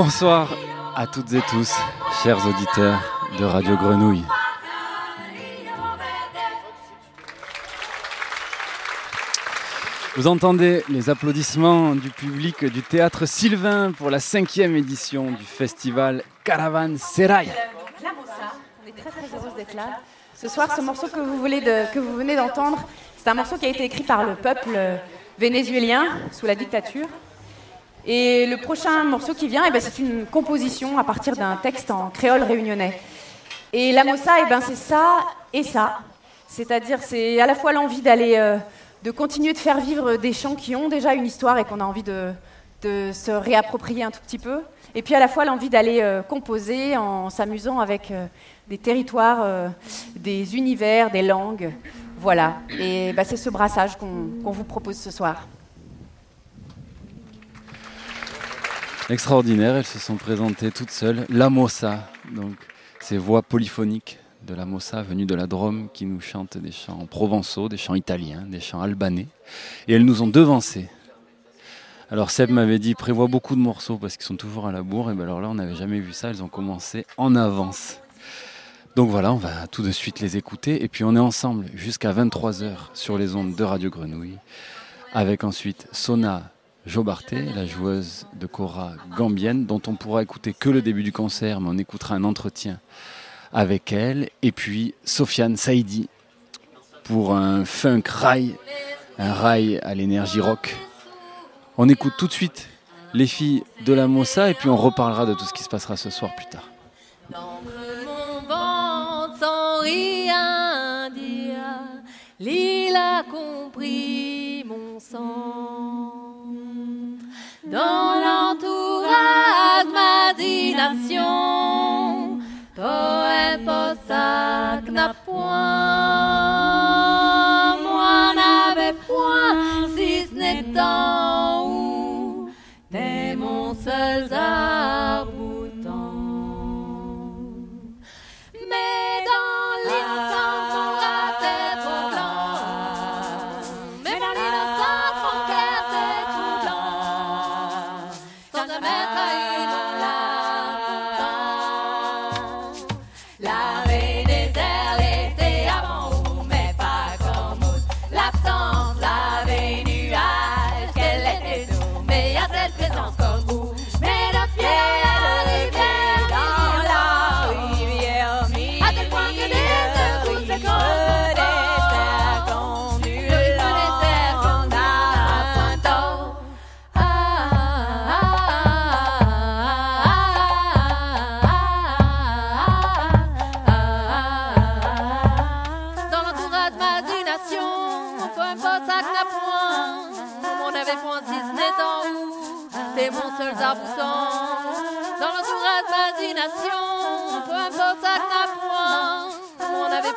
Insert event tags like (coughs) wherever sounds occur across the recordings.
Bonsoir à toutes et tous, chers auditeurs de Radio Grenouille. Vous entendez les applaudissements du public du théâtre Sylvain pour la cinquième édition du festival Caravan Serai. On est très très d'être là. Ce soir, ce morceau que vous venez d'entendre, c'est un morceau qui a été écrit par le peuple vénézuélien sous la dictature. Et le prochain morceau qui vient, eh ben, c'est une composition à partir d'un texte en créole réunionnais. Et la mossa, eh ben, c'est ça et ça. C'est-à-dire, c'est à la fois l'envie d'aller, euh, de continuer de faire vivre des chants qui ont déjà une histoire et qu'on a envie de, se réapproprier un tout petit peu. Et puis à la fois l'envie d'aller euh, composer en s'amusant avec euh, des territoires, des univers, des langues. Voilà. Et bah, c'est ce brassage qu'on vous propose ce soir. Extraordinaire, elles se sont présentées toutes seules. La Mossa, donc ces voix polyphoniques de la Mossa venues de la Drôme qui nous chantent des chants provençaux, des chants italiens, des chants albanais. Et elles nous ont devancés. Alors Seb m'avait dit prévois beaucoup de morceaux parce qu'ils sont toujours à la bourre. Et bien alors là, on n'avait jamais vu ça. Elles ont commencé en avance. Donc voilà, on va tout de suite les écouter. Et puis on est ensemble jusqu'à 23h sur les ondes de Radio Grenouille. Avec ensuite Sona Jobarté, la joueuse de Cora gambienne, dont on pourra écouter que le début du concert, mais on écoutera un entretien avec elle. Et puis Sofiane Saidi pour un funk rail, un rail à l'énergie rock. On écoute tout de suite les filles de la Mossa et puis on reparlera de tout ce qui se passera ce soir plus tard. Dans l'entourage imagination poème ça n'a point moi n'avais point si ce n'est temps où t'es mon seul arbre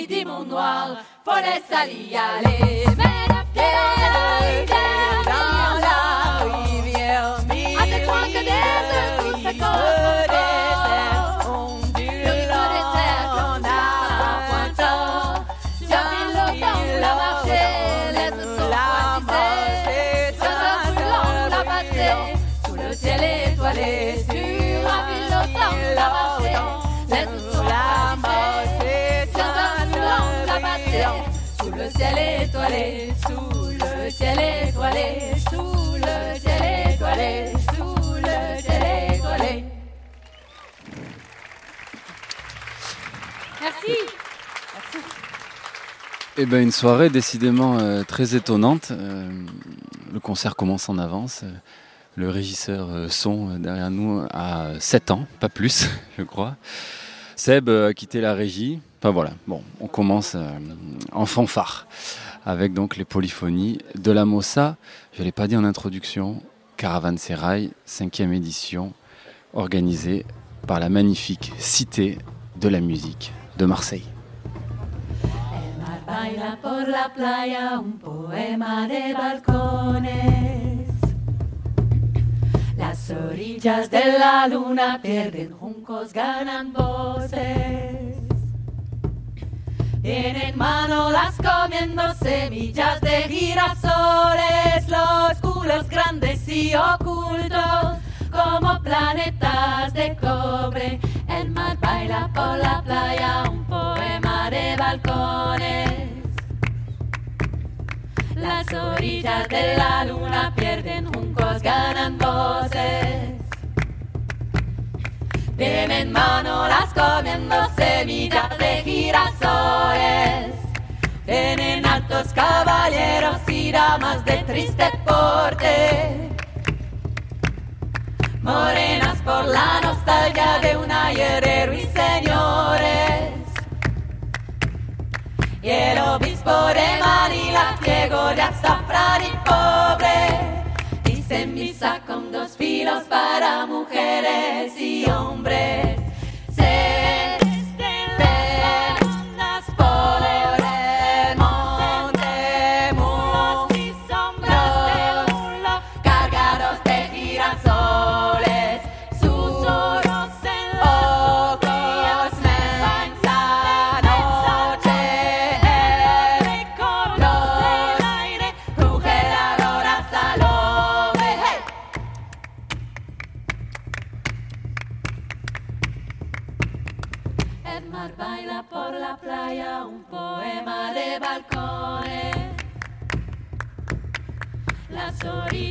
midi mon noir, faut laisser y aller. Mais le pied dans la rivière, dans la rivière, mille, à tes coins que des œufs, fait ciel étoilé, sous le ciel étoilé, sous le ciel étoilé, sous le ciel étoilé. Merci. Eh bien, une soirée décidément euh, très étonnante. Euh, le concert commence en avance. Le régisseur euh, son derrière nous a 7 ans, pas plus, (laughs) je crois. Seb a quitté la régie. Enfin voilà, bon, on commence euh, en fanfare avec donc les polyphonies de la Mossa. Je ne l'ai pas dit en introduction, Caravan Serail, cinquième édition, organisé par la magnifique Cité de la musique de Marseille. Las orillas de la luna ganan. Tienen manolas comiendo semillas de girasoles, los culos grandes y ocultos como planetas de cobre. El mar baila por la playa un poema de balcones. Las orillas de la luna pierden juncos, ganan voces. Tienen manolas comiendo semillas de girasoles. Tienen altos caballeros y damas de triste porte. Morenas por la nostalgia de un ayer de ruiseñores. Y el obispo de Manila, ciego de azafrán y pobre, misa con dos filos para mujeres y hombres.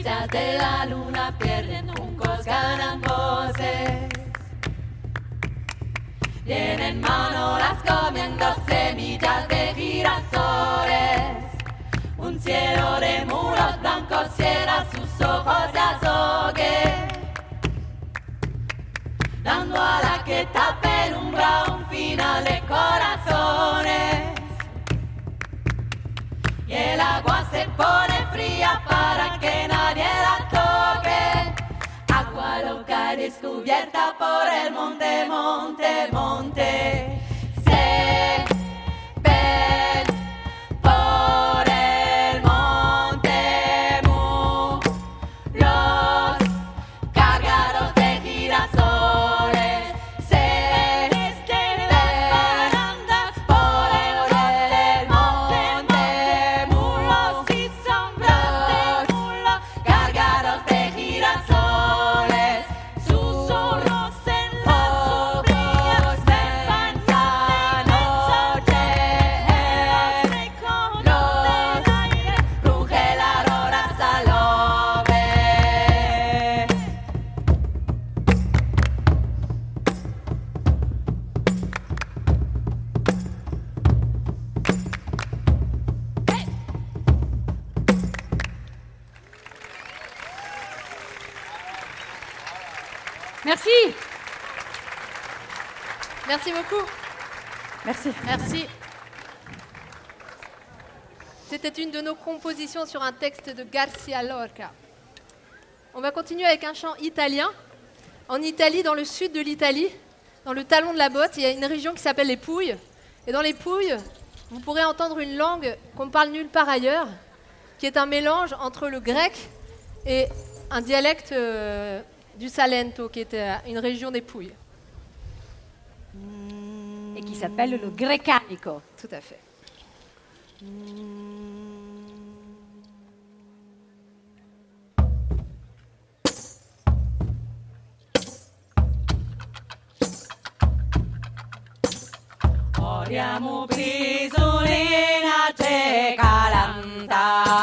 De la luna pierden juncos, ganan voces. Tienen manolas comiendo semillas de girasoles. Un cielo de muros blancos cierra sus ojos de azogue dando a la que penumbra un final de corazones. Y el agua se pone fría para Agua loca descubierta por el monte, monte, monte. Merci. C'était une de nos compositions sur un texte de Garcia Lorca. On va continuer avec un chant italien. En Italie, dans le sud de l'Italie, dans le talon de la botte, il y a une région qui s'appelle les Pouilles. Et dans les Pouilles, vous pourrez entendre une langue qu'on parle nulle part ailleurs, qui est un mélange entre le grec et un dialecte euh, du Salento, qui était une région des Pouilles. Et qui s'appelle le Grecanico. Tout à fait. Oriamo prisolina te calanta.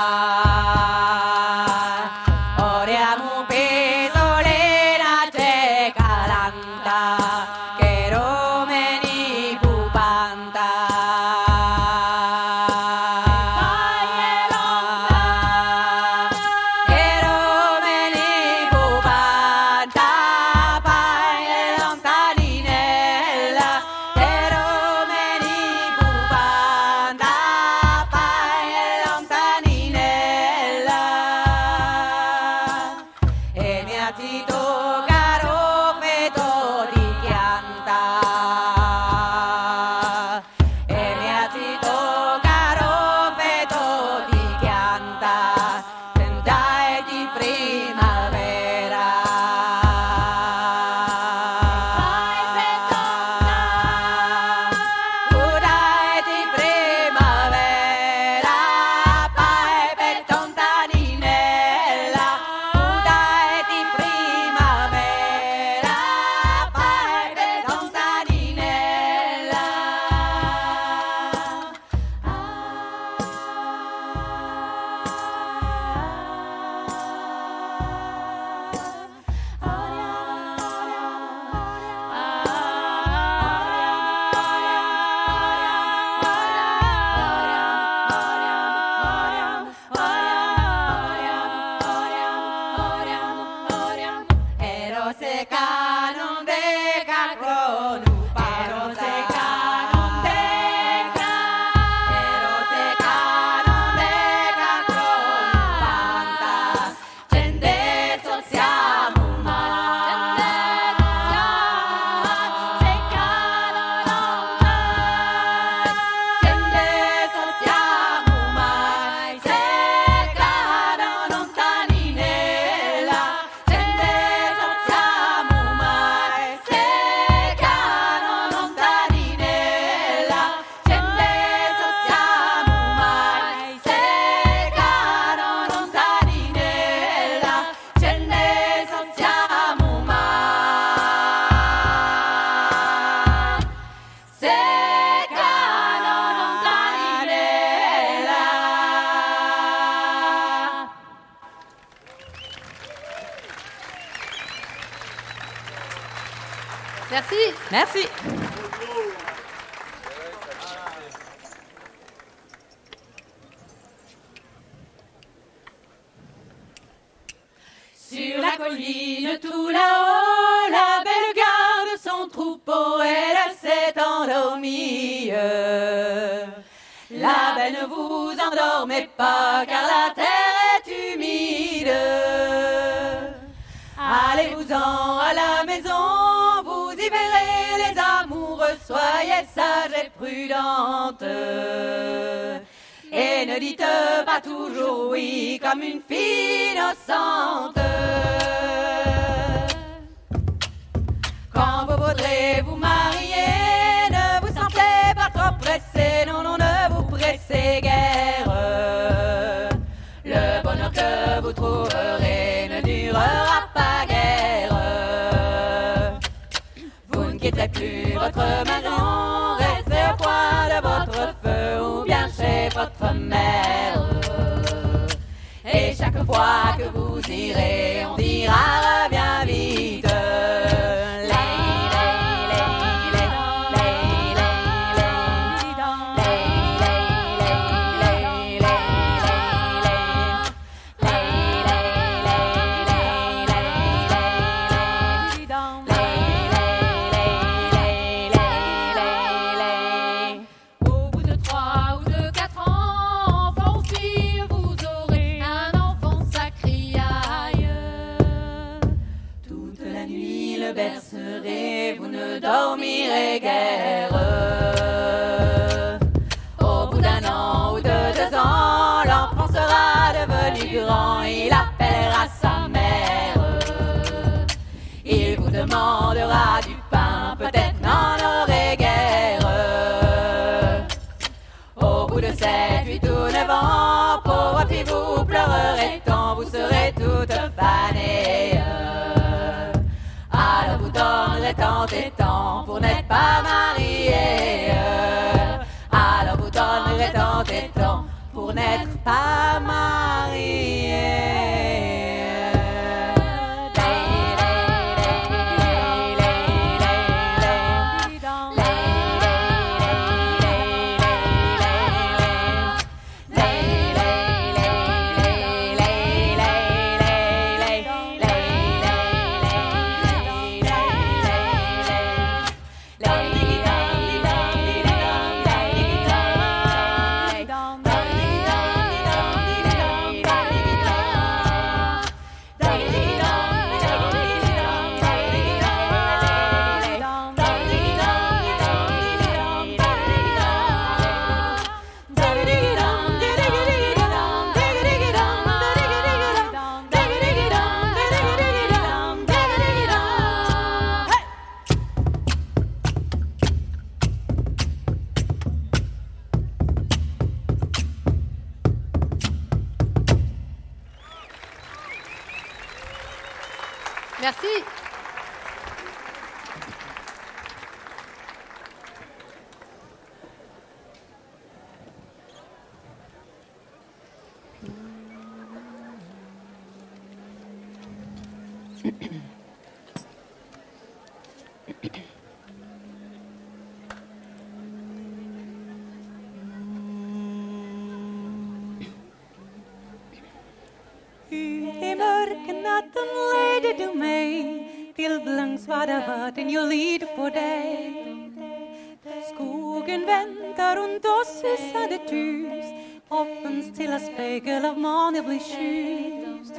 and er det tust, oppen, stilla spegel av måne blir kysst.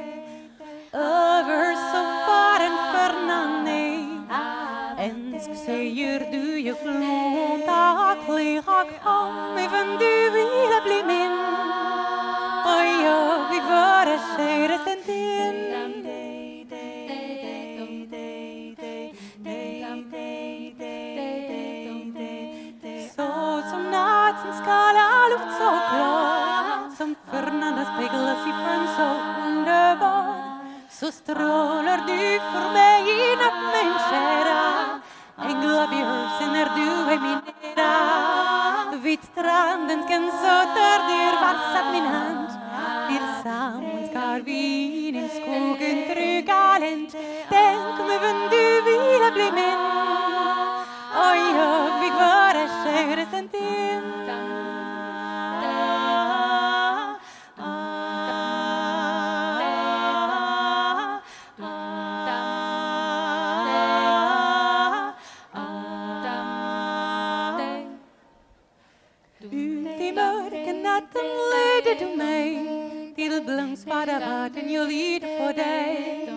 Over do Fernand Ensk säger du ju klont even lira kom även du vill bli min. Och jag vill vara kärest skala luft så klar Som Fernanda speglas i sjön så underbar Så strålar du för mig i natt min kära Änglabjörsen när du är min nära Vid stranden kan så där du vassat min hand. Tillsammans går vi in i skogen trygga länd Tänk om även du vill bli min. Och jag fick vara käresten din. Blomsvärda vatten jag lider på dig.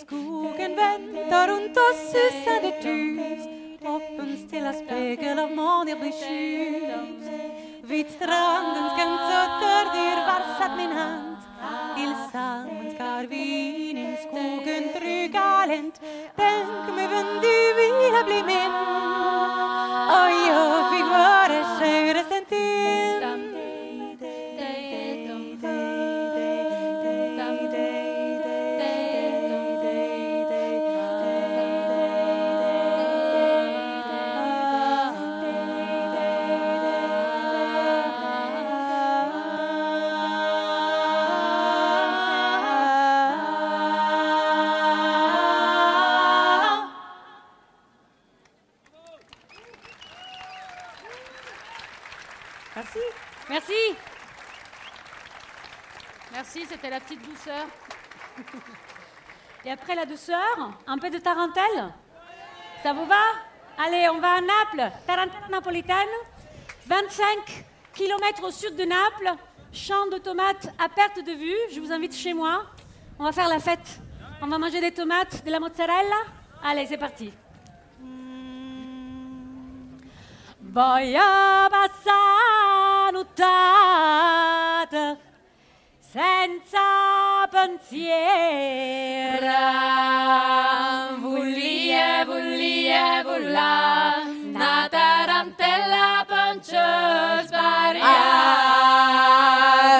Skogen väntar runt oss susande tyst. Hoppens stilla spegel av mån jag blir kysst Vid stranden kan sötter dyr varsat min hand. Tillsammans går vi in i skogen trygga länd Tänk om även du vill bli min. Och jag fick vara c'était la petite douceur. Et après la douceur, un peu de tarentelle Ça vous va? Allez, on va à Naples, tarentelle napolitaine, 25 km au sud de Naples, champ de tomates à perte de vue. Je vous invite chez moi. On va faire la fête. On va manger des tomates, de la mozzarella. Allez, c'est parti. Senza pensiero. Vullie, vullie, vulla, una tarantella pancia sbaria.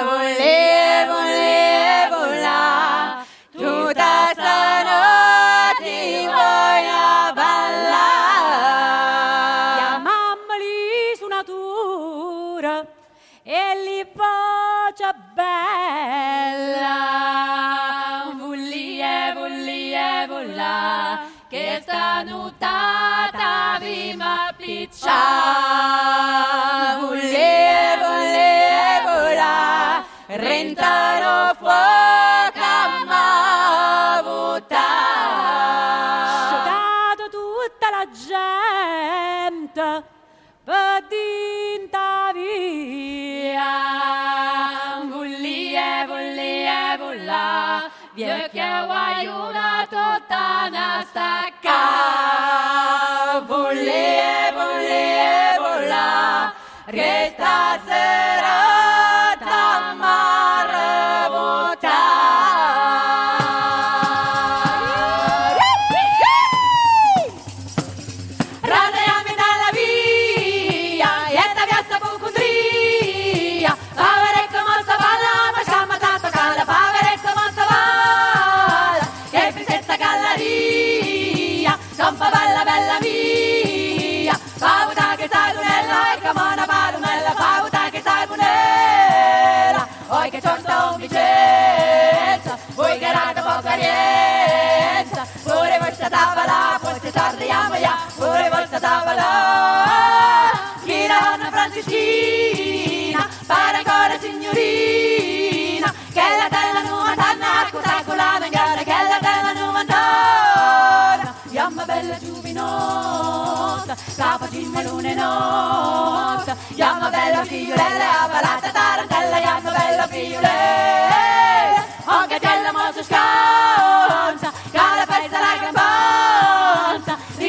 Vullie, vullie, tutta stanotte voglio ballare. nuotata prima piccia. Volle volle vola. Rentano fuoca ma vota scioccato tutta la gente per dinta via. Volle volle vola. Via che aiuta llegan hasta acá. Volé, volé, volá, que esta será. papalà, Mirana Franciscina, para ancora signorina, che la della novanta nacco tacco la vengara, che la della novanta, fiamma bella giuvinosa, capo di melone notte, fiamma bella figliolella, palata tarantella, fiamma bella figliolella, anche della mossa scansa, cara pezza la gambata.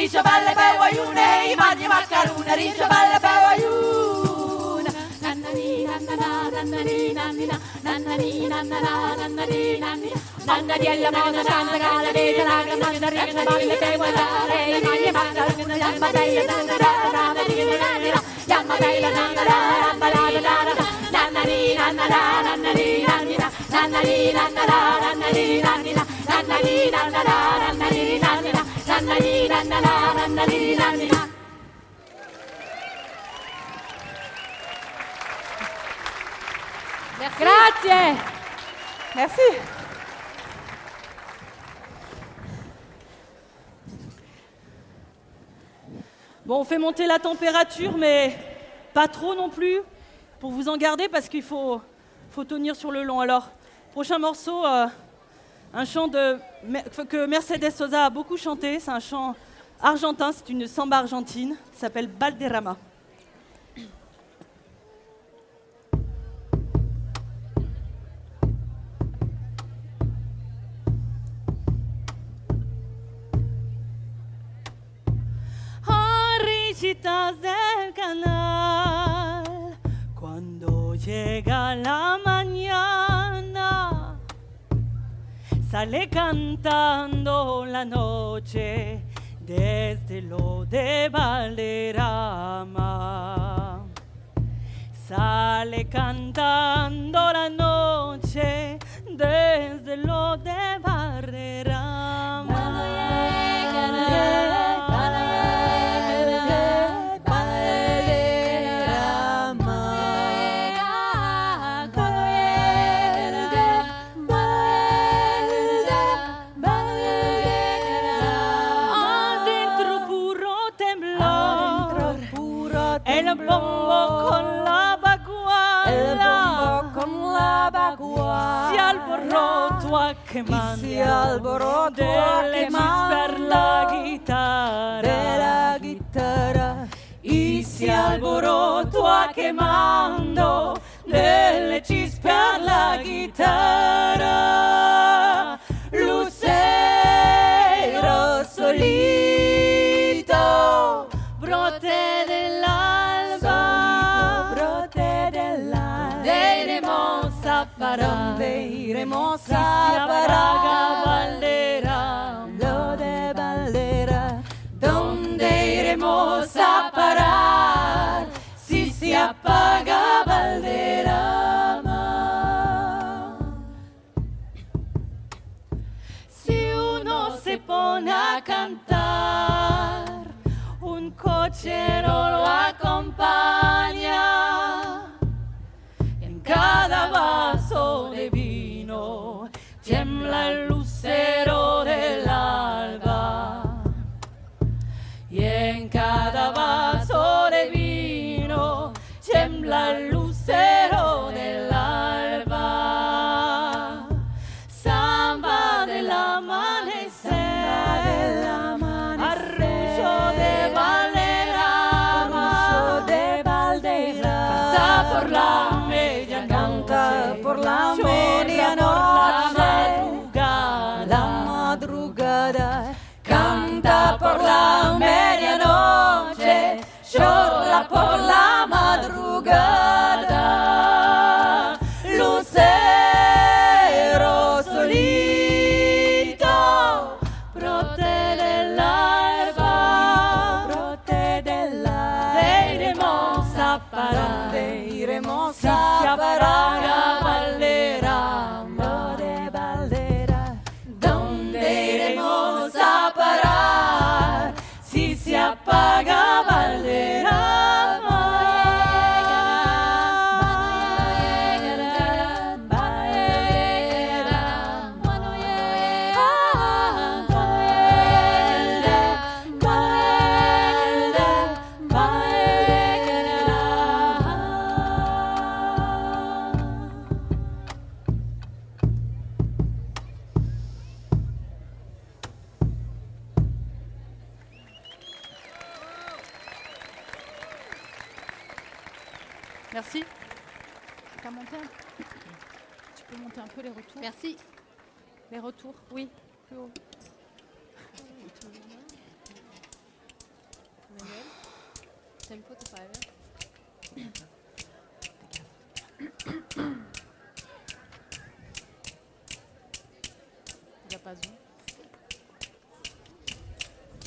Risha balle pe wayune, imagni macaruna, risha balle pe wayune. Nannani nannana nannani nannina, nannani nannana nannani nannina. Nannani alla mona santa gala de la nannana risha balle pe wayune, imagni macaruna, yamma dai nannana nannani nannina. Yamma dai nannana yamma dai nannana. Nannani nannana nannani nannina, nannani nannana nannani nannina, nannani nannana nannani Merci. Grazie. Merci. Bon, on fait monter la température, mais pas trop non plus, pour vous en garder, parce qu'il faut, faut tenir sur le long. Alors, prochain morceau, euh, un chant que Mercedes Sosa a beaucoup chanté, c'est un chant argentin, c'est une samba argentine, s'appelle Balderrama. Del canal, cuando llega la mañana, sale cantando la noche desde lo de Valderrama. Sale cantando la noche desde lo de che mangi alborotò che per la chitarra. la chitarra. E si alborotò che mando delle cis per la chitarra. Lucero solito brote ¿dónde iremos a Baraga Valera? Lo de Valera, ¿dónde iremos a parar si se apaga Valera?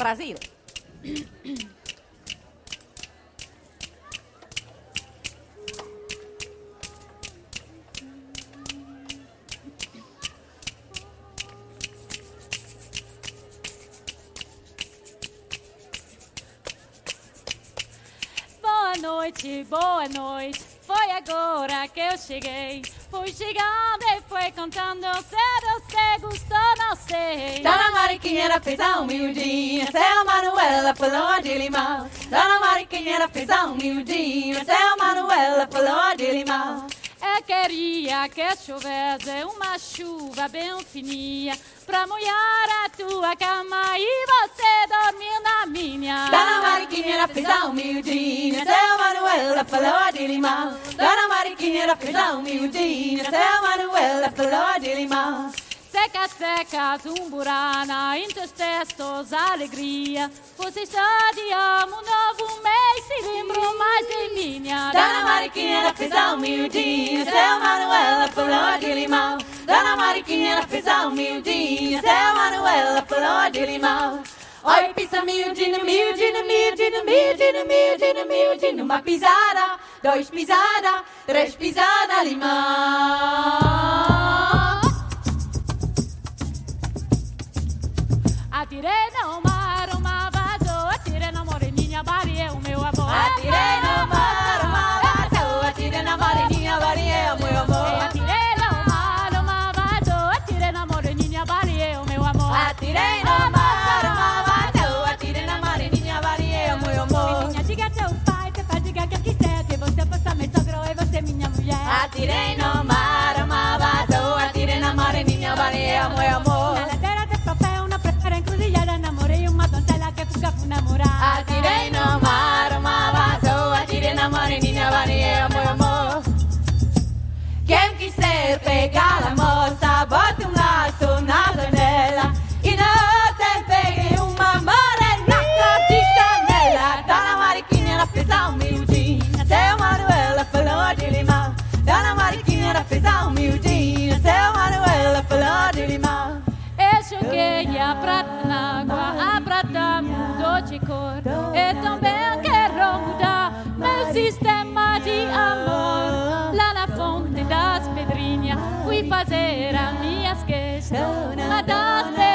Brasil. Boa noite, boa noite. Foi agora que eu cheguei. Fui chegando e foi cantando. Se você gostou, não sei. Dona Mariquinha fez a humildinha, Céu Manuela falou de limão. Dona Mariquinha fez a humildinha, Céu Manuela falou de limão. Eu queria que chovesse uma chuva bem fininha pra molhar a tua cama e você dormir na minha. Dona Mariquinha fez a humildinha, Céu Manuela falou de limão. Dona Fez a humildinha, Céu Manuela falou de limão. Seca, seca, tumburana, intestestos, alegria. Você está de amo, novo mês, se lembrou mais de minha. Dona Mariquinha fez a humildinha, Céu Manuela falou de limão. Dona Mariquinha fez a humildinha, Céu Manuela falou de limão. Oi, pisa miudinho, miudinho, miudinho, miudinho, miudinho, miudinho. Uma pisada, dois pisada, três pisada, limão. Atirei no Atireno mara mabato, atirena mare niña varía muy amor. amor. La latera te propea una prefera encrudillada, enamoré y un matón la que fuga fue enamorada. Eu joguei a prata na água, a prata mudou de cor. Eu também quero mudar meu sistema de amor. Lá na fonte das pedrinhas, fui fazer as minhas queixas. Uma das pedras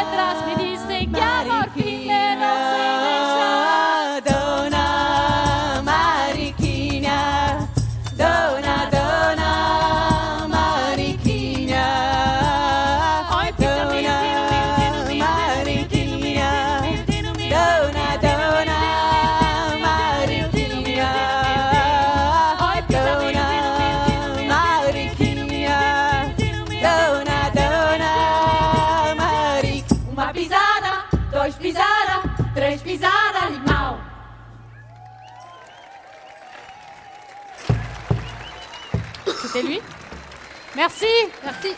Merci.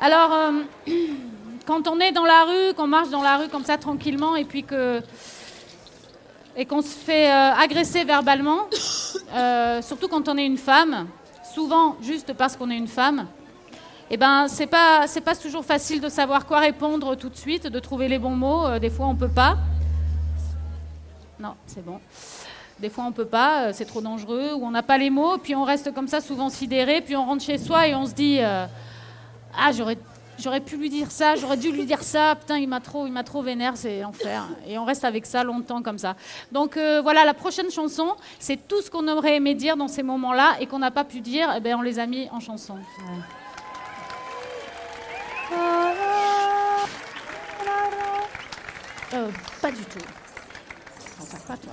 Alors, euh, (clears throat) quand on est dans la rue, qu'on marche dans la rue comme ça tranquillement, et puis que et qu'on se fait euh, agresser verbalement, (coughs) euh, surtout quand on est une femme, souvent juste parce qu'on est une femme, eh ben c'est pas pas toujours facile de savoir quoi répondre tout de suite, de trouver les bons mots. des fois on peut pas. Non, c'est bon. Des fois on peut pas, euh, c'est trop dangereux, ou on n'a pas les mots, puis on reste comme ça souvent sidéré, puis on rentre chez soi et on se dit euh, ah j'aurais j'aurais pu lui dire ça, j'aurais dû lui dire ça, putain il m'a trop il m'a trop vénère, c'est l'enfer. Et on reste avec ça longtemps comme ça. Donc euh, voilà, la prochaine chanson, c'est tout ce qu'on aurait aimé dire dans ces moments-là et qu'on n'a pas pu dire, eh ben on les a mis en chanson. Euh, pas du tout. T'en pas, toi.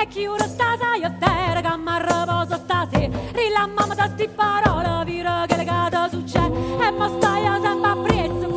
E chi ora stasa io terra che gamma reposo stasi Rilla mamma da sti parola vira che legata succede E mo stai sempre a prezzo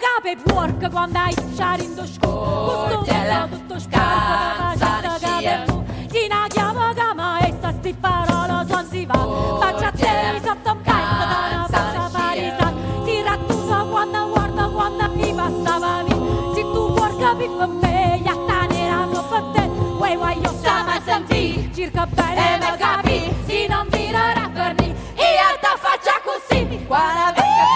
capo e puorca quando hai sciare in tosco. Costella, tutto scarto, capo Ti na chiama cama e sta sti parola son si va. Faccia a te sotto un petto da una faccia parisa. Ti rattusa quando guarda quando mi passava via. Se tu puorca per me, gli attanera per te. Uè, uè, io sta ma senti, circa bene eh, ma capì. Se non ti raffermi, io ti faccia così. Guarda, vedi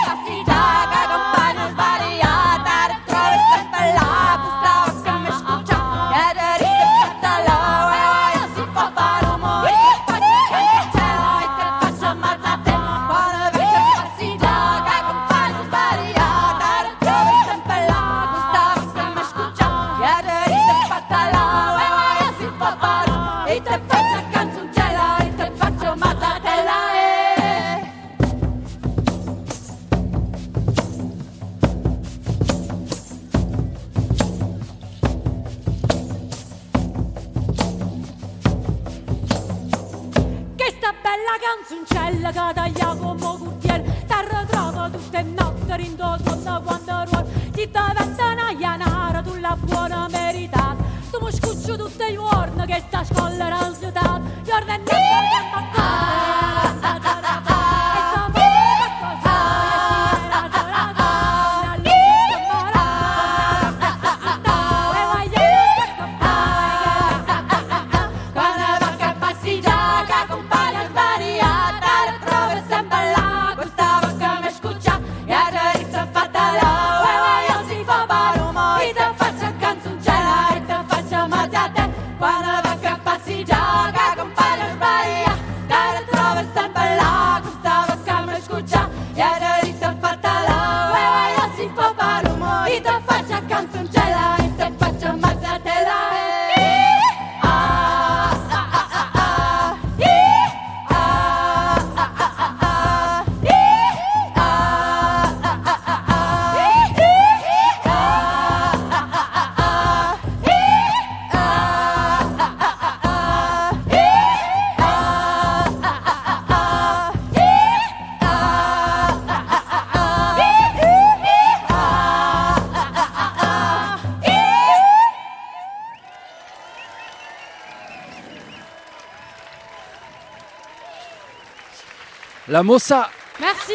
La Mossa Merci.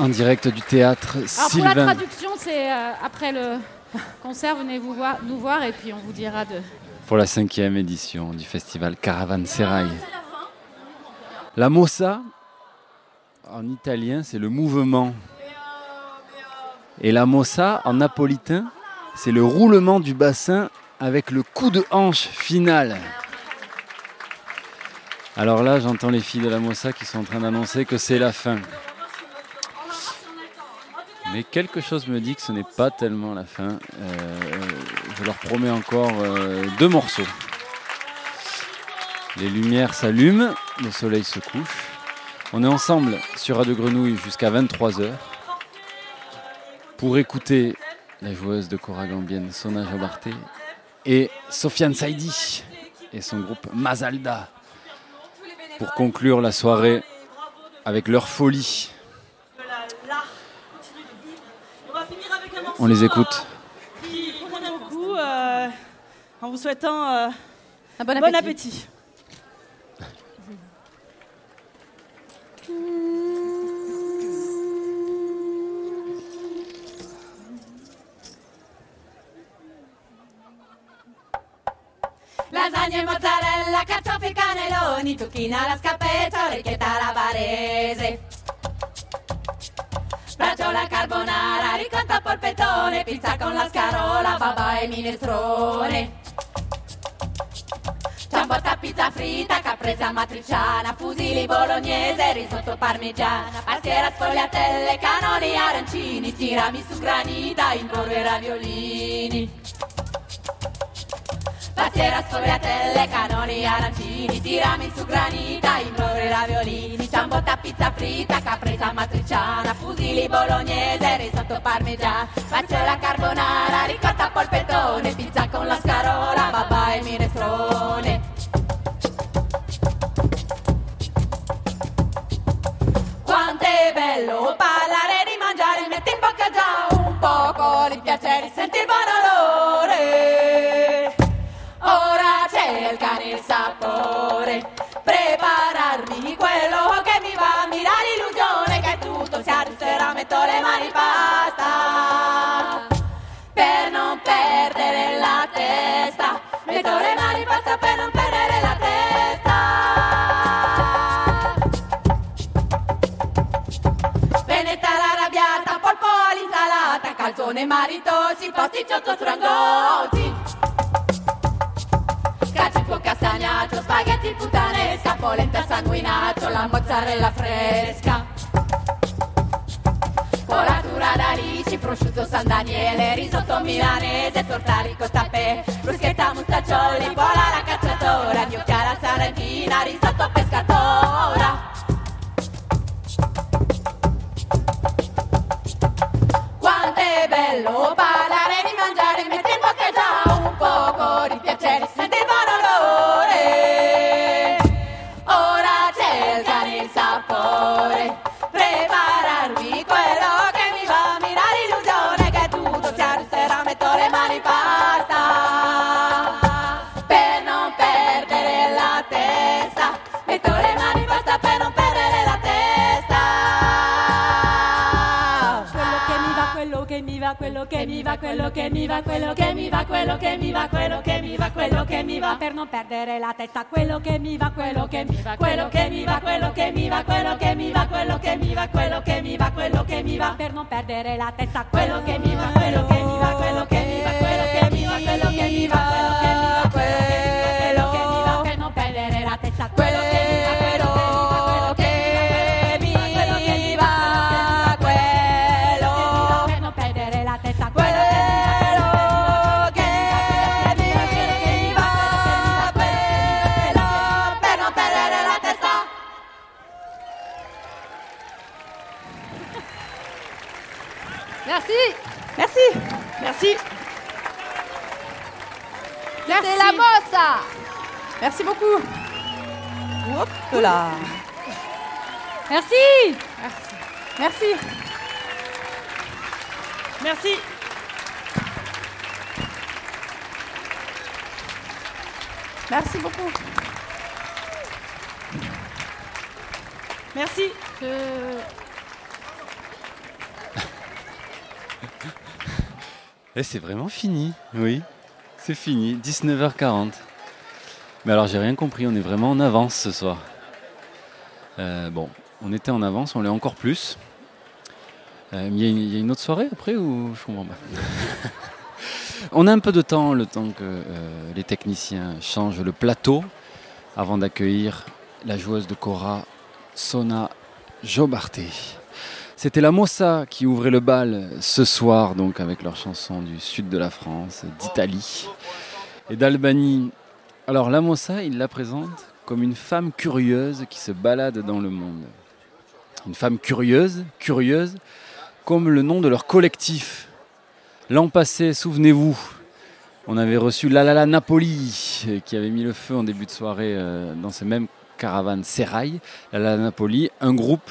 en direct du théâtre Alors pour la traduction, c'est euh, après le concert, venez vous voir, nous voir et puis on vous dira de. pour la cinquième édition du festival Caravanserai. La mossa, en italien, c'est le mouvement. Et la mossa, en napolitain, c'est le roulement du bassin avec le coup de hanche final. Alors là, j'entends les filles de la mossa qui sont en train d'annoncer que c'est la fin. Mais quelque chose me dit que ce n'est pas tellement la fin. Euh, je leur promets encore euh, deux morceaux. Les lumières s'allument, le soleil se couche. On est ensemble sur Radio Grenouille jusqu'à 23h pour écouter la joueuse de Cora Gambienne Sona Jobarté et Sofiane Saidi et son groupe Mazalda pour conclure la soirée avec leur folie. On les écoute. Beaucoup, euh, en vous souhaitant euh, Un bon bon appétit. (laughs) Lasagne, mozzarella, carciofi, cannelloni, zucchina alla scappetta, orecchietta alla barese. faccio la carbonara, ricotta polpettone, pizza con la scarola, babà e minestrone. Ciabatta, pizza fritta, caprese amatriciana, fusilli bolognese, risotto parmigiana, pastiera, sfogliatelle, canoli arancini, tiramisù granita, in pollo e raviolini. Pastiera, sfogliatelle, canoli arancini, tiramisù granita, in pollo e raviolini, ciabatta, pizza fritta, caprese amatriciana, fusilli bolognese, risotto faccio la carbonara, ricotta polpettone, pizza con la scarola, babà e minestrone. Quanto è bello parlare di mangiare, metti in bocca già un poco di piacere, senti il sapore, prepararmi quello che mi va, mi dà l'illusione che tutto si aggiusterà, metto le mani in pasta. Per non perdere la testa, metto le mani in pasta per non perdere la testa. Veneta l'arrabbiata, polpo all'insalata, calzone maritosi, pasticciotto strangozzi. Spaghetti puttanesca, polenta sanguinato, la mozzarella fresca. Colatura d'alici, prosciutto San Daniele, risotto milanese, torta ricotta pe, bruschetta mustaccioli, pola alla cacciatora, gnocchi alla sarentina, risotto pescatora. Quanto è bello quello che mi va, quello che mi va, quello che mi va, quello che mi va, quello che mi va, per non perdere la testa, quello che mi va, quello che mi va, quello che mi va, quello che mi va, quello che mi va, quello che mi va, quello che mi va, quello che mi va, per non perdere la testa, quello che mi va, quello che mi va, Merci. Merci. Merci beaucoup. Merci. Et (laughs) c'est vraiment fini, oui. C'est fini, 19h40. Mais alors j'ai rien compris, on est vraiment en avance ce soir. Euh, bon, on était en avance, on l'est encore plus. Euh, il y, a une- autre soirée après ou je comprends pas (laughs) On a un peu de temps, le temps que euh, les techniciens changent le plateau avant d'accueillir la joueuse de Cora, Sona Jobarté. C'était la Mossa qui ouvrait le bal ce soir, donc avec leur chanson du sud de la France, d'Italie et d'Albanie. Alors la Mossa, il la présente comme une femme curieuse qui se balade dans le monde. Une femme curieuse, curieuse, comme le nom de leur collectif. L'an passé, souvenez-vous, on avait reçu La La Napoli, euh, qui avait mis le feu en début de soirée euh, dans ces mêmes caravanes Serail. La La Napoli, un groupe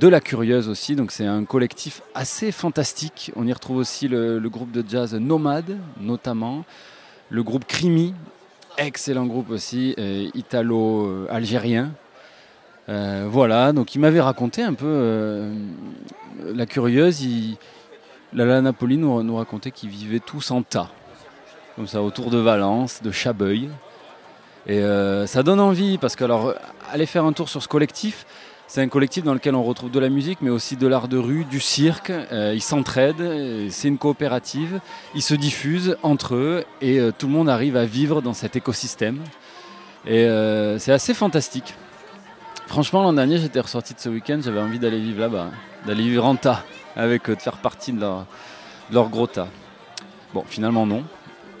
de la Curieuse aussi, donc c'est un collectif assez fantastique. On y retrouve aussi le, le groupe de jazz Nomade, notamment, le groupe Crimi, excellent groupe aussi, euh, italo-algérien. Euh, voilà, donc il m'avait raconté un peu euh, la Curieuse. Il, la La Napoli nous, racontait qu'ils vivaient tous en tas, comme ça, autour de Valence, de Chabeuil. Et euh, ça donne envie, parce que alors, aller faire un tour sur ce collectif, C'est un collectif dans lequel on retrouve de la musique, mais aussi de l'art de rue, du cirque. Ils s'entraident, c'est une coopérative. Ils se diffusent entre eux et tout le monde arrive à vivre dans cet écosystème. Et c'est assez fantastique. Franchement, l'an dernier, j'étais ressorti de ce week-end, j'avais envie d'aller vivre là-bas, d'aller vivre en tas, avec eux, de faire partie de leur, gros tas. Bon, finalement, non,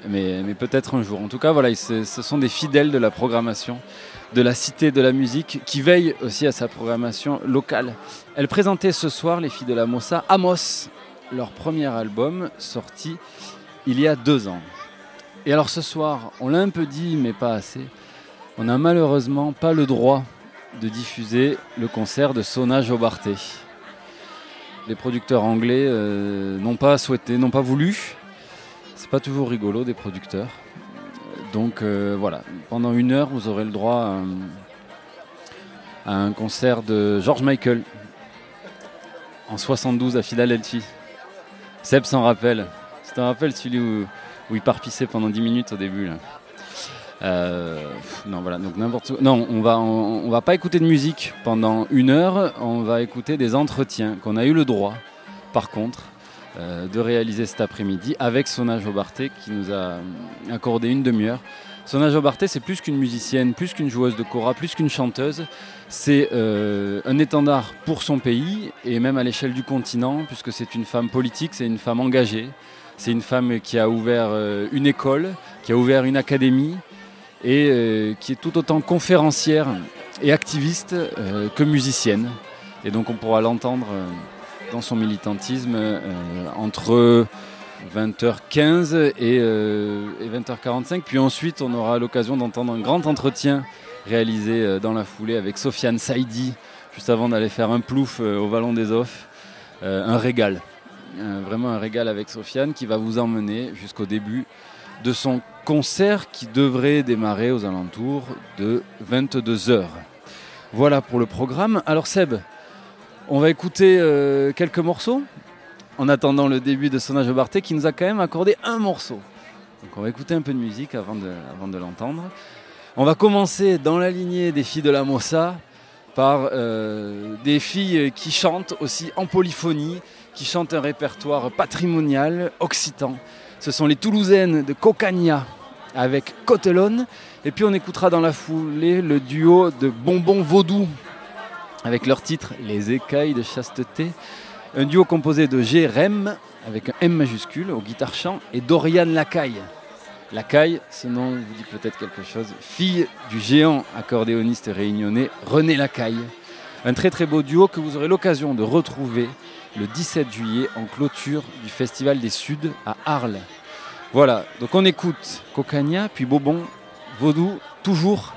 mais, peut-être un jour. En tout cas, voilà, ce sont des fidèles de la programmation de la Cité de la Musique qui veille aussi à sa programmation locale. Elle présentait ce soir, les filles de la Mossa, Amos, leur premier album sorti il y a deux ans. Et alors ce soir, on l'a un peu dit, mais pas assez, on n'a malheureusement pas le droit de diffuser le concert de Sona Jobarté. Les producteurs anglais euh, n'ont pas souhaité, n'ont pas voulu. C'est pas toujours rigolo des producteurs. Donc euh, voilà, pendant une heure, vous aurez le droit à, un- un concert de George Michael en 72 à Philadelphie. Seb s'en rappelle. Tu t'en rappelles celui où, où il part pisser pendant 10 minutes au début. Euh, non on va va pas écouter de musique pendant une heure on va écouter des entretiens qu'on a eu le droit par contre euh, de réaliser cet après-midi avec Sona Jobarté qui nous a accordé une demi-heure. Sona Jobarté, c'est plus qu'une musicienne, plus qu'une joueuse de kora, plus qu'une chanteuse. C'est euh, un étendard pour son pays et même à l'échelle du continent, puisque c'est une femme politique, c'est une femme engagée. C'est une femme qui a ouvert une école, qui a ouvert une académie et euh, qui est tout autant conférencière et activiste euh, que musicienne. Et donc on pourra l'entendre euh, dans son militantisme entre 20h15 et, euh, et 20h45. Puis ensuite, on aura l'occasion d'entendre un grand entretien réalisé dans la foulée avec Sofiane Saidi, juste avant d'aller faire un plouf au Vallon des Offs. Un régal. Vraiment un régal avec Sofiane qui va vous emmener jusqu'au début de son concert qui devrait démarrer aux alentours de 22h. Voilà pour le programme. Alors Seb, on va écouter euh, quelques morceaux en attendant le début de Sona Jobarté qui nous a quand même accordé un morceau. Donc on va écouter un peu de musique avant de, avant de l'entendre. On va commencer dans la lignée des filles de la Mossa par euh, des filles qui chantent aussi en polyphonie, qui chantent un répertoire patrimonial occitan. Ce sont les Toulousaines de Cocagna avec Cotelone. Et puis on écoutera dans la foulée le duo de Bonbon Vaudou avec leur titre Les écailles de chasteté. Un duo composé de. Rem avec un M majuscule au guitare chant et Dorian Lacaille. Lacaille, ce nom vous dit peut-être quelque chose, fille du géant accordéoniste réunionnais René Lacaille. Un très très beau duo que vous aurez l'occasion de retrouver le 17 juillet en clôture du Festival des Suds à Arles. Voilà, donc on écoute Cocagna, puis Bobon, Vaudou, toujours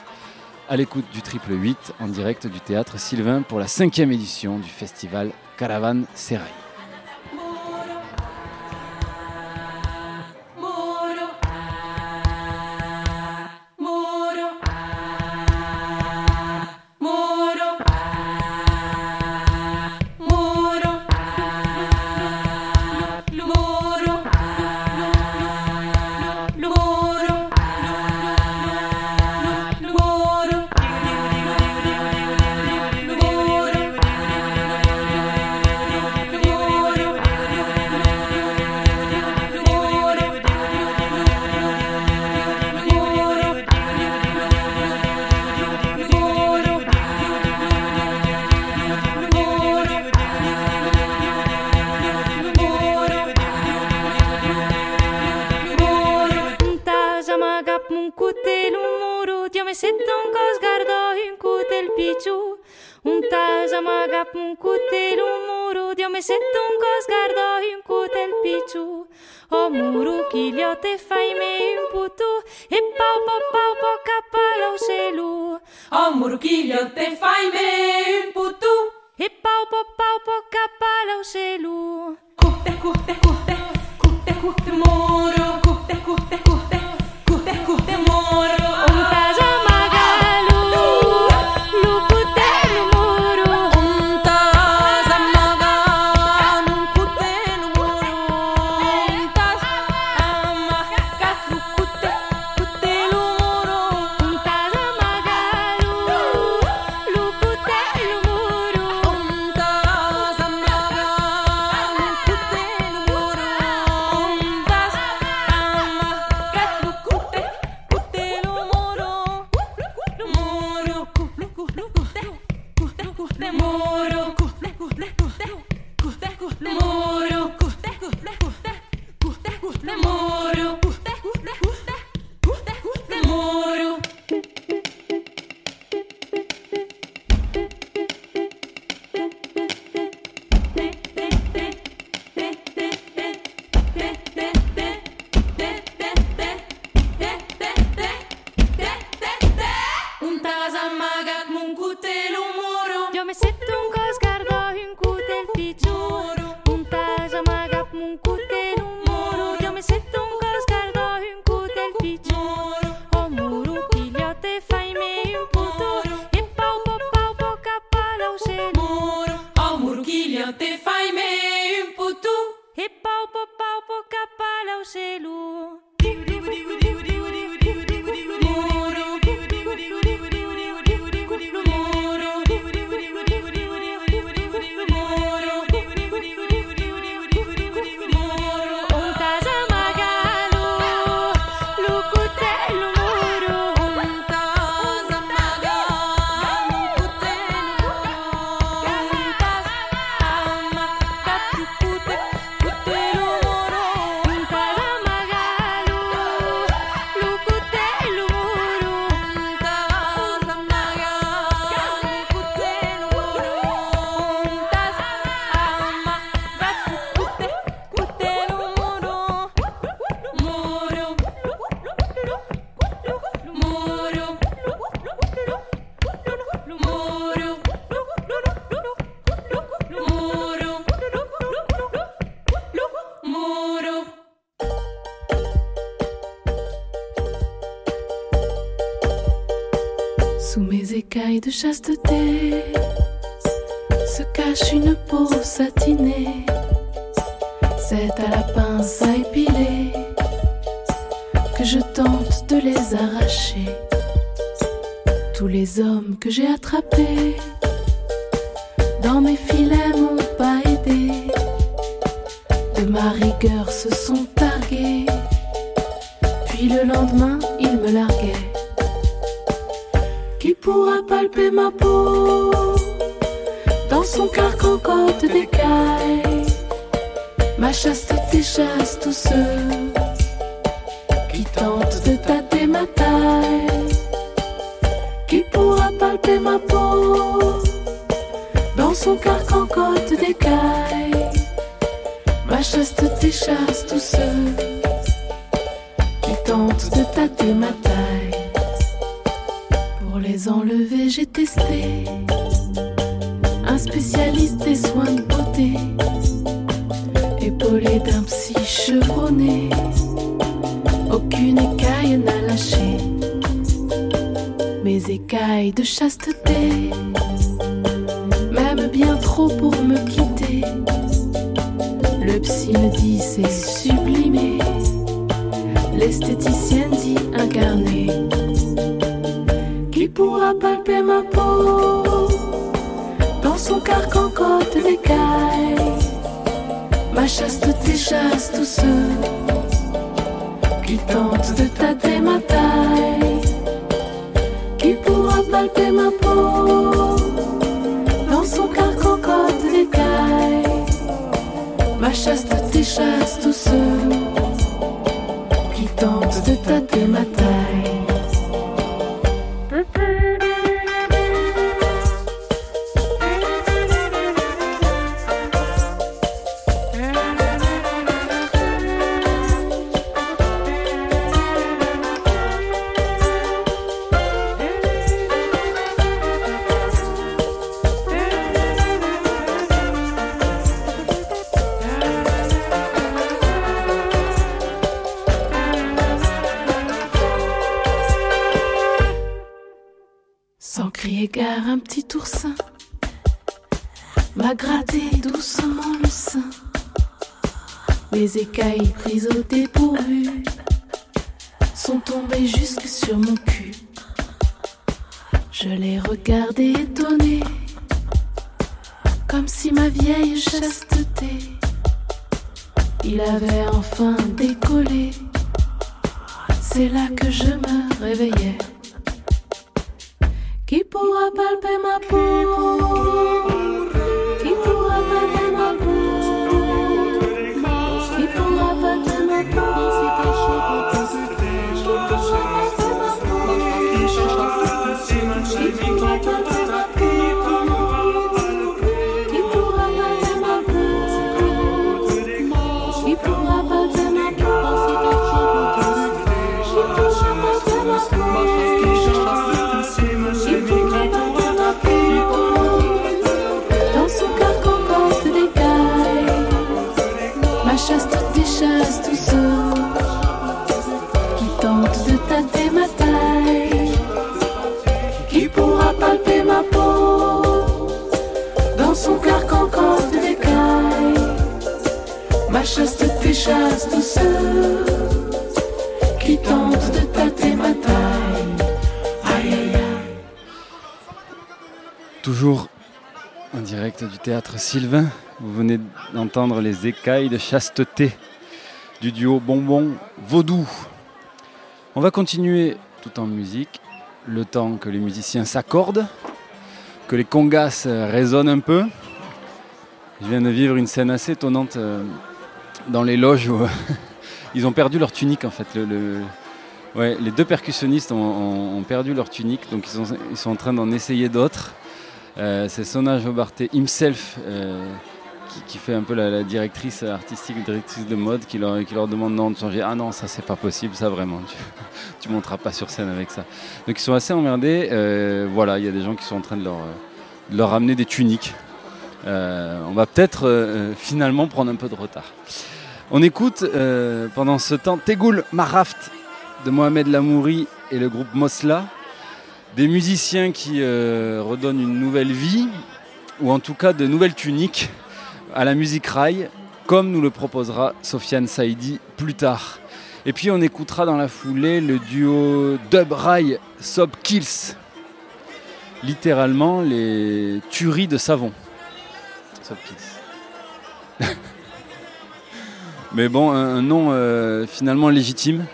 à l'écoute du triple 8 en direct du théâtre Sylvain pour la cinquième édition du festival Caravane Serrail. Un tajamaga un cutel, un oh, muro, dio me sento un cos gardo, un cutel picciu. O muro chigliote fai me un putu, e pau pau pau pau capala selu O oh, muro te fai me un putu, e pau pau pau pau capala uselu. Cupe cu chasteté Sylvain, vous venez d'entendre les écailles de chasteté du duo Bonbon Vaudou. On va continuer tout en musique, le temps que les musiciens s'accordent, que les congas résonnent un peu. Je viens de vivre une scène assez étonnante euh, dans les loges où (laughs) ils ont perdu leur tunique en fait. Les deux percussionnistes ont, perdu leur tunique, donc ils sont en train d'en essayer d'autres. Euh, c'est Sona Jobarté himself euh, qui, fait un peu la, directrice artistique, directrice de mode, qui leur, demande non de changer. Ah non, ça c'est pas possible, ça vraiment. (laughs) Tu, monteras pas sur scène avec ça. Donc ils sont assez emmerdés. Euh, voilà, il y a des gens qui sont en train de leur, de leur amener des tuniques. On va peut-être finalement prendre un peu de retard. On écoute pendant ce temps Tegoul Maraft de Mohamed Lamouri et le groupe Mosla. Des musiciens qui euh, redonnent une nouvelle vie, ou en tout cas de nouvelles tuniques à la musique rail, comme nous le proposera Sofiane Saidi plus tard. Et puis on écoutera dans la foulée le duo Dub Rail Sob Kills. Littéralement les tueries de savon. Sob. (laughs) Mais bon, un, nom euh, finalement légitime,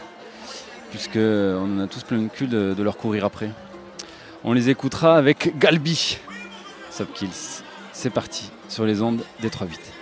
puisque on en a tous plein le cul de leur courir après. On les écoutera avec Galbi, Sob Kills. C'est parti sur les ondes des 3-8.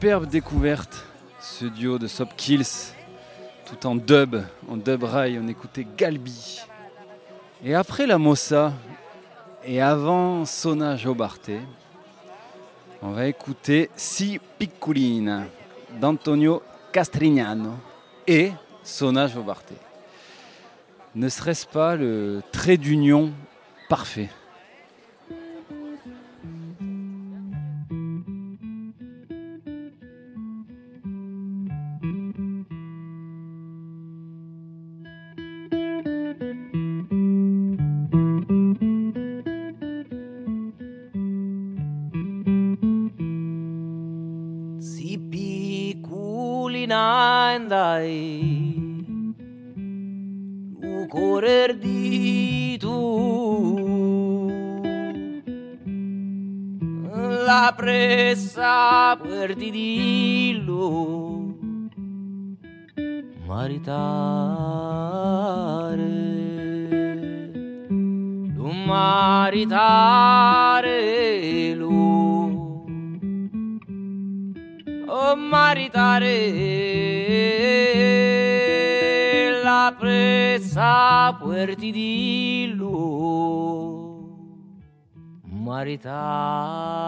Superbe découverte, ce duo de Sop Kills, tout en dub, en dub rail, on écoutait Galbi. Et après la Mossa, et avant Sona Jobarte, on va écouter Si Piccolina d'Antonio Castrignano et Sona Jobarte. Ne serait-ce pas le trait d'union parfait? saperti dirlo maritare. Non maritare lo oh maritare la presa puerti di dirlo maritare.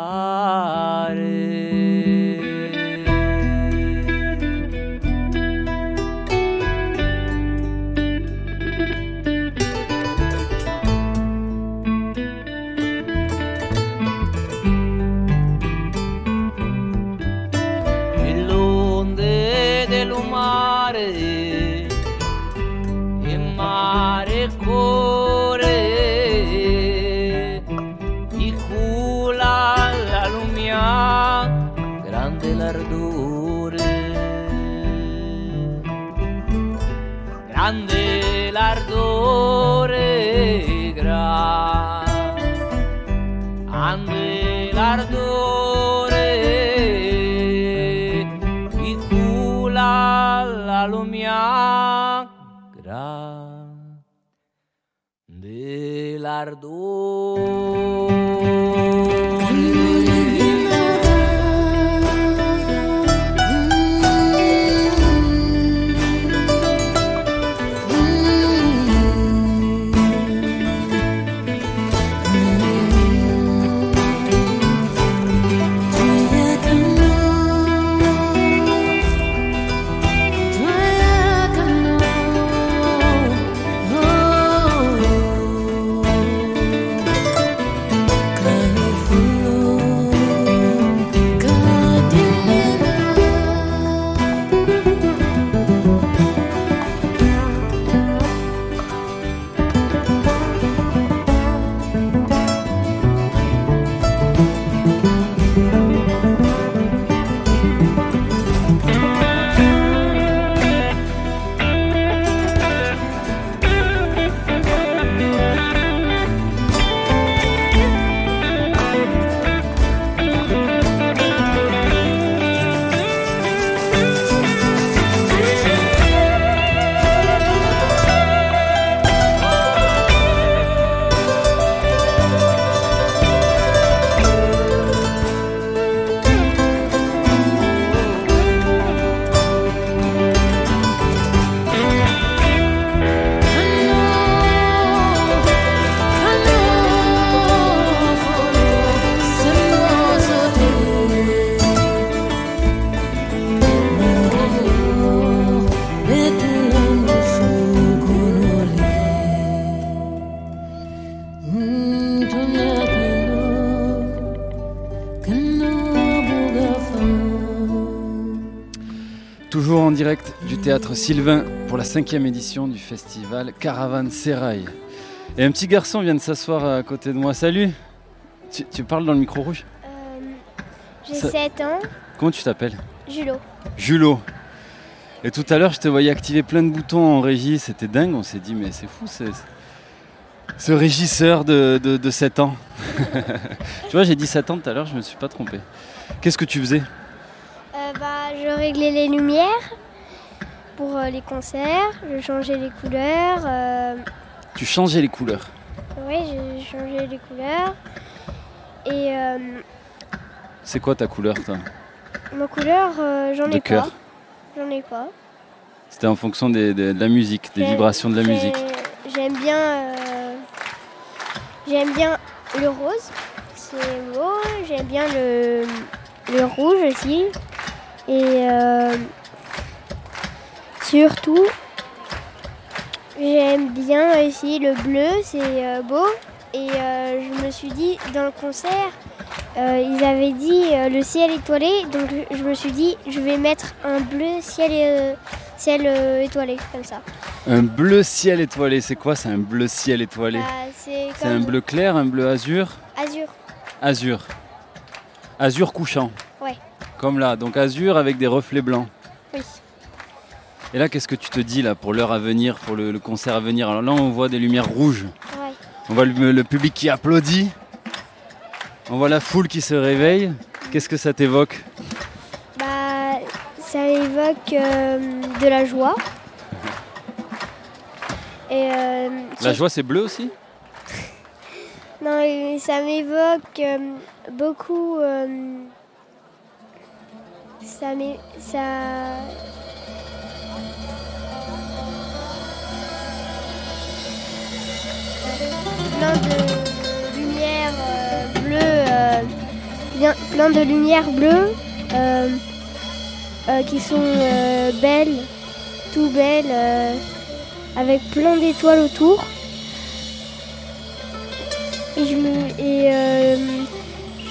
ardore Icula la lumea grande l'ardore théâtre Sylvain pour la cinquième édition du festival Caravane Serail. Et un petit garçon vient de s'asseoir à côté de moi. Salut tu, tu parles dans le micro rouge J'ai Ça- 7 ans, Comment tu t'appelles Julo. Julot. Et tout à l'heure, je te voyais activer plein de boutons en régie. C'était dingue. On s'est dit, mais c'est fou, c'est- ce régisseur de, de, de 7 ans. (laughs) tu vois, j'ai dit 7 ans tout à l'heure, je me suis pas trompé. Qu'est-ce que tu faisais? Euh, bah, je réglais les lumières pour euh, les concerts, je changeais les couleurs. euh, Tu changeais les couleurs. oui, j'ai changé les couleurs. Et euh, C'est quoi ta couleur, toi? Ma couleur, euh, j'en De ai cœur. pas. J'en ai pas. C'était en fonction des- des- de la musique, des vibrations de la musique. J'aime bien, j'aime bien le rose, c'est beau. J'aime bien le, le rouge aussi. Et surtout, j'aime bien aussi le bleu, c'est euh, beau. Et euh, je me suis dit, dans le concert, euh, ils avaient dit euh, le ciel étoilé, donc je- me suis dit, je vais mettre un bleu ciel, ciel étoilé, comme ça. Un bleu ciel étoilé, c'est quoi? C'est un bleu ciel étoilé Bah, c'est un bleu clair, un bleu azur? Azur. Azur. Azur couchant. Ouais. Comme là, donc azur avec des reflets blancs. Et là, qu'est-ce que tu te dis là pour l'heure à venir, pour le, le concert à venir Alors là, on voit des lumières rouges. Ouais. On voit le, le public qui applaudit. On voit la foule qui se réveille. Qu'est-ce que ça t'évoque Bah, ça évoque euh, de la joie. Et euh, La joie, c'est bleu aussi (laughs) Non, et ça m'évoque euh, beaucoup. ça ça. Plein de lumière euh, bleue bien, plein de lumières bleues euh, euh, qui sont euh, belles, tout belles, euh, avec plein d'étoiles autour. Et je,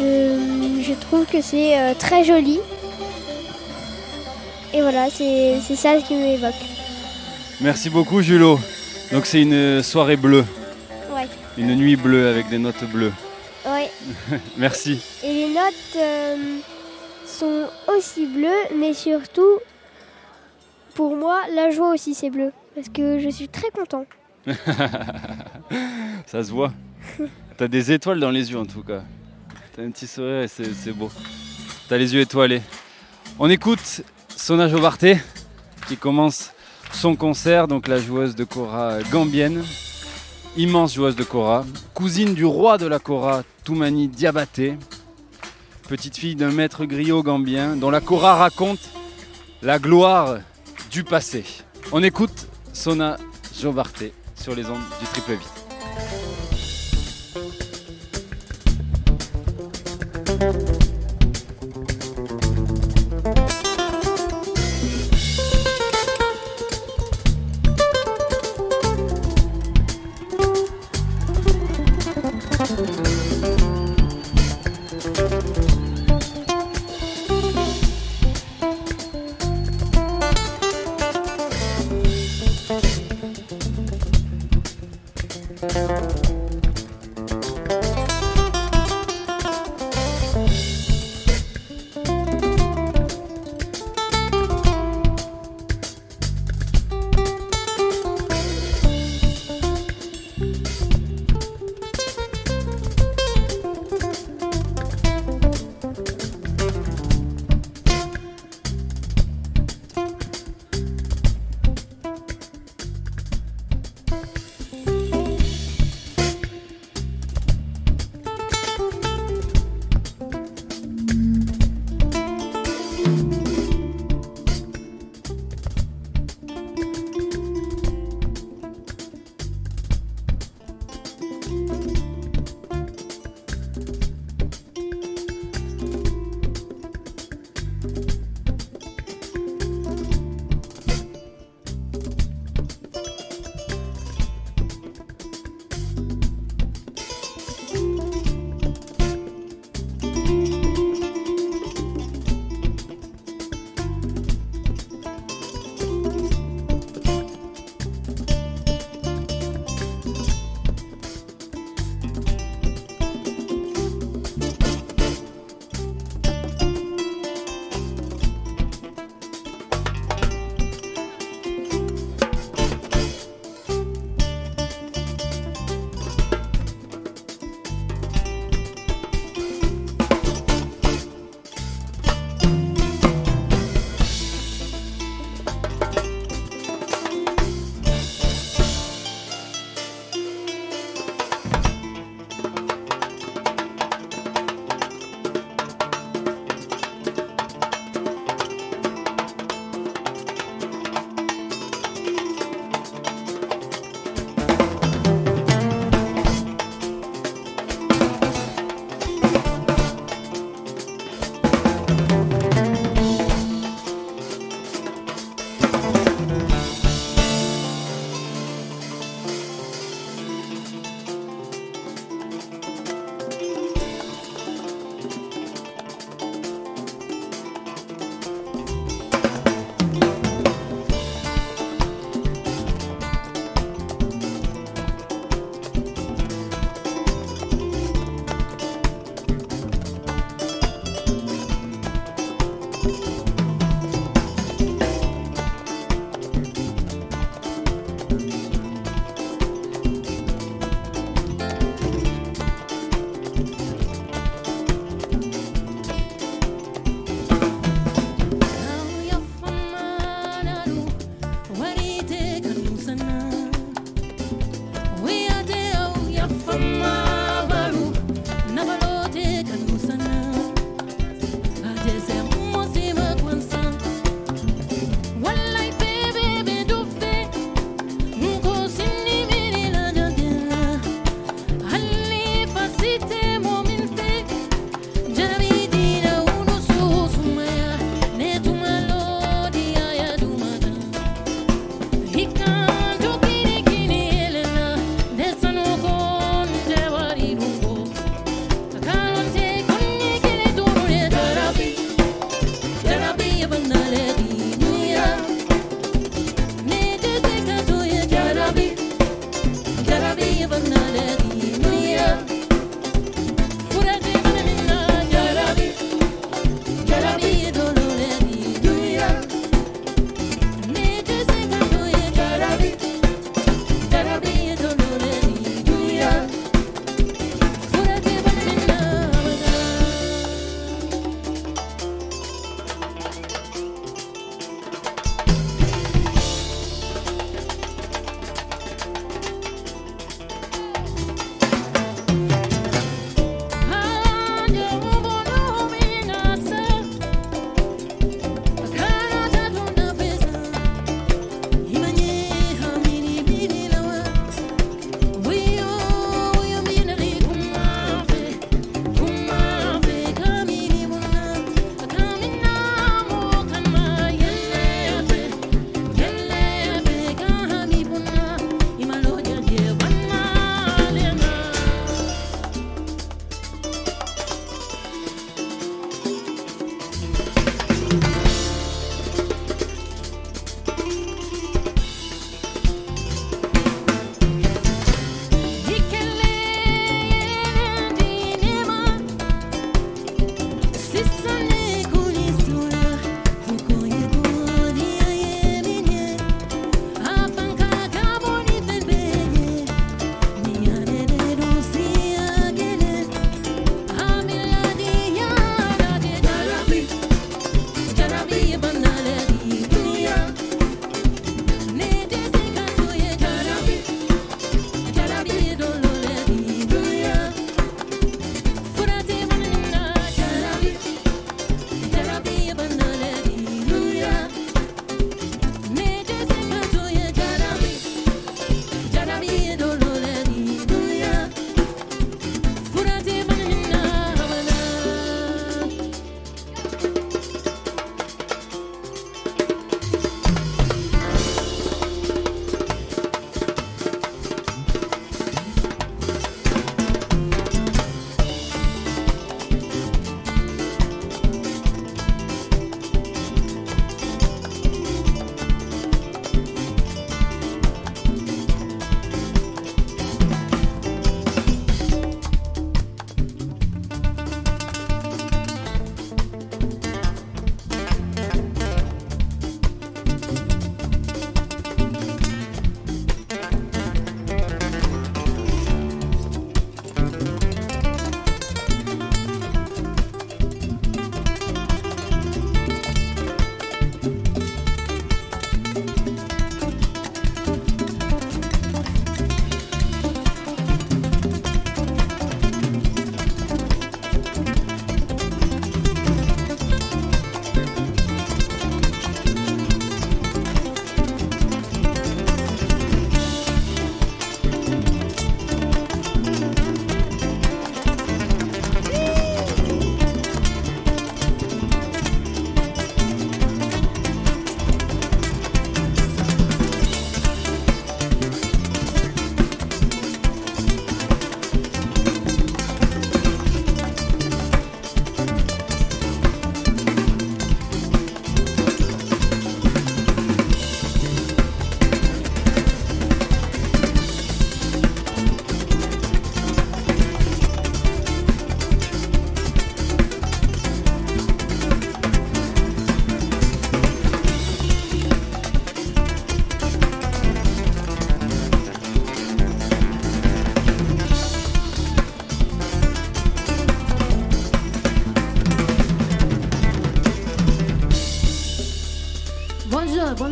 euh, trouve que c'est euh, très joli. Et voilà, c'est ça qui m'évoque. Merci beaucoup, Julo. Donc, c'est une soirée bleue. Une nuit bleue avec des notes bleues. Ouais. (laughs) Merci. Et les notes euh, sont aussi bleues, mais surtout, pour moi, la joie aussi c'est bleu. Parce que je suis très content. (laughs) Ça se voit. (laughs) T'as des étoiles dans les yeux en tout cas. T'as un petit sourire et c'est beau. T'as les yeux étoilés. On écoute Sona Jobarté qui commence son concert, donc la joueuse de kora gambienne, immense joueuse de kora, cousine du roi de la kora, Toumani Diabaté, petite fille d'un maître griot gambien dont la kora raconte la gloire du passé. On écoute Sona Jobarté sur les ondes du triple V.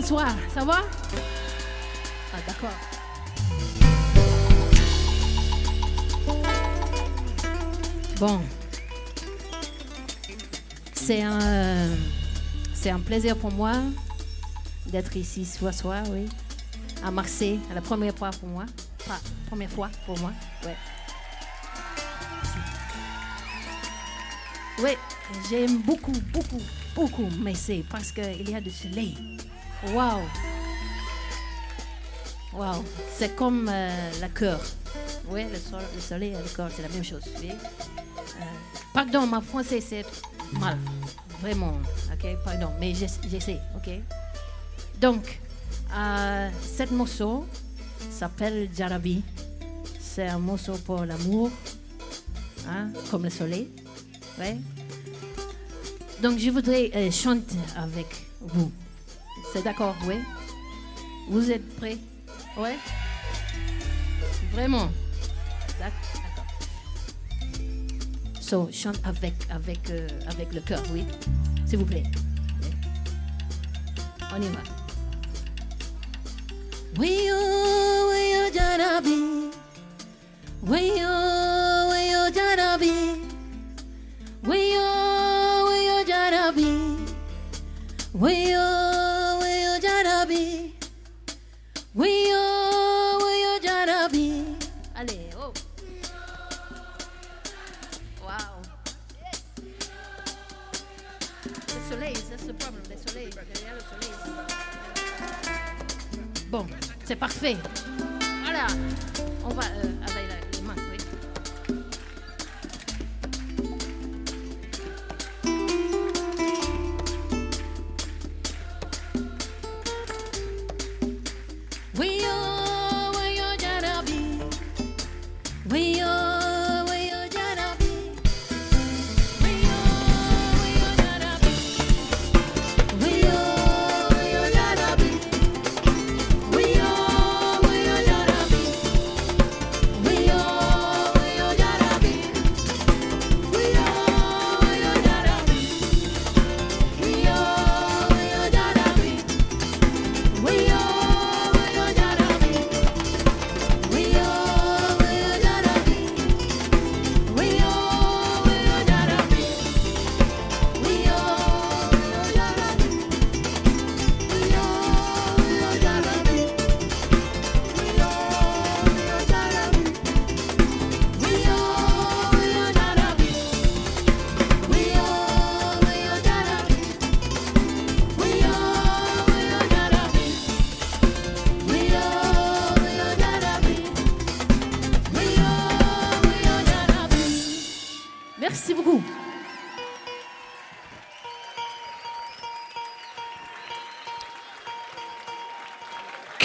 Bonsoir, ça va? Ah, d'accord. Bon. C'est un, c'est un plaisir pour moi d'être ici ce soir, oui. À Marseille, la première fois pour moi. Pas première fois pour moi, ouais. Oui, j'aime beaucoup, beaucoup, beaucoup Marseille parce qu'il y a du soleil. Waouh! Waouh! C'est comme euh, la cœur. Oui, le, le soleil et le cœur, c'est la même chose. Euh, pardon, ma français c'est mal. Vraiment, ok? Pardon, mais j'ess- j'essaie, ok? Donc, euh, cet morceau s'appelle Jarabi. C'est un morceau pour l'amour, hein, comme le soleil. Ouais. Donc, je voudrais euh, chanter avec vous. C'est d'accord, oui. Vous êtes prêts? Ouais Vraiment D'accord. So, chante avec, avec, euh, avec le cœur, oui. S'il vous plaît. On y va. We oh, we oh. We oh, we oh, gonna be. We oh, we oh, gonna be. We. Wiyo, wiyo jarabi. Allez, oh! Wow! Le soleil, c'est le problème, le soleil. Le soleil. Bon, c'est parfait. Voilà. On va euh,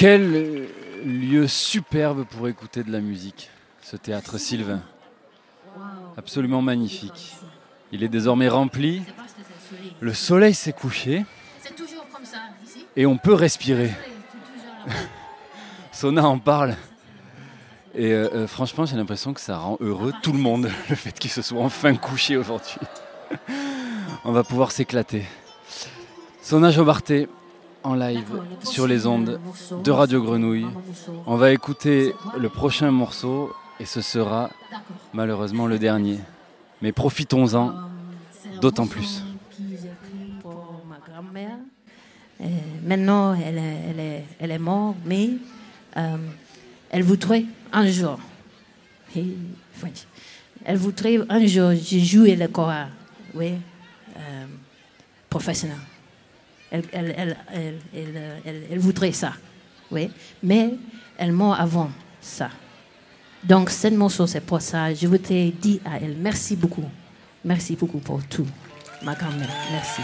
Quel lieu superbe pour écouter de la musique, ce théâtre Sylvain. Absolument magnifique. Il est désormais rempli. Le soleil s'est couché et on peut respirer. (laughs) Sona en parle. Et euh, euh, franchement, j'ai l'impression que ça rend heureux tout le monde, (laughs) le fait qu'il se soit enfin couché aujourd'hui. (laughs) on va pouvoir s'éclater. Sona Jobarté en live sur les ondes de Radio Grenouille. On va écouter le prochain morceau et ce sera malheureusement le dernier. Mais profitons-en d'autant plus. pour ma grand-mère. Euh, maintenant, elle est, elle, est, elle est morte, mais euh, elle voudrait un jour, et elle voudrait un jour je jouer le chorale, oui, euh, professionnel. Elle, voudrait ça, oui, mais elle mort avant ça. Donc, ce morceau, c'est pour ça. Je voudrais dire à elle merci beaucoup. Merci beaucoup pour tout. Ma grand-mère, merci.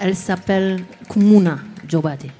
Elle s'appelle Kumuna Jobade.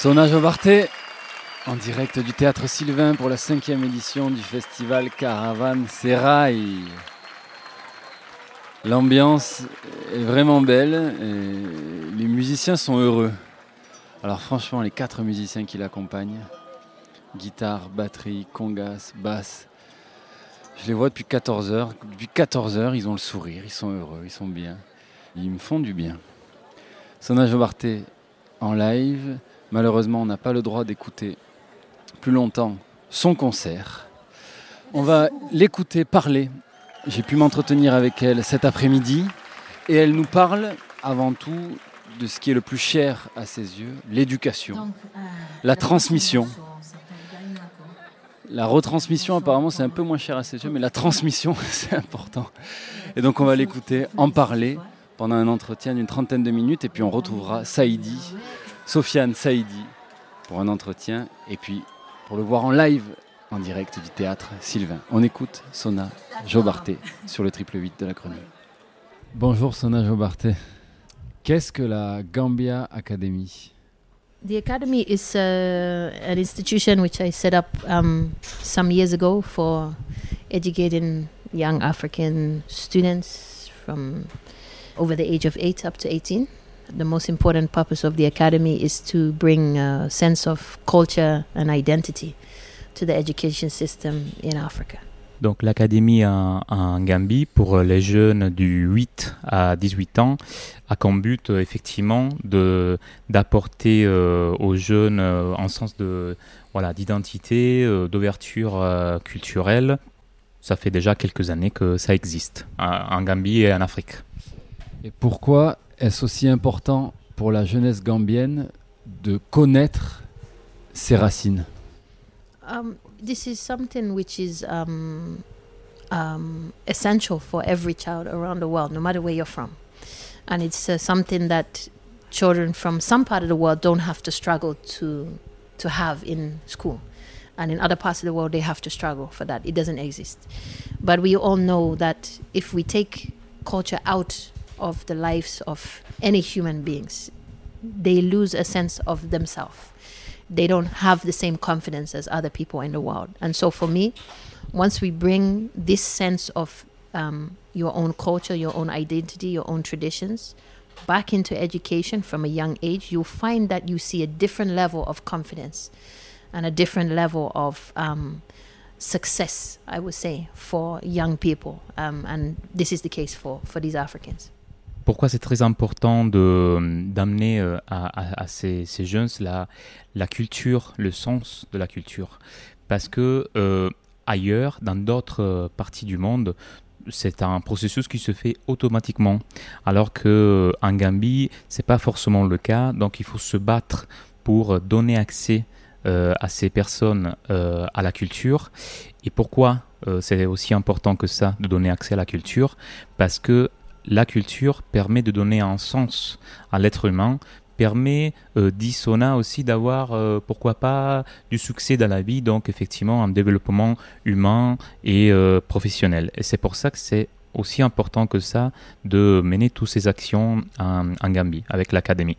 Sona Jobarté, en direct du théâtre Sylvain pour la cinquième édition du festival Caravane Serail. L'ambiance est vraiment belle et les musiciens sont heureux. Alors franchement, les quatre musiciens qui l'accompagnent, guitare, batterie, congas, basse, je les vois depuis 14 heures. Depuis 14 heures, ils ont le sourire, ils sont heureux, ils sont bien. Ils me font du bien. Sona Jobarté en live. Malheureusement, on n'a pas le droit d'écouter plus longtemps son concert. On va l'écouter parler. J'ai pu m'entretenir avec elle cet après-midi et elle nous parle avant tout de ce qui est le plus cher à ses yeux, l'éducation, la transmission. La retransmission, apparemment, c'est un peu moins cher à ses yeux, mais la transmission, (laughs) c'est important. Et donc, on va l'écouter en parler pendant un entretien d'une trentaine de minutes, et puis on retrouvera Saïdi, Sofiane Saïdi, pour un entretien, et puis pour le voir en live, en direct du théâtre Sylvain. On écoute Sona Jobarté sur le triple 8 de la chronique. Bonjour Sona Jobarté. Qu'est-ce que la Gambia Academy? The Academy is uh, an institution which I set up um, some years ago for educating young African students from over the age of 8 up to 18. The most important purpose of the Academy is to bring a sense of culture and identity to the education system in Africa. Donc l'académie en, en Gambie pour les jeunes du 8 à 18 ans a comme but euh, effectivement de d'apporter euh, aux jeunes euh, un sens de voilà d'identité, euh, d'ouverture euh, culturelle. Ça fait déjà quelques années que ça existe en, en Gambie et en Afrique. Et pourquoi est-ce aussi important pour la jeunesse gambienne de connaître ses racines? Um, this is something which is um, um, essential for every child around the world, no matter where you're from. And it's uh, something that children from some part of the world don't have to struggle to to have in school. And in other parts of the world, they have to struggle for that. It doesn't exist. But we all know that if we take culture out of the lives of any human beings, they lose a sense of themselves they don't have the same confidence as other people in the world. And so for me, once we bring this sense of um, your own culture, your own identity, your own traditions back into education from a young age, you'll find that you see a different level of confidence and a different level of um, success, I would say, for young people. Um, and this is the case for, for these Africans. Pourquoi c'est très important d'amener euh, à, ces, jeunes la, la culture, le sens de la culture Parce que euh, ailleurs, dans d'autres euh, parties du monde, c'est un processus qui se fait automatiquement, alors que en Gambie, c'est pas forcément le cas. Donc, il faut se battre pour donner accès à ces personnes à la culture. Et pourquoi c'est aussi important que ça de donner accès à la culture? Parce que la culture permet de donner un sens à l'être humain, permet, euh, dit Sona aussi, d'avoir, euh, pourquoi pas, du succès dans la vie, donc effectivement un développement humain et euh, professionnel. Et c'est pour ça que c'est aussi important que ça de mener toutes ces actions en, en Gambie avec l'académie.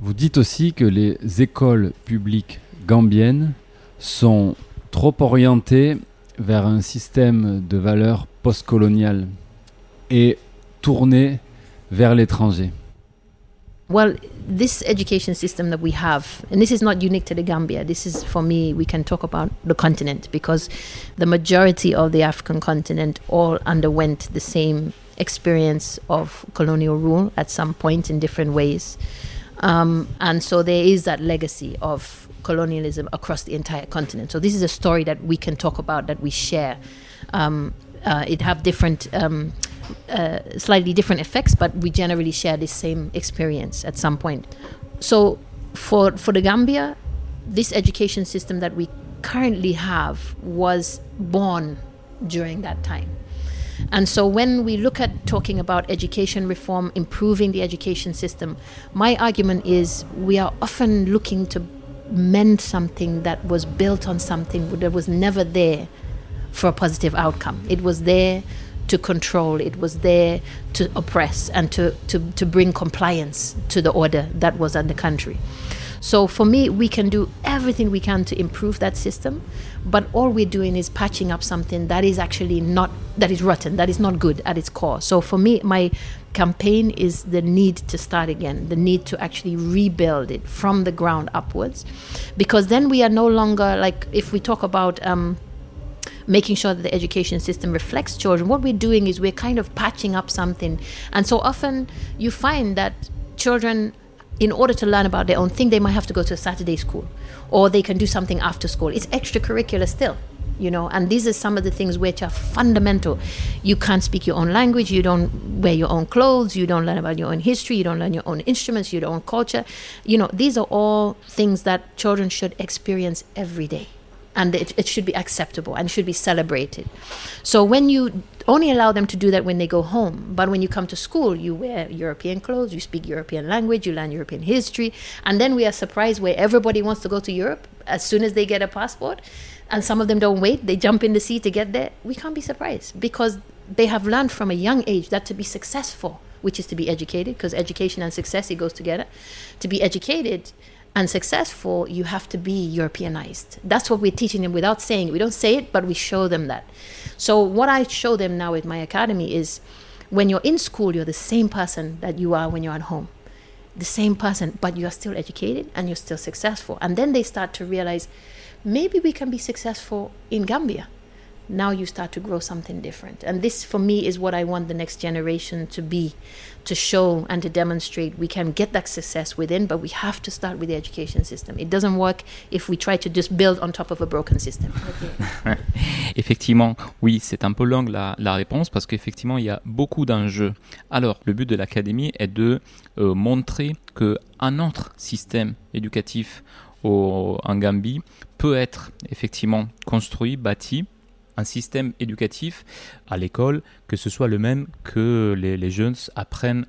Vous dites aussi que les écoles publiques gambiennes sont trop orientées vers un système de valeurs postcoloniales vers l'étranger. Well, this education system that we have, and this is not unique to the Gambia, this is for me, we can talk about the continent because the majority of the African continent all underwent the same experience of colonial rule at some point in different ways. Um, and so there is that legacy of colonialism across the entire continent. So this is a story that we can talk about, that we share. Um, uh, it have different, um, uh, slightly different effects, but we generally share the same experience at some point. So for for the Gambia, this education system that we currently have was born during that time. And so when we look at talking about education reform, improving the education system, my argument is we are often looking to mend something that was built on something that was never there for a positive outcome. It was there to control, it was there to oppress and to, to, to bring compliance to the order that was in the country. So for me, we can do everything we can to improve that system, but all we're doing is patching up something that is actually not that is rotten, that is not good at its core. So for me, my campaign is the need to start again, the need to actually rebuild it from the ground upwards, because then we are no longer like if we talk about. Um, making sure that the education system reflects children. What we're doing is we're kind of patching up something. And so often you find that children, in order to learn about their own thing, they might have to go to a Saturday school or they can do something after school. It's extracurricular still. You know, and these are some of the things which are fundamental. You can't speak your own language. You don't wear your own clothes. You don't learn about your own history. You don't learn your own instruments. Your own culture. You know, these are all things that children should experience every day and it, it should be acceptable and should be celebrated. So when you only allow them to do that when they go home, but when you come to school, you wear European clothes, you speak European language, you learn European history, and then we are surprised where everybody wants to go to Europe as soon as they get a passport, and some of them don't wait, they jump in the sea to get there. We can't be surprised because they have learned from a young age that to be successful, which is to be educated, because education and success it goes together, to be educated and successful, you have to be Europeanized. That's what we're teaching them without saying it. We don't say it, but we show them that. So, what I show them now with my academy is when you're in school, you're the same person that you are when you're at home. The same person, but you're still educated and you're still successful. And then they start to realize maybe we can be successful in Gambia. Now you start to grow something different. And this, for me, is what I want the next generation to be to show and to demonstrate we can get that success within, but we have to start with the education system. It doesn't work if we try to just build on top of a broken system. (laughs) Effectivement, oui, c'est un peu longue la, la réponse parce qu'effectivement, il y a beaucoup d'enjeux. Alors, le but de l'académie est de euh, montrer qu'un autre système éducatif au, en Gambie peut être effectivement construit, bâti, un système éducatif à l'école, que ce soit le même que les, jeunes apprennent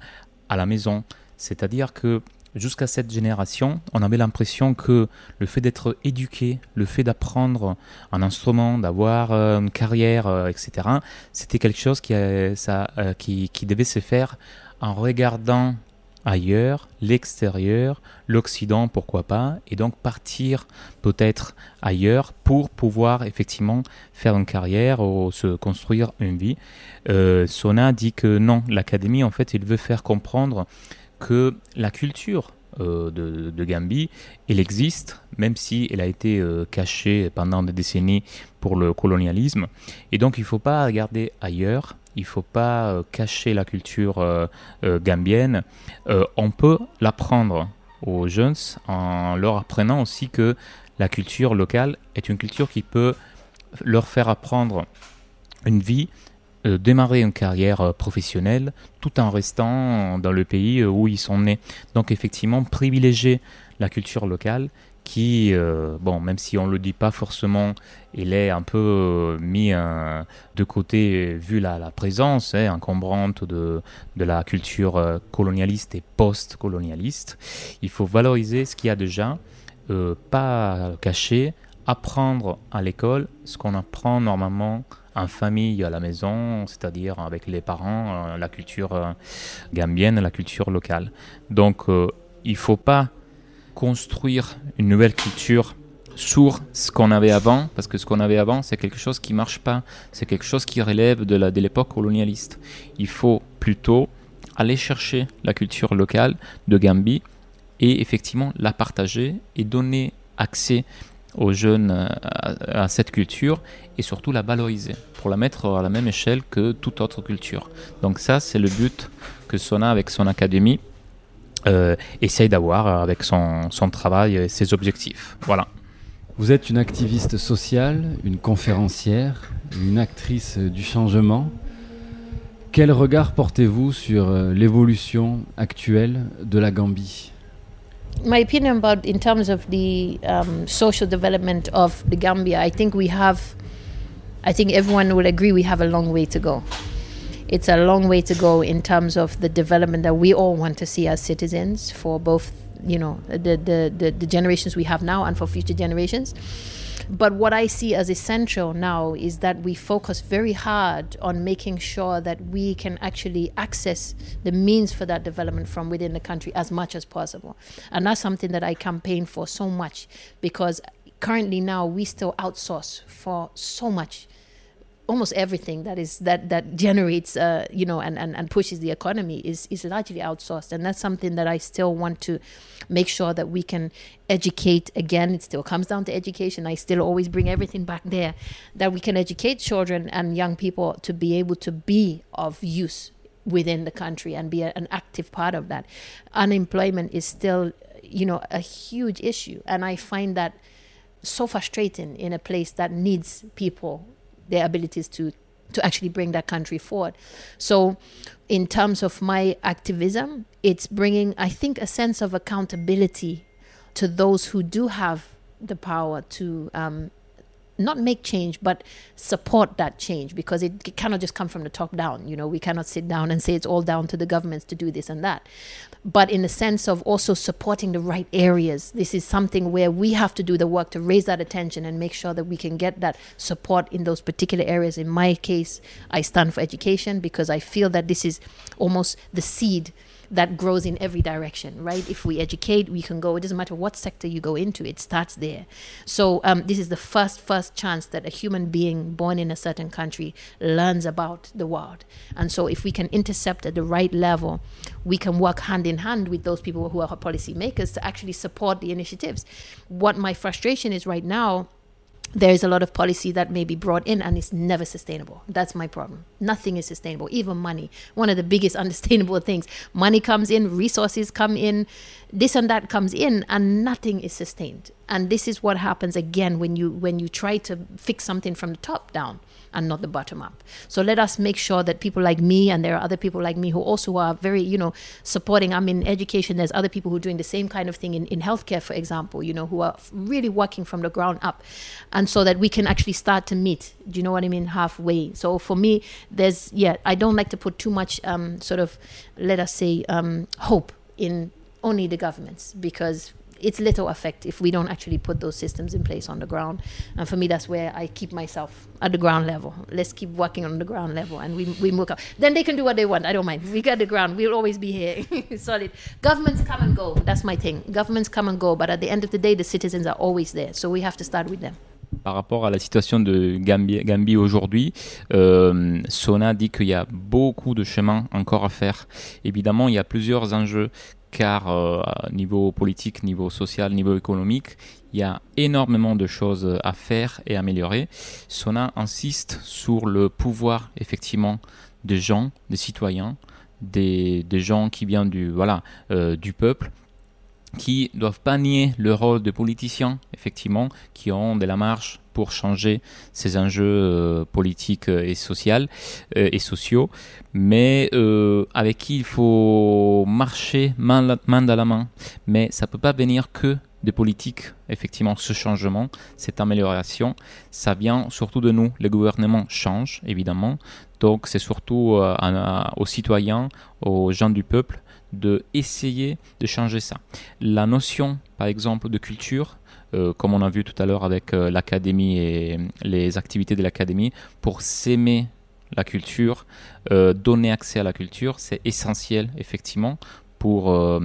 à la maison. C'est-à-dire que jusqu'à cette génération, on avait l'impression que le fait d'être éduqué, le fait d'apprendre un instrument, d'avoir euh, une carrière, euh, etc., c'était quelque chose qui, ça, euh, qui devait se faire en regardant ailleurs, l'extérieur, l'Occident, pourquoi pas, et donc partir peut-être ailleurs pour pouvoir effectivement faire une carrière ou se construire une vie. Euh, Sona dit que non, l'académie en fait, il veut faire comprendre que la culture euh, de, Gambie, elle existe, même si elle a été euh, cachée pendant des décennies pour le colonialisme. Et donc il ne faut pas regarder ailleurs, il ne faut pas euh, cacher la culture euh, euh, gambienne. On peut l'apprendre aux jeunes en leur apprenant aussi que la culture locale est une culture qui peut leur faire apprendre une vie, démarrer une carrière professionnelle tout en restant dans le pays où ils sont nés. Donc effectivement, privilégier la culture locale qui, euh, bon, même si on ne le dit pas forcément, il est un peu euh, mis euh, de côté vu la, présence hein, encombrante de, de la culture colonialiste et post-colonialiste. Il faut valoriser ce qu'il y a déjà, pas cacher, apprendre à l'école ce qu'on apprend normalement en famille à la maison, c'est-à-dire avec les parents, la culture gambienne, la culture locale. Donc il ne faut pas construire une nouvelle culture sur ce qu'on avait avant, parce que ce qu'on avait avant, c'est quelque chose qui marche pas, c'est quelque chose qui relève de la- de l'époque colonialiste. Il faut plutôt aller chercher la culture locale de Gambie et effectivement la partager et donner accès aux jeunes euh, à, à cette culture et surtout la valoriser pour la mettre à la même échelle que toute autre culture. Donc ça, c'est le but que Sona avec son académie euh, essaye d'avoir avec son, son travail et ses objectifs. Voilà. Vous êtes une activiste sociale, une conférencière, une actrice euh, du changement. Quel regard portez-vous sur euh, l'évolution actuelle de la Gambie? My opinion about in terms of the um, social development of the Gambia, I think we have, I think everyone will agree we have a long way to go. It's a long way to go in terms of the development that we all want to see as citizens for both you know the, the the the generations we have now and for future generations. But what I see as essential now is that we focus very hard on making sure that we can actually access the means for that development from within the country as much as possible. And that's something that I campaign for so much because currently now we still outsource for so much almost everything that is that that generates uh, you know and, and, and pushes the economy is is largely outsourced. And that's something that I still want to make sure that we can educate again. It still comes down to education. I still always bring everything back there that we can educate children and young people to be able to be of use within the country and be a, an active part of that. Unemployment is still you know a huge issue. And I find that so frustrating in a place that needs people their abilities to to actually bring that country forward. So, in terms of my activism, it's bringing, I think, a sense of accountability to those who do have the power to um, not make change, but support that change because it, cannot just come from the top down. You know, we cannot sit down and say it's all down to the governments to do this and that. But in the sense of also supporting the right areas, this is something where we have to do the work to raise that attention and make sure that we can get that support in those particular areas. In my case, I stand for education because I feel that this is almost the seed that grows in every direction, right? If we educate, we can go. It doesn't matter what sector you go into; it starts there. So um, this is the first first chance that a human being born in a certain country learns about the world. And so, if we can intercept at the right level, we can work hand in hand with those people who are policymakers to actually support the initiatives. What my frustration is right now there is a lot of policy that may be brought in and it's never sustainable. That's my problem. Nothing is sustainable, even money. One of the biggest (laughs) unsustainable things. Money comes in, resources come in, this and that comes in, and nothing is sustained. And this is what happens again when you when you try to fix something from the top down and not the bottom up. So let us make sure that people like me and there are other people like me who also are very, you know, supporting. I'm in education. There's other people who are doing the same kind of thing in, in healthcare, for example, you know, who are really working from the ground up. And so that we can actually start to meet, do you know what I mean, halfway. So for me, there's, yeah, I don't like to put too much um, sort of, let us say, um, hope in only the governments because it's little effect if we don't actually put those systems in place on the ground. And for me, that's where I keep myself at the ground level. Let's keep working on the ground level and we, we move up. Then they can do what they want. I don't mind. We got the ground. We'll always be here. (laughs) Solid. Governments come and go. That's my thing. Governments come and go. But at the end of the day, the citizens are always there. So we have to start with them. par rapport à la situation de Gambie, Gambie aujourd'hui, euh, Sona dit qu'il y a beaucoup de chemin encore à faire. Évidemment, il y a plusieurs enjeux car euh, niveau politique, niveau social, niveau économique, il y a énormément de choses à faire et améliorer. Sona insiste sur le pouvoir effectivement des gens, des citoyens, des, des gens qui viennent du voilà euh, du peuple qui doivent pas nier le rôle de politiciens, effectivement, qui ont de la marge pour changer ces enjeux euh, politiques et sociaux euh, et sociaux, mais euh, avec qui il faut marcher main, dans la main. Mais ça peut pas venir que des politiques, effectivement, ce changement, cette amélioration, ça vient surtout de nous. Les gouvernements changent, évidemment, donc c'est surtout euh, aux citoyens, aux gens du peuple, de essayer de changer ça. La notion, par exemple, de culture, euh, comme on a vu tout à l'heure avec euh, l'académie et les activités de l'académie, pour s'aimer la culture, euh, donner accès à la culture, c'est essentiel, effectivement, pour euh,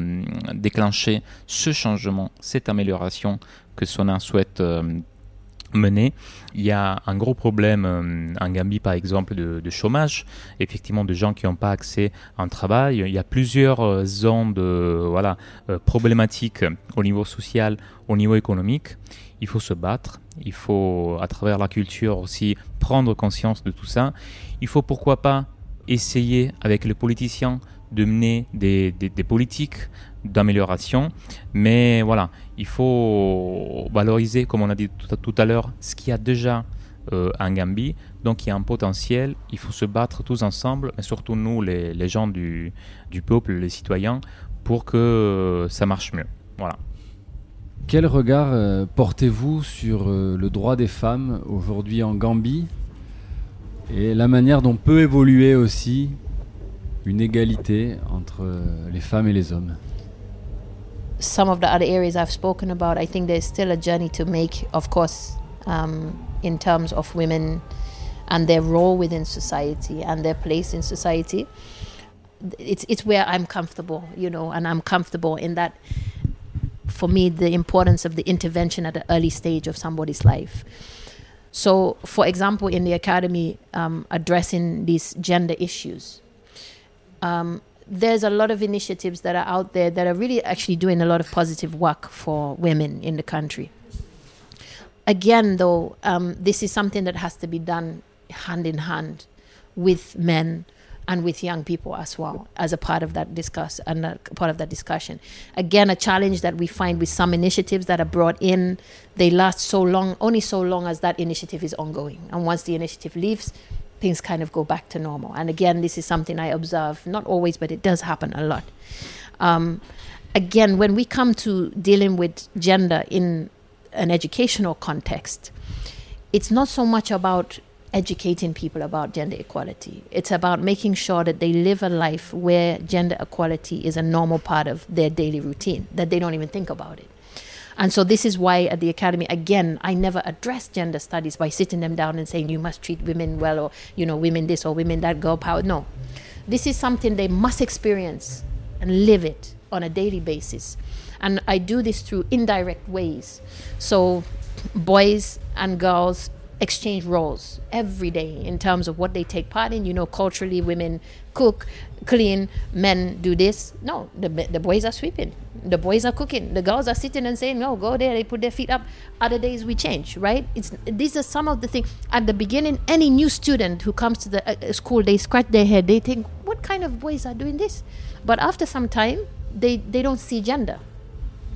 déclencher ce changement, cette amélioration que Sona souhaite mener. Il y a un gros problème euh, en Gambie, par exemple, de, chômage, effectivement, de gens qui n'ont pas accès à un travail. Il y a plusieurs euh, zones de, voilà, euh, problématiques au niveau social, au niveau économique. Il faut se battre, il faut, à travers la culture aussi, prendre conscience de tout ça. Il faut pourquoi pas essayer avec les politiciens de mener des- des politiques d'amélioration. Mais voilà, il faut valoriser, comme on a dit tout à, l'heure, ce qu'il y a déjà euh, en Gambie. Donc il y a un potentiel, il faut se battre tous ensemble, mais surtout nous, les, gens du, du peuple, les citoyens, pour que euh, ça marche mieux. Voilà. Quel regard euh, portez-vous sur euh, le droit des femmes aujourd'hui en Gambie et la manière dont peut évoluer aussi une égalité entre euh, les femmes et les hommes? Some of the other areas I've spoken about, I think there's still a journey to make, of course, um, in terms of women and their role within society and their place in society. It's it's where I'm comfortable, you know, and I'm comfortable in that. For me, the importance of the intervention at the early stage of somebody's life. So, for example, in the academy, um, addressing these gender issues, um, there's a lot of initiatives that are out there that are really actually doing a lot of positive work for women in the country. Again, though, um, this is something that has to be done hand in hand with men and with young people as well as a part of that discuss and a part of that discussion again a challenge that we find with some initiatives that are brought in they last so long only so long as that initiative is ongoing and once the initiative leaves things kind of go back to normal and again this is something i observe not always but it does happen a lot um, again when we come to dealing with gender in an educational context it's not so much about educating people about gender equality. It's about making sure that they live a life where gender equality is a normal part of their daily routine, that they don't even think about it. And so this is why at the academy, again, I never address gender studies by sitting them down and saying you must treat women well or you know women this or women that girl power. No, this is something they must experience and live it on a daily basis. And I do this through indirect ways. So boys and girls exchange roles every day in terms of what they take part in. You know, culturally, women cook, clean, men do this. No, the, the boys are sweeping, the boys are cooking, the girls are sitting and saying, "No, go there." They put their feet up. Other days we change, right? It's these are some of the things. At the beginning, any new student who comes to the uh, school, they scratch their head. They think, "What kind of boys are doing this?" But after some time, they they don't see gender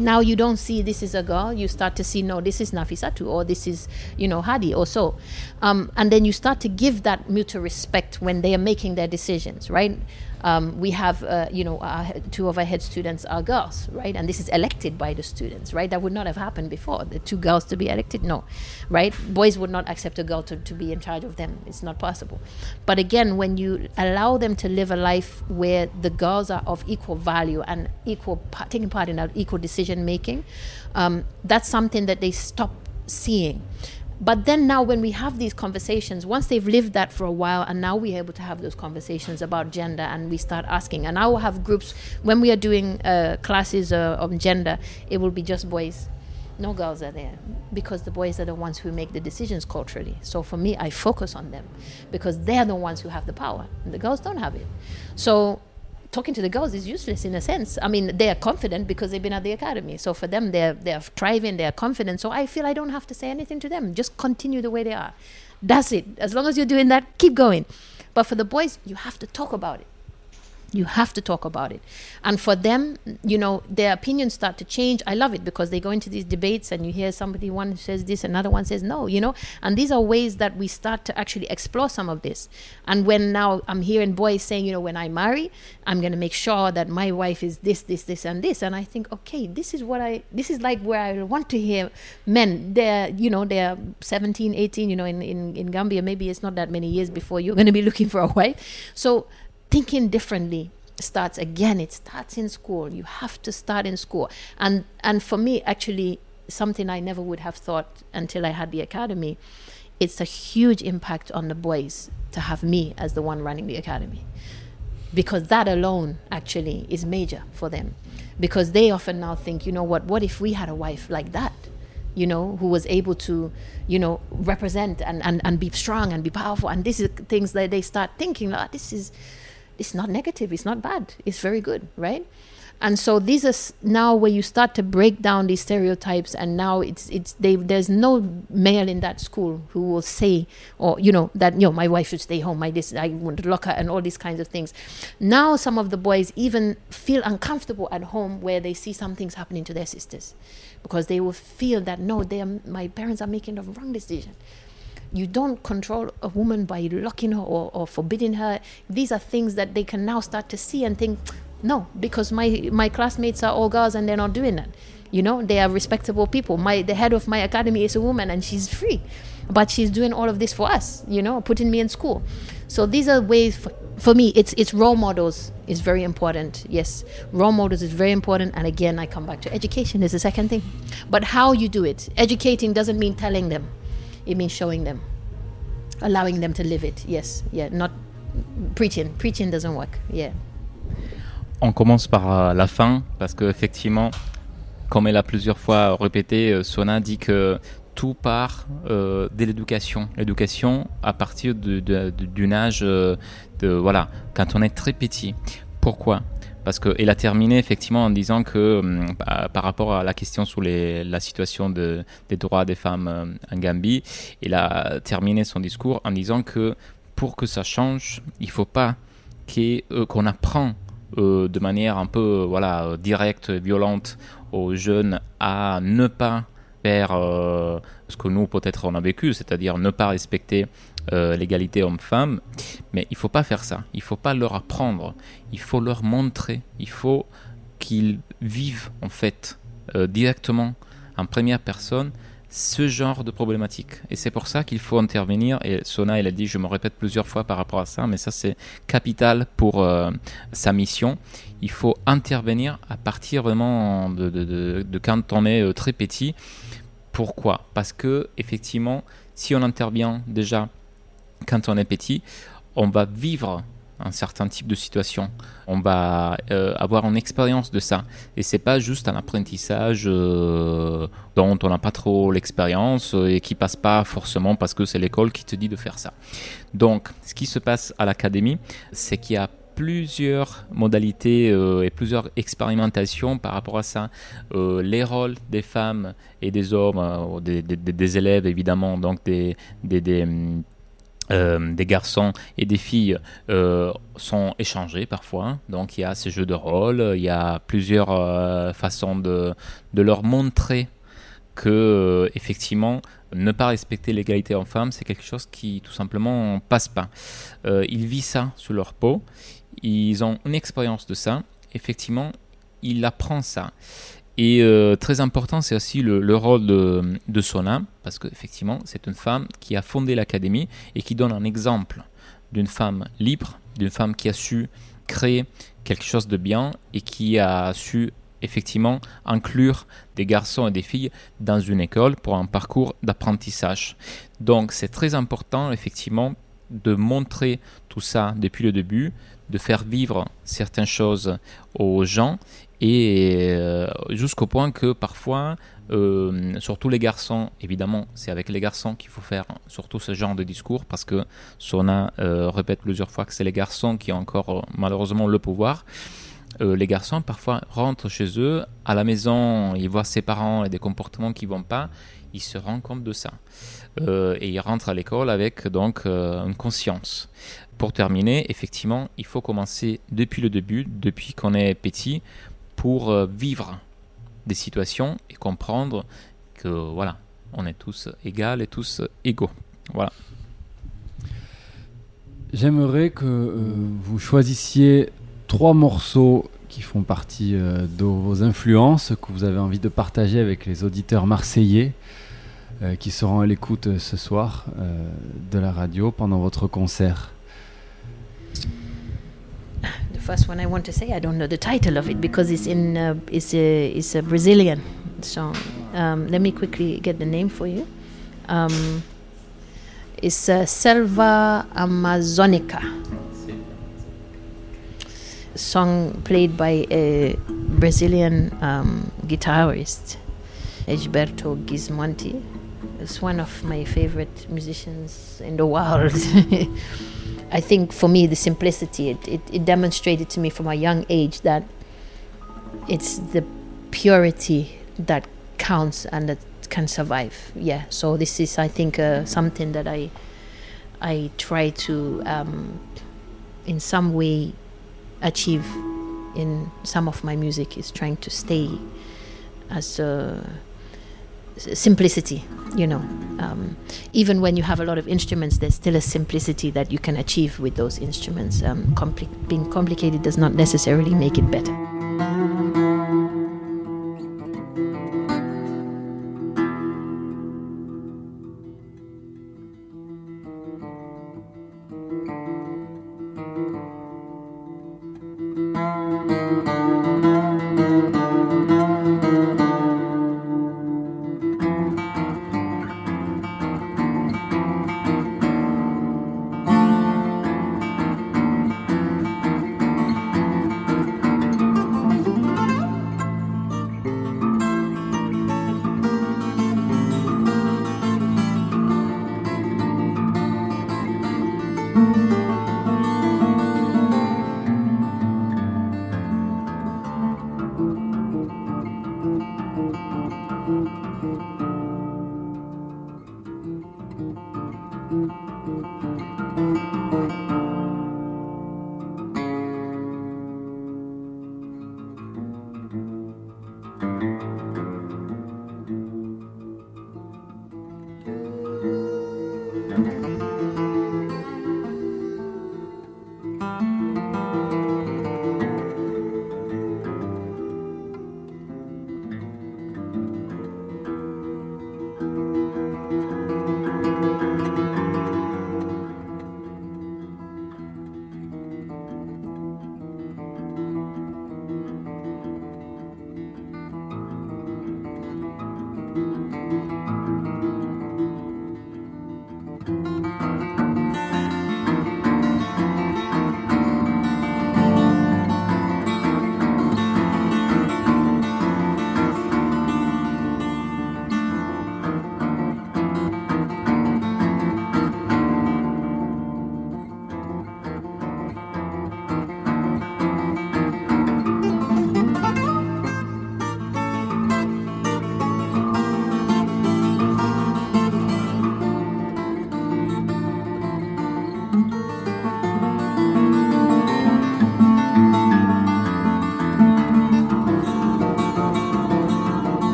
now you don't see this is a girl you start to see no this is nafisatu or this is you know hadi or so. Um, and then you start to give that mutual respect when they are making their decisions right um, we have uh, you know our, two of our head students are girls right? And this is elected by the students right? That would not have happened before. The two girls to be elected? No right? Boys would not accept a girl to, to be in charge of them. It's not possible. But again when you allow them to live a life where the girls are of equal value and equal taking part in equal decision making um, that's something that they stop seeing but then now when we have these conversations once they've lived that for a while and now we're able to have those conversations about gender and we start asking and i will have groups when we are doing uh, classes uh, on gender it will be just boys. No girls are there because the boys are the ones who make the decisions culturally. So for me i focus on them because they're the ones who have the power and the girls don't have it. So talking to the girls is useless in a sense. I mean, they are confident because they've been at the academy. So for them, they're they're thriving, they're confident. So I feel I don't have to say anything to them. Just continue the way they are. That's it. As long as you're doing that, keep going. But for the boys, you have to talk about it. You have to talk about it. And for them, you know, their opinions start to change. I love it because they go into these debates and you hear somebody, one says this, another one says no, you know. And these are ways that we start to actually explore some of this. And when now I'm hearing boys saying, you know, when I marry, I'm going to make sure that my wife is this, this, this, and this. And I think, okay, this is what I, this is like where I want to hear men. They're, you know, they're 17, 18, you know, in, in, in Gambia, maybe it's not that many years before you're going to be looking for a wife. So, thinking differently starts again it starts in school. You have to start in school. And and for me actually something i never would have thought until i had the academy it's a huge impact on the boys to have me as the one running the academy. Because that alone actually is major for them. Because they often now think you know what what if we had a wife like that? You know who was able to you know represent and and, and be strong and be powerful. And this is things that they start thinking like this is it's not negative it's not bad it's very good right? And so these are now where you start to break down these stereotypes and now it's it's they there's no male in that school who will say or you know that you know my wife should stay home my this i want to lock her and all these kinds of things. Now some of the boys even feel uncomfortable at home where they see some things happening to their sisters because they will feel that no they are, my parents are making the wrong decision you don't control a woman by locking her or, or forbidding her these are things that they can now start to see and think no because my my classmates are all girls and they're not doing that you know they are respectable people my the head of my academy is a woman and she's free but she's doing all of this for us you know putting me in school so these are ways for, for me, it's it's role models is very important. Yes, role models is very important. And again, I come back to education is the second thing. But how you do it, educating doesn't mean telling them; it means showing them, allowing them to live it. Yes, yeah, not preaching. Preaching doesn't work. Yeah. On commence par euh, la fin parce que effectivement, comme elle a plusieurs fois répété, euh, Sona dit que tout part euh, de l'éducation. L'éducation à partir d'un âge euh, de voilà, quand on est très petit. Pourquoi? Parce qu'elle a terminé effectivement en disant que hum, par rapport à la question sur la situation de- des droits des femmes euh, en Gambie, elle a terminé son discours en disant que pour que ça change, il faut pas euh, qu'on apprend euh, de manière un peu euh, voilà euh, directe, violente aux jeunes à ne pas faire euh, ce que nous peut-être on a vécu, c'est-à-dire ne pas respecter euh, l'égalité homme-femme. Mais il faut pas faire ça. Il faut pas leur apprendre. Il faut leur montrer. Il faut qu'ils vivent en fait euh, directement en première personne ce genre de problématique. Et c'est pour ça qu'il faut intervenir. Et Sona, elle a dit, je me répète plusieurs fois par rapport à ça, mais ça c'est capital pour euh, sa mission. Il faut intervenir à partir vraiment de, quand on est très petit. Pourquoi? Parce que effectivement, si on intervient déjà quand on est petit, on va vivre un certain type de situation. On va euh, avoir une expérience de ça. Et c'est pas juste un apprentissage euh, dont on n'a pas trop l'expérience euh, et qui passe pas forcément parce que c'est l'école qui te dit de faire ça. Donc, ce qui se passe à l'académie, c'est qu'il y a plusieurs modalités et plusieurs expérimentations par rapport à ça. Les rôles des femmes et des hommes, des, des- élèves évidemment, donc des, des, des, hum, euh, des garçons et des filles euh, sont échangés parfois. Donc il y a ces jeux de rôle, il y a plusieurs euh, façons de, leur montrer que effectivement ne pas respecter l'égalité homme-femme, c'est quelque chose qui tout simplement passe pas. Ils vivent ça sur leur peau, ils ont une expérience de ça. Effectivement, il apprend ça. Et euh, très important, c'est aussi le, le rôle de, de Sona, parce qu'effectivement, c'est une femme qui a fondé l'académie et qui donne un exemple d'une femme libre, d'une femme qui a su créer quelque chose de bien et qui a su effectivement inclure des garçons et des filles dans une école pour un parcours d'apprentissage. Donc c'est très important effectivement de montrer tout ça depuis le début, de faire vivre certaines choses aux gens et euh, jusqu'au point que parfois, euh, surtout les garçons, évidemment, c'est avec les garçons qu'il faut faire surtout ce genre de discours parce que Sona euh, répète plusieurs fois que c'est les garçons qui ont encore malheureusement le pouvoir. Les garçons parfois rentrent chez eux, à la maison, ils voient ses parents et des comportements qui vont pas, ils se rendent compte de ça. Et ils rentrent à l'école avec donc une conscience. Pour terminer, effectivement, il faut commencer depuis le début, depuis qu'on est petit, pour euh, vivre des situations et comprendre que voilà, on est tous égaux et tous égaux. Voilà. J'aimerais que euh, vous choisissiez trois morceaux qui font partie euh, de vos influences, que vous avez envie de partager avec les auditeurs marseillais qui seront à l'écoute ce soir de la radio pendant votre concert. (laughs) The first one I want to say, I don't know the title of it because it's in uh, it's a it's a Brazilian song. Um, let me quickly get the name for you. Um, it's uh, Selva Amazonica. Song played by a Brazilian um, guitarist, Egberto Gismonti. It's one of my favorite musicians in the world. (laughs) I think for me, the simplicity, it, it, it demonstrated to me from a young age that it's the purity that counts and that can survive. Yeah, so this is, I think, uh, something that I, I try to, um, in some way, achieve in some of my music is trying to stay as a simplicity you know. Um, even when you have a lot of instruments there's still a simplicity that you can achieve with those instruments. Um, compli- being complicated does not necessarily make it better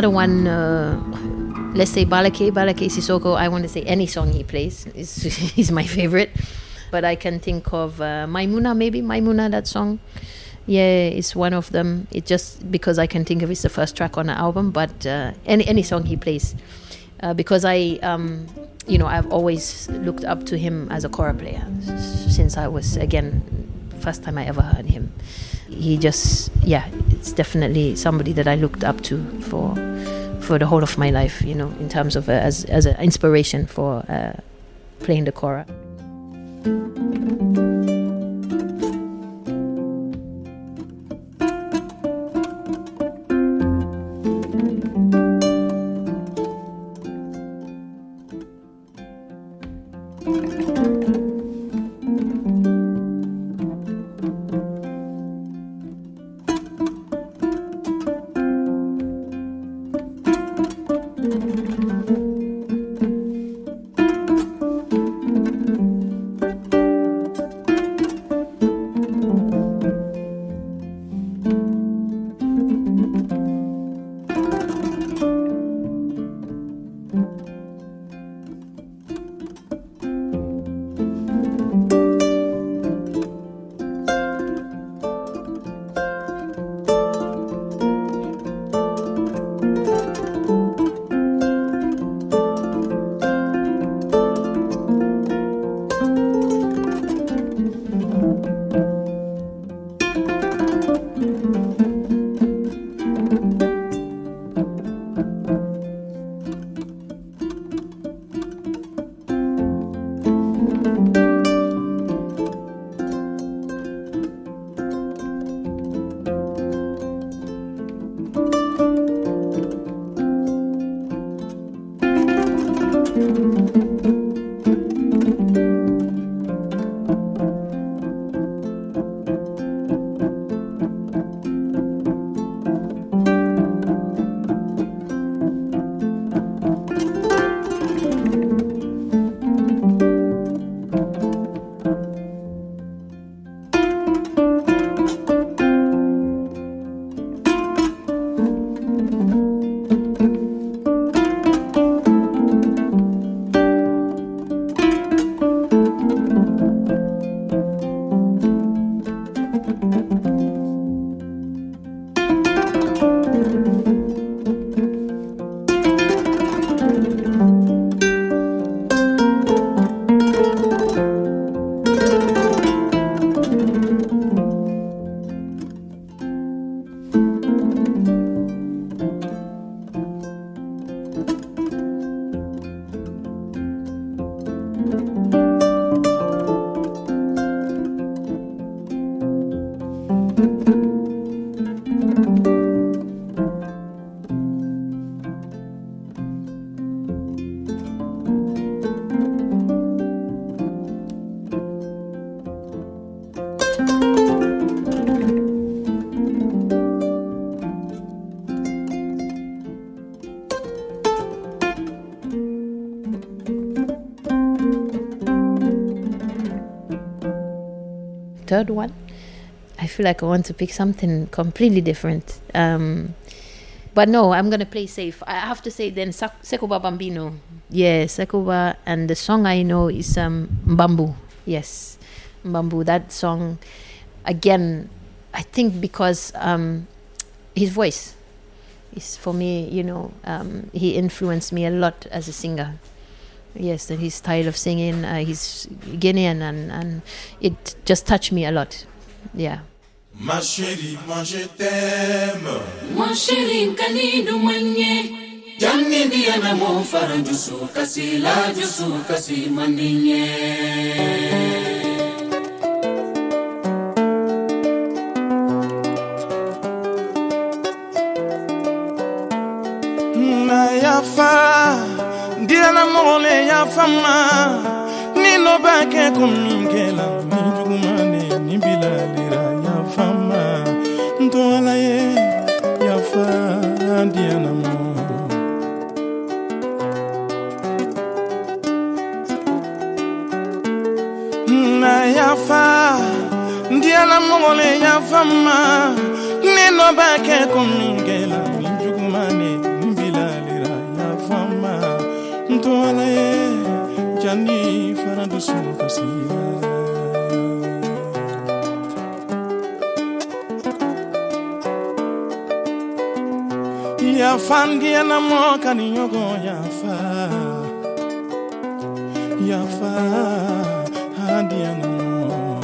another one, uh, let's say Balake, Balake Sissoko, I want to say any song he plays (laughs) is, my favorite. But I can think of uh, Maimuna, maybe Maimuna, that song. Yeah, it's one of them. It just because I can think of it's the first track on the album, but uh, any any song he plays, uh, because I, um, you know, I've always looked up to him as a choir player since I was again first time I ever heard him. He just, yeah, it's definitely somebody that I looked up to for for the whole of my life. You know, in terms of uh, as as an inspiration for uh, playing the chora. Feel like I want to pick something completely different. Um, but no, I'm gonna play safe. I have to say then Sekoba Bambino. Yeah, Sekoba, and the song I know is um, Bamboo. Yes, Bamboo. That song, again, I think because um, his voice is for me, you know, um, he influenced me a lot as a singer. Yes, and his style of singing, uh, he's Guinean, and, and it just touched me a lot. Yeah. Ma chérie, moi je t'aime. Mon chéri kanidu mwenye Janni diana mo faran jusu kasi la jusu kasi mandinye. Na yafa, diana mo le yafa ma. Ni no ba ke kun min na ye yafa diana mo na yafa diana mo le yafa ma ne no ba ke kumingela njugumane bilalira yafa ma ntwala ye jani farandu su kasira ya fangia na moka ni yogo ya fa ya fa hadia na mo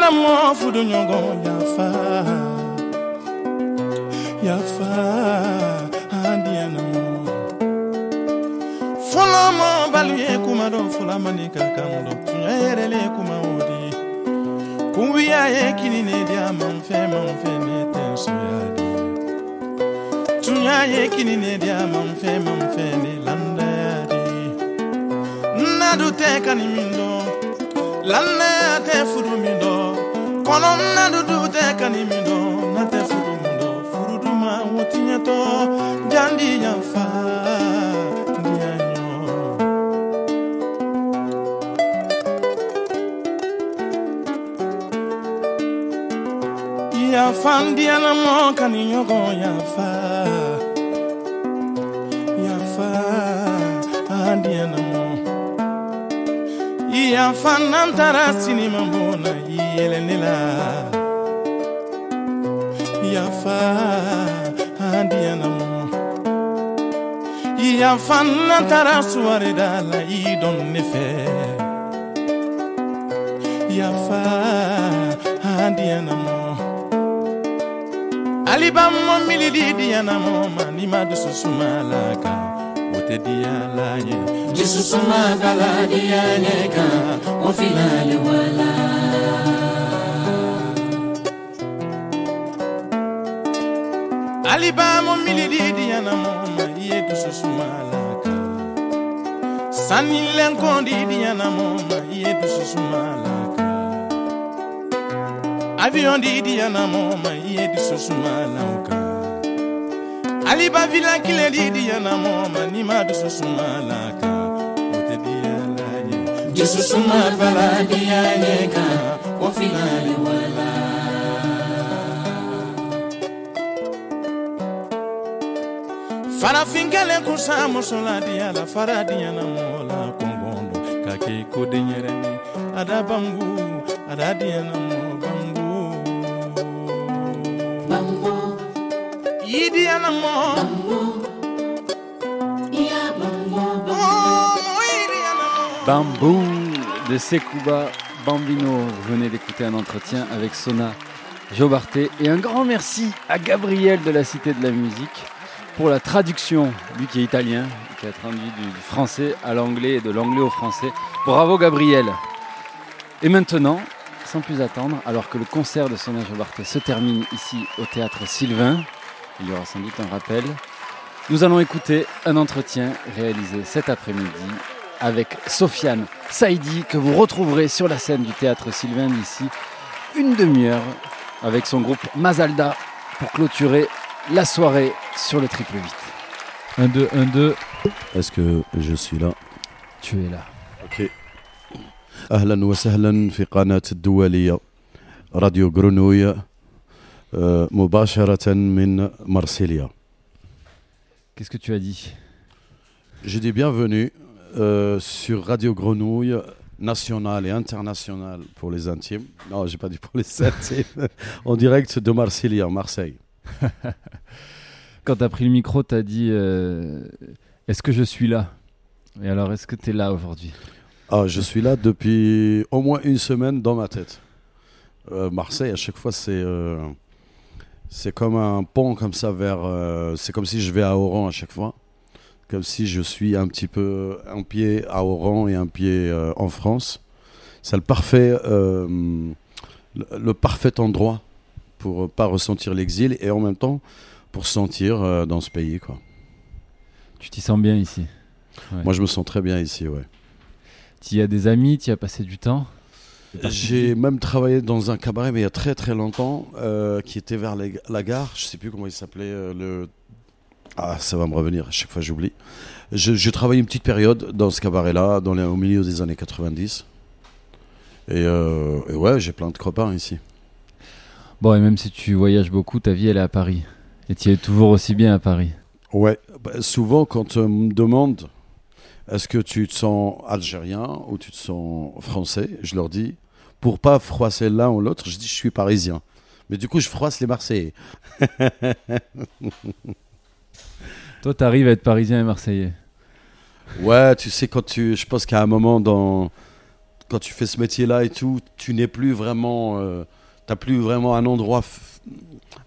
na mo fudu nyogo ya fa ya fa hadia na mo folo mo balie kuma do fola manika kando tunyere le kuma odi kuwiya ye kinine dia manfe manfe ne so ya tunya ye kini ne dia man fe man fe ne na du te kani mindo te furu mindo kono na du du te kanimindo na te furu mindo furu du ma wotinya jandi nya fandiana moka ni yogo yafa yafa andiana mo. Yafa nantara sinima mona yelenela yafa andiana mo. Yafa nantara suarida la idon nefe yafa andiana mo maliba mo milidi diana mo manima dusu sumalaka ote diala ye. Dusu sumakala diane ka o filale wala. Aliba mo milidi diana mo maiye dusu sumalaka. Sanilenkondi diana mo maiye dusu sumalaka. Avion d'idiana mon maillé du sosuma lanka. Aliba villa qui l'a dit diana mon manima du sosuma lanka. Jesusuma bala diyaneka ofilani wala. farafin kelen kun sa musola diya la fara diyana mɔgɔ la kɔngɔn don ka kɛ ko den yɛrɛ ni a da bangu a da diyana mɔ Bambou de Sekouba Bambino. Vous venez d'écouter un entretien avec Sona Jobarté. Et un grand merci à Gabriel de la Cité de la Musique pour la traduction, lui qui est italien, qui a traduit du, du français à l'anglais et de l'anglais au français. Bravo Gabriel. Et maintenant, sans plus attendre, alors que le concert de Sona Jobarté se termine ici au théâtre Sylvain, il y aura sans doute un rappel, nous allons écouter un entretien réalisé cet après-midi avec Sofiane Saïdi que vous retrouverez sur la scène du théâtre Sylvain d'ici une demi-heure avec son groupe Mazalda pour clôturer la soirée sur le triple 8. 1, 2, 1, 2. Est-ce que je suis là Tu es là. Ok. أهلا وسهلا في قناة الدولية راديو غرونوي آه، مباشرة من مرسيليا Qu'est-ce que tu as dit Je dis bienvenue euh, sur Radio Grenouille nationale et internationale pour les intimes. Non, j'ai pas dit pour les intimes. en direct de Marseille, Marseille. (laughs) Quand tu as pris le micro, tu as dit euh, Est-ce que je suis là Et alors, est-ce que tu es là aujourd'hui Ah, je suis là depuis au moins une semaine dans ma tête. Euh, Marseille, à chaque fois, c'est euh, c'est comme un pont comme ça vers. euh, c'est comme si je vais à Oran à chaque fois. Comme si je suis un petit peu un pied à Oran et un pied euh, en France. C'est le parfait, euh, le, le parfait endroit pour pas ressentir l'exil et en même temps pour se sentir dans ce pays. Quoi. Tu t'y sens bien ici? Ouais. Moi, je me sens très bien ici, ouais. Tu y as des amis, tu y as passé du temps? J'ai même travaillé dans un cabaret, mais il y a très très longtemps, euh, qui était vers les- la gare. Je sais plus comment il s'appelait. euh, le... Ah, ça va me revenir. À chaque fois, j'oublie. Je, je travaillais une petite période dans ce cabaret-là, dans les- au milieu des années 90. Et, euh, et ouais, j'ai plein de copains ici. Bon, et même si tu voyages beaucoup, ta vie, elle est à Paris. Et tu es toujours aussi bien à Paris. Ouais, bah, souvent quand on me demande est-ce que tu te sens algérien ou tu te sens français, je leur dis pour pas froisser l'un ou l'autre, je dis je suis parisien Mais du coup, je froisse les Marseillais. (laughs) Toi, tu arrives à être parisien et marseillais. Ouais, tu sais, quand tu, je pense qu'à un moment, dans, quand tu fais ce métier-là et tout, tu n'es plus vraiment. euh, T'as plus vraiment un endroit,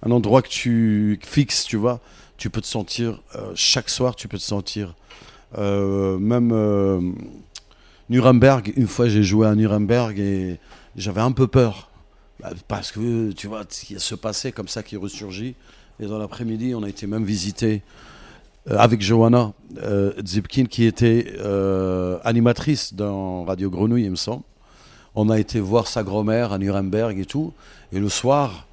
un endroit que tu fixes, tu vois. Tu peux te sentir, euh, chaque soir, tu peux te sentir. euh, même euh, Nuremberg, une fois j'ai joué à Nuremberg et j'avais un peu peur. Bah, Parce que, tu vois, il y a ce passé comme ça qui ressurgit. Et dans l'après-midi, on a été même visiter euh, avec Johanna euh, Zipkin, qui était euh, animatrice dans Radio Grenouille, il me semble. On a été voir sa grand-mère à Nuremberg et tout. Et le soir,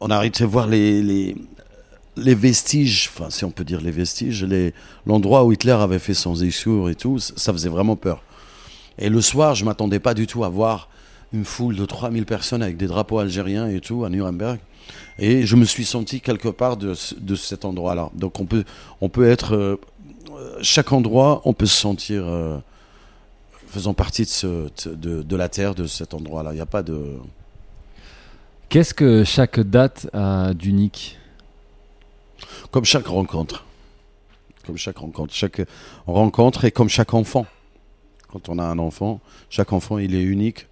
on a été voir les, les, vestiges, enfin, si on peut dire les vestiges, l'endroit où Hitler avait fait son discours et tout. Ça faisait vraiment peur. Et le soir, je m'attendais pas du tout à voir une foule de 3000 personnes avec des drapeaux algériens et tout à Nuremberg. Et je me suis senti quelque part de, de cet endroit-là. Donc on peut, on peut être... euh, euh, chaque endroit, on peut se sentir euh, faisant partie de, ce, de, de la terre, de cet endroit-là. Il n'y a pas de... Qu'est-ce que chaque date a d'unique? Comme chaque rencontre. Comme chaque rencontre. Chaque rencontre est comme chaque enfant. Quand on a un enfant, chaque enfant, il est unique.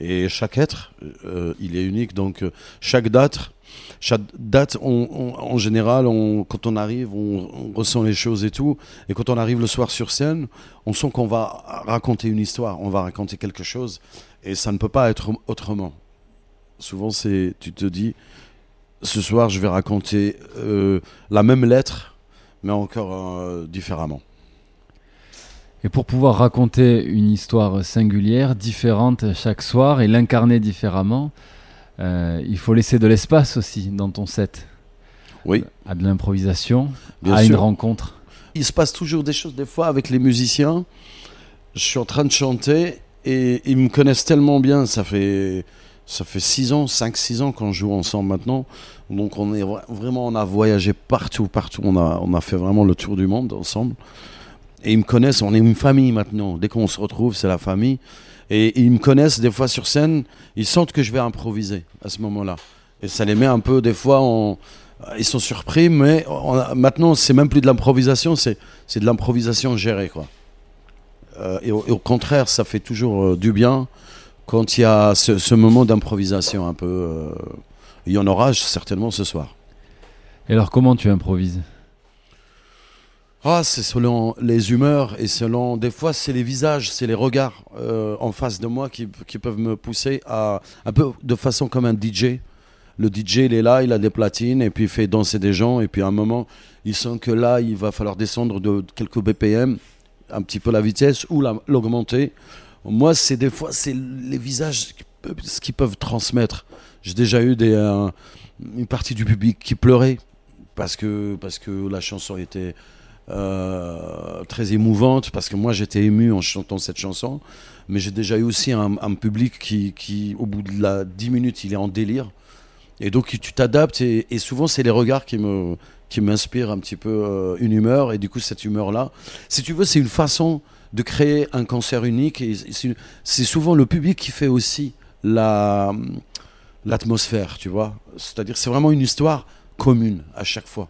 Et chaque être, euh, il est unique. Donc, euh, chaque date, chaque date, en général, quand on arrive, on, ressent les choses et tout. Et quand on arrive le soir sur scène, on sent qu'on va raconter une histoire, on va raconter quelque chose. Et ça ne peut pas être autrement. Souvent, c'est, tu te dis, ce soir, je vais raconter euh, la même lettre, mais encore différemment. Et pour pouvoir raconter une histoire singulière, différente chaque soir et l'incarner différemment, euh, il faut laisser de l'espace aussi dans ton set. Oui. À de l'improvisation, à une rencontre. Il se passe toujours des choses, des fois, avec les musiciens. Je suis en train de chanter et ils me connaissent tellement bien. Ça fait, ça fait 6 ans, 5-6 ans qu'on joue ensemble maintenant. Donc on est vra- vraiment, on a voyagé partout, partout. On a, on a fait vraiment le tour du monde ensemble. Et ils me connaissent, on est une famille maintenant. Dès qu'on se retrouve, c'est la famille. Et ils me connaissent des fois sur scène, ils sentent que je vais improviser à ce moment-là. Et ça les met un peu, des fois, ils sont surpris, mais on a- maintenant, c'est même plus de l'improvisation, c'est de l'improvisation gérée. Quoi. Euh, et, au, contraire, ça fait toujours euh, du bien quand il y a ce, ce moment d'improvisation un peu. euh, il y en aura certainement ce soir. Et alors, comment tu improvises? Ah, c'est selon les humeurs et selon. Des fois, c'est les visages, c'est les regards euh, en face de moi qui, qui peuvent me pousser à. Un peu de façon comme un DJ. Le DJ, il est là, il a des platines et puis il fait danser des gens. Et puis à un moment, il sent que là, il va falloir descendre de quelques BPM, un petit peu la vitesse ou la- l'augmenter. Moi, c'est des fois, c'est les visages, ce qu'ils peuvent transmettre. J'ai déjà eu des, euh, une partie du public qui pleurait parce que, parce que la chanson était euh, très émouvante, parce que moi j'étais ému en chantant cette chanson, mais j'ai déjà eu aussi un, public qui, qui, au bout de la 10 minutes, il est en délire. Et donc tu t'adaptes, et, souvent c'est les regards qui me qui m'inspirent un petit peu euh, une humeur, et du coup cette humeur-là, si tu veux, c'est une façon de créer un concert unique, et c'est souvent le public qui fait aussi la l'atmosphère, tu vois. C'est-à-dire c'est vraiment une histoire commune à chaque fois.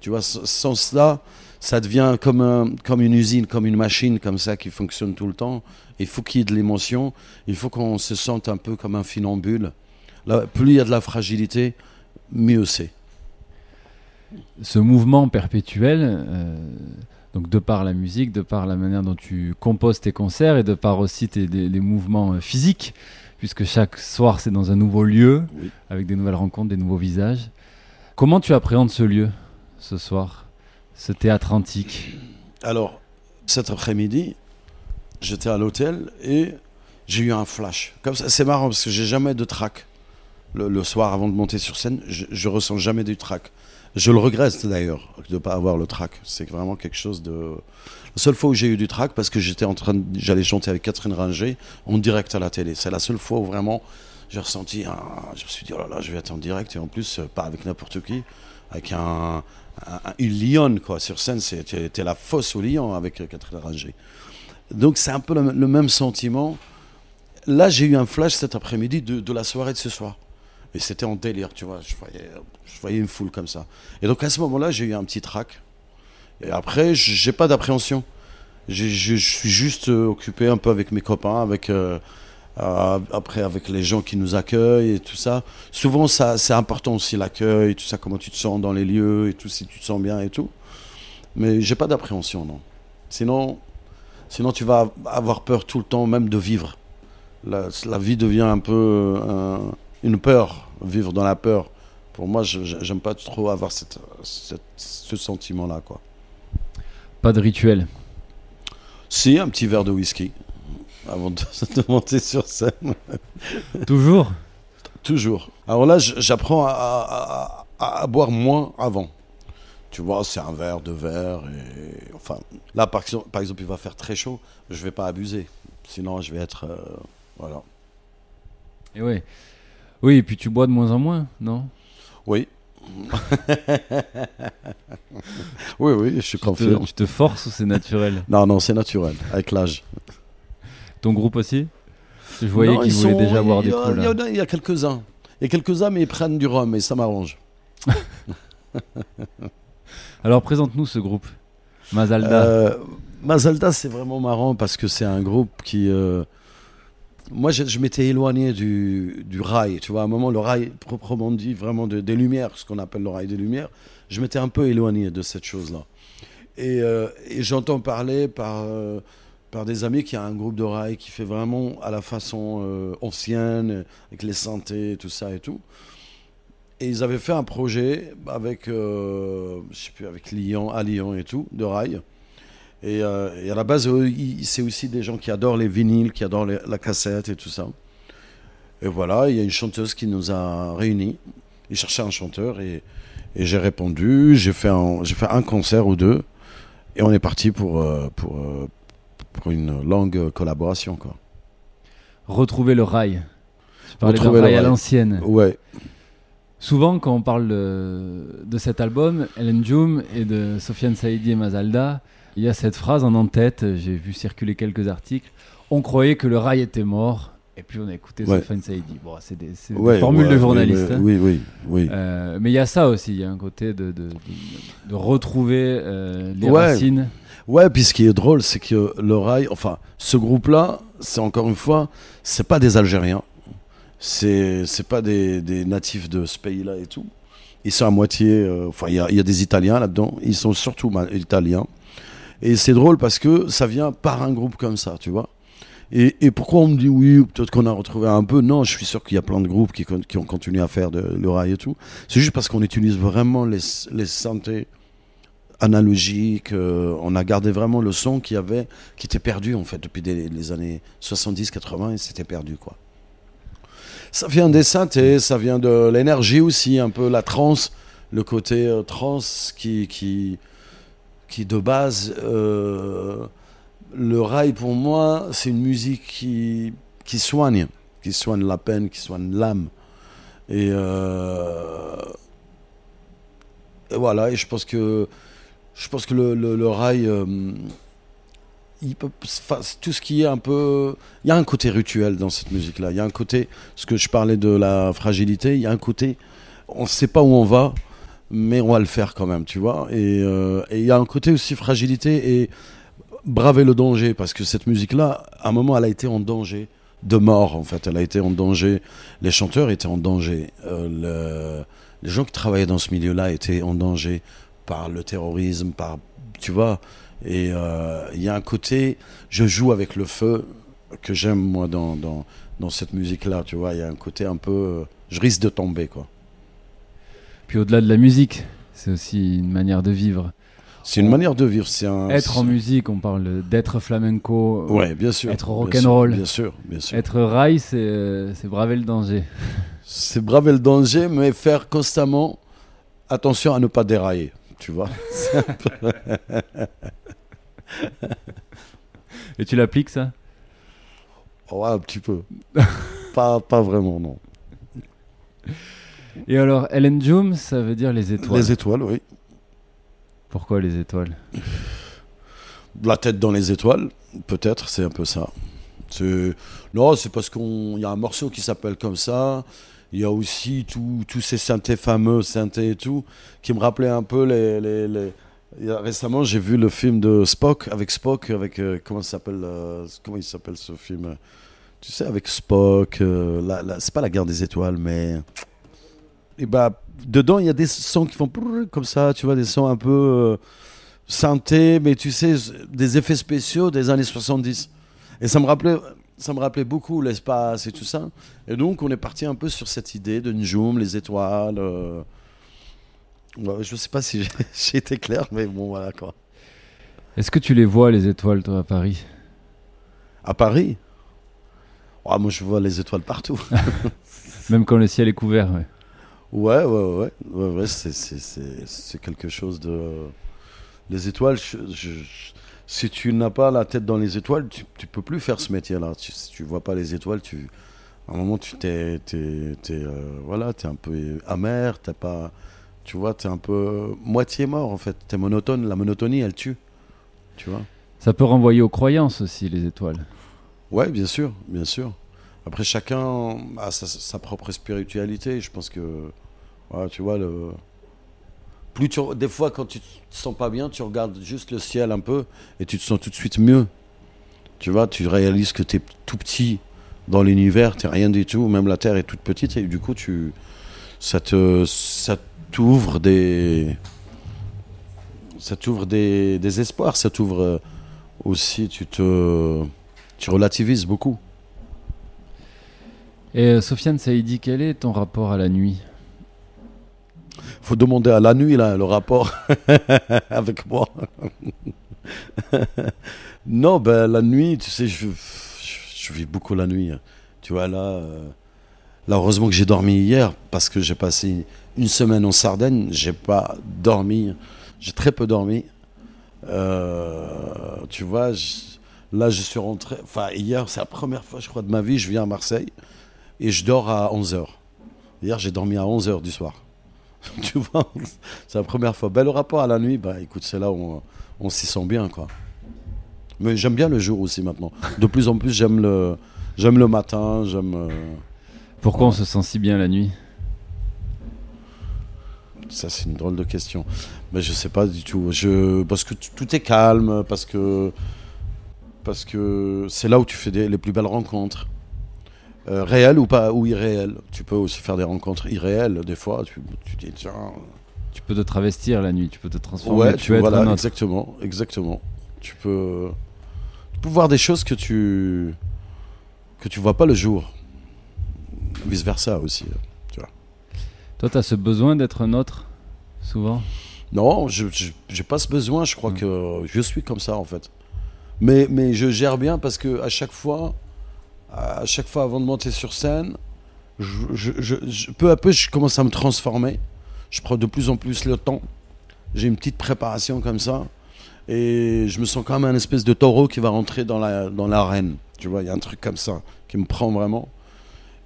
Tu vois, sans cela, ça devient comme, un- comme une usine, comme une machine comme ça qui fonctionne tout le temps. Il faut qu'il y ait de l'émotion, il faut qu'on se sente un peu comme un finambule. Là, plus il y a de la fragilité, mieux c'est. Ce mouvement perpétuel, euh, donc de par la musique, de par la manière dont tu composes tes concerts et de par aussi tes, les mouvements euh, physiques, puisque chaque soir c'est dans un nouveau lieu, avec des nouvelles rencontres, des nouveaux visages. Comment tu appréhendes ce lieu ce soir, ce théâtre antique Alors, cet après-midi, j'étais à l'hôtel et j'ai eu un flash. C'est marrant parce que j'ai jamais de trac. Le, soir avant de monter sur scène, je, je ressens jamais du trac. Je le regrette d'ailleurs de ne pas avoir le trac. C'est vraiment quelque chose de. La seule fois où j'ai eu du trac, parce que j'étais en train, de- j'allais chanter avec Catherine Ringer en direct à la télé. C'est la seule fois où vraiment j'ai ressenti. Un... Je me suis dit oh là là, je vais être en direct et en plus euh, pas avec n'importe qui, avec un- une lionne quoi sur scène. C'était la fosse au lion avec euh, Catherine Ringer. Donc c'est un peu le, même sentiment. Là, j'ai eu un flash cet après-midi de, la soirée de ce soir. Et c'était en délire, tu vois. Je voyais, je une foule comme ça. Et donc à ce moment-là, j'ai eu un petit trac. Et après, j'ai pas d'appréhension. Je suis juste euh, occupé un peu avec mes copains, avec euh, euh, après avec les gens qui nous accueillent et tout ça. Souvent, ça c'est important aussi l'accueil, tout ça, comment tu te sens dans les lieux et tout, si tu te sens bien et tout. Mais j'ai pas d'appréhension, non. Sinon, sinon tu vas avoir peur tout le temps, même de vivre. La, la vie devient un peu euh, un- une peur, vivre dans la peur. Pour moi, j'aime pas trop avoir cette, cette- ce sentiment-là, quoi. Pas de rituel? Si, un petit verre de whisky avant de, monter sur scène. Toujours Toujours. Alors là, j'apprends à, à- à- à boire moins avant. Tu vois, c'est un verre, deux verres. Et... Enfin, là, par exemple, par exemple, il va faire très chaud. Je vais pas abuser. Sinon, je vais être. euh, voilà. Et ouais. Oui, et puis tu bois de moins en moins, non? Oui. (laughs) oui, oui, je suis Tu te- confiant. tu te forces ou c'est naturel? Non, non, c'est naturel, avec l'âge. Ton groupe aussi? Je voyais qu'ils ils voulaient déjà il des coups Il y, a- il y a quelques-uns. Il y a quelques-uns, mais ils prennent du rhum et ça m'arrange. (laughs) Alors présente-nous ce groupe. Mazalda. Euh, Mazalda, c'est vraiment marrant parce que c'est un groupe qui. euh, Moi, je, je m'étais éloigné du, du rail. Tu vois, à un moment, le rail, proprement dit, vraiment de- des Lumières, ce qu'on appelle le rail des Lumières, je m'étais un peu éloigné de cette chose-là. Et, euh, et j'entends parler par, par des amis qu'il y a un groupe de rail qui fait vraiment à la façon euh, ancienne, avec les synthés, tout ça et tout. Et ils avaient fait un projet avec, euh, je sais plus, avec Lyon, à Lyon et tout, de rail. Et, euh, à la base, c'est aussi des gens qui adorent les vinyles, qui adorent la cassette et tout ça. Et voilà, il y a une chanteuse qui nous a réunis. Ils cherchaient un chanteur et, j'ai répondu. J'ai fait, un, fait un concert ou deux. Et on est parti pour, pour, euh, pour une longue collaboration. Quoi. Retrouver le rail. Tu parlais d'un Retrouver le rail à l'ancienne. Ouais. Souvent, quand on parle de, de cet album, Ellen Jum et de Sofiane Saïdi et Mazalda, il y a cette phrase en en-tête, j'ai vu circuler quelques articles. On croyait que le rail était mort, et puis on a écouté Ouais. Sofiane Saïdi. Bon, c'est des, Ouais, formules ouais, de oui, journalistes. oui, hein. oui, oui, oui. Euh, mais il y a ça aussi, il y a un côté de, de, de- de retrouver euh, les racines. Ouais, puis ce qui est drôle, c'est que le rail, enfin, ce groupe-là, c'est encore une fois, c'est pas des Algériens, c'est pas des, natifs de ce pays-là et tout. Ils sont à moitié, euh, enfin, il y a, des Italiens là-dedans, ils sont surtout italiens. Et c'est drôle parce que ça vient par un groupe comme ça, tu vois. Et, pourquoi on me dit oui, peut-être qu'on a retrouvé un peu? Non, je suis sûr qu'il y a plein de groupes qui, ont continué à faire le rail et tout. C'est juste parce qu'on utilise vraiment les, les synthés analogiques. euh, on a gardé vraiment le son qui avait, qui était perdu en fait depuis des- les années 70-80 et c'était perdu quoi. Ça vient des synthés, ça vient de l'énergie aussi, un peu la trance, le côté euh, trance qui, qui, qui de base, euh, le rail pour moi, c'est une musique qui, qui soigne, qui soigne la peine, qui soigne l'âme. Et voilà, et je pense que, je pense que le, rail, euh, il peut, tout ce qui est un peu, il y a un côté rituel dans cette musique-là. Il y a un côté, ce que je parlais de la fragilité, il y a un côté, on ne sait pas où on va, mais on va le faire quand même, tu vois. Et euh, et il y a un côté aussi fragilité et braver le danger, parce que cette musique-là, à un moment, elle a été en danger de mort, en fait. Elle a été en danger. Les chanteurs étaient en danger. Euh, le- les gens qui travaillaient dans ce milieu-là étaient en danger par le terrorisme, par, tu vois. Et euh, il y a un côté, je joue avec le feu que j'aime moi dans, dans, dans cette musique-là, tu vois. Il y a un côté un peu, euh, je risque de tomber, quoi. Puis au-delà de la musique, c'est aussi une manière de vivre. C'est une manière de vivre. C'est un. Être en musique, on parle d'être flamenco. Ouais, bien sûr, Être rock'n'roll. bien sûr, bien sûr. Être rail, c'est euh, c'est braver le danger. C'est braver le danger, mais faire constamment attention à ne pas dérailler, tu vois. Peu- Et tu l'appliques ça? Ouais, un petit peu. pas, pas vraiment, non. Et alors, Ellen Jum, ça veut dire les étoiles. Les étoiles, oui. Pourquoi les étoiles? La tête dans les étoiles, peut-être, c'est un peu ça. Non, c'est parce qu'il y a un morceau qui s'appelle comme ça. Il y a aussi tous ces synthés fameux, synthés et tout, qui me rappelaient un peu les. les- les- Récemment, j'ai vu le film de Spock, avec Spock, avec. euh, comment s'appelle euh, Comment il s'appelle ce film euh, Tu sais, avec Spock, euh, la- c'est pas la guerre des étoiles, mais. Et bah, dedans, il y a des sons qui font comme ça, tu vois, des sons un peu synthés, mais tu sais, des effets spéciaux des années 70. Et ça me rappelait, ça me rappelait beaucoup l'espace et tout ça. Et donc, on est parti un peu sur cette idée de Njoum, les étoiles. euh. Ouais, je sais pas si j'ai- (laughs) été clair, mais bon, voilà quoi. Est-ce que tu les vois, les étoiles, toi, à Paris? À Paris? Ah, Moi, je vois les étoiles partout. (laughs) Même quand le ciel est couvert, ouais. Ouais, ouais, ouais. ouais, ouais, c'est- quelque chose de. Les étoiles, je- je- je- si tu n'as pas la tête dans les étoiles, tu, tu peux plus faire ce métier-là. Tu, si tu vois pas les étoiles, tu, à un moment, tu t'es, t'es, t'es, euh, voilà, t'es un peu amer, t'es pas, tu vois, t'es un peu moitié mort en fait. T'es monotone. La monotonie, elle tue. Tu vois? Ça peut renvoyer aux croyances aussi, les étoiles. Ouais, bien sûr, bien sûr. Après, chacun a sa, sa propre spiritualité. Je pense que, tu vois, le... plus tu... des fois, quand tu te sens pas bien, tu regardes juste le ciel un peu et tu te sens tout de suite mieux. Tu vois, tu réalises que tu es tout petit dans l'univers, tu rien du tout, même la Terre est toute petite et du coup, tu... ça t'ouvre des ça t'ouvre des, espoirs, ça t'ouvre euh, aussi, tu te relativises beaucoup. Et euh, Sofiane Saïdi, quel est ton rapport à la nuit? Faut demander à la nuit là, le rapport (laughs) avec moi. (laughs) non, ben la nuit, tu sais, je, vis beaucoup la nuit. Tu vois, là, euh, là heureusement que j'ai dormi hier parce que j'ai passé une semaine en Sardaigne, j'ai pas dormi, j'ai très peu dormi. Euh, tu vois, là je suis rentré, enfin hier, c'est la première fois, je crois, de ma vie, je viens à Marseille et je dors à 11h. Hier, j'ai dormi à 11h du soir. (laughs) tu vois, c'est la première fois. Ben, le rapport à la nuit, bah écoute, c'est là où on, on s'y sent bien, quoi. Mais j'aime bien le jour aussi maintenant. De plus en plus, j'aime le, j'aime le matin, j'aime. euh, Pourquoi on se sent si bien la nuit? Ça, c'est une drôle de question. Mais je sais pas du tout. Je... Parce que tout est calme, parce que, parce que c'est là où tu fais des- les plus belles rencontres. Euh, réelles ou pas, ou irréelles. Tu peux aussi faire des rencontres irréelles, des fois. Tu, tu dis, tiens. Tu peux te travestir la nuit, tu peux te transformer, Ouais, tu peux être voilà, un autre. exactement, exactement. Tu peux, tu peux voir des choses que tu, que tu vois pas le jour. Vice versa aussi, tu vois. Toi, tu as ce besoin d'être un autre, souvent? Non, je n'ai pas ce besoin. Je crois que je suis comme ça en fait. Mais, mais je gère bien parce que à chaque fois, à chaque fois avant de monter sur scène, peu à peu, je commence à me transformer. Je prends de plus en plus le temps. J'ai une petite préparation comme ça. Et je me sens comme un espèce de taureau qui va rentrer dans la dans l'arène. Tu vois, il y a un truc comme ça qui me prend vraiment.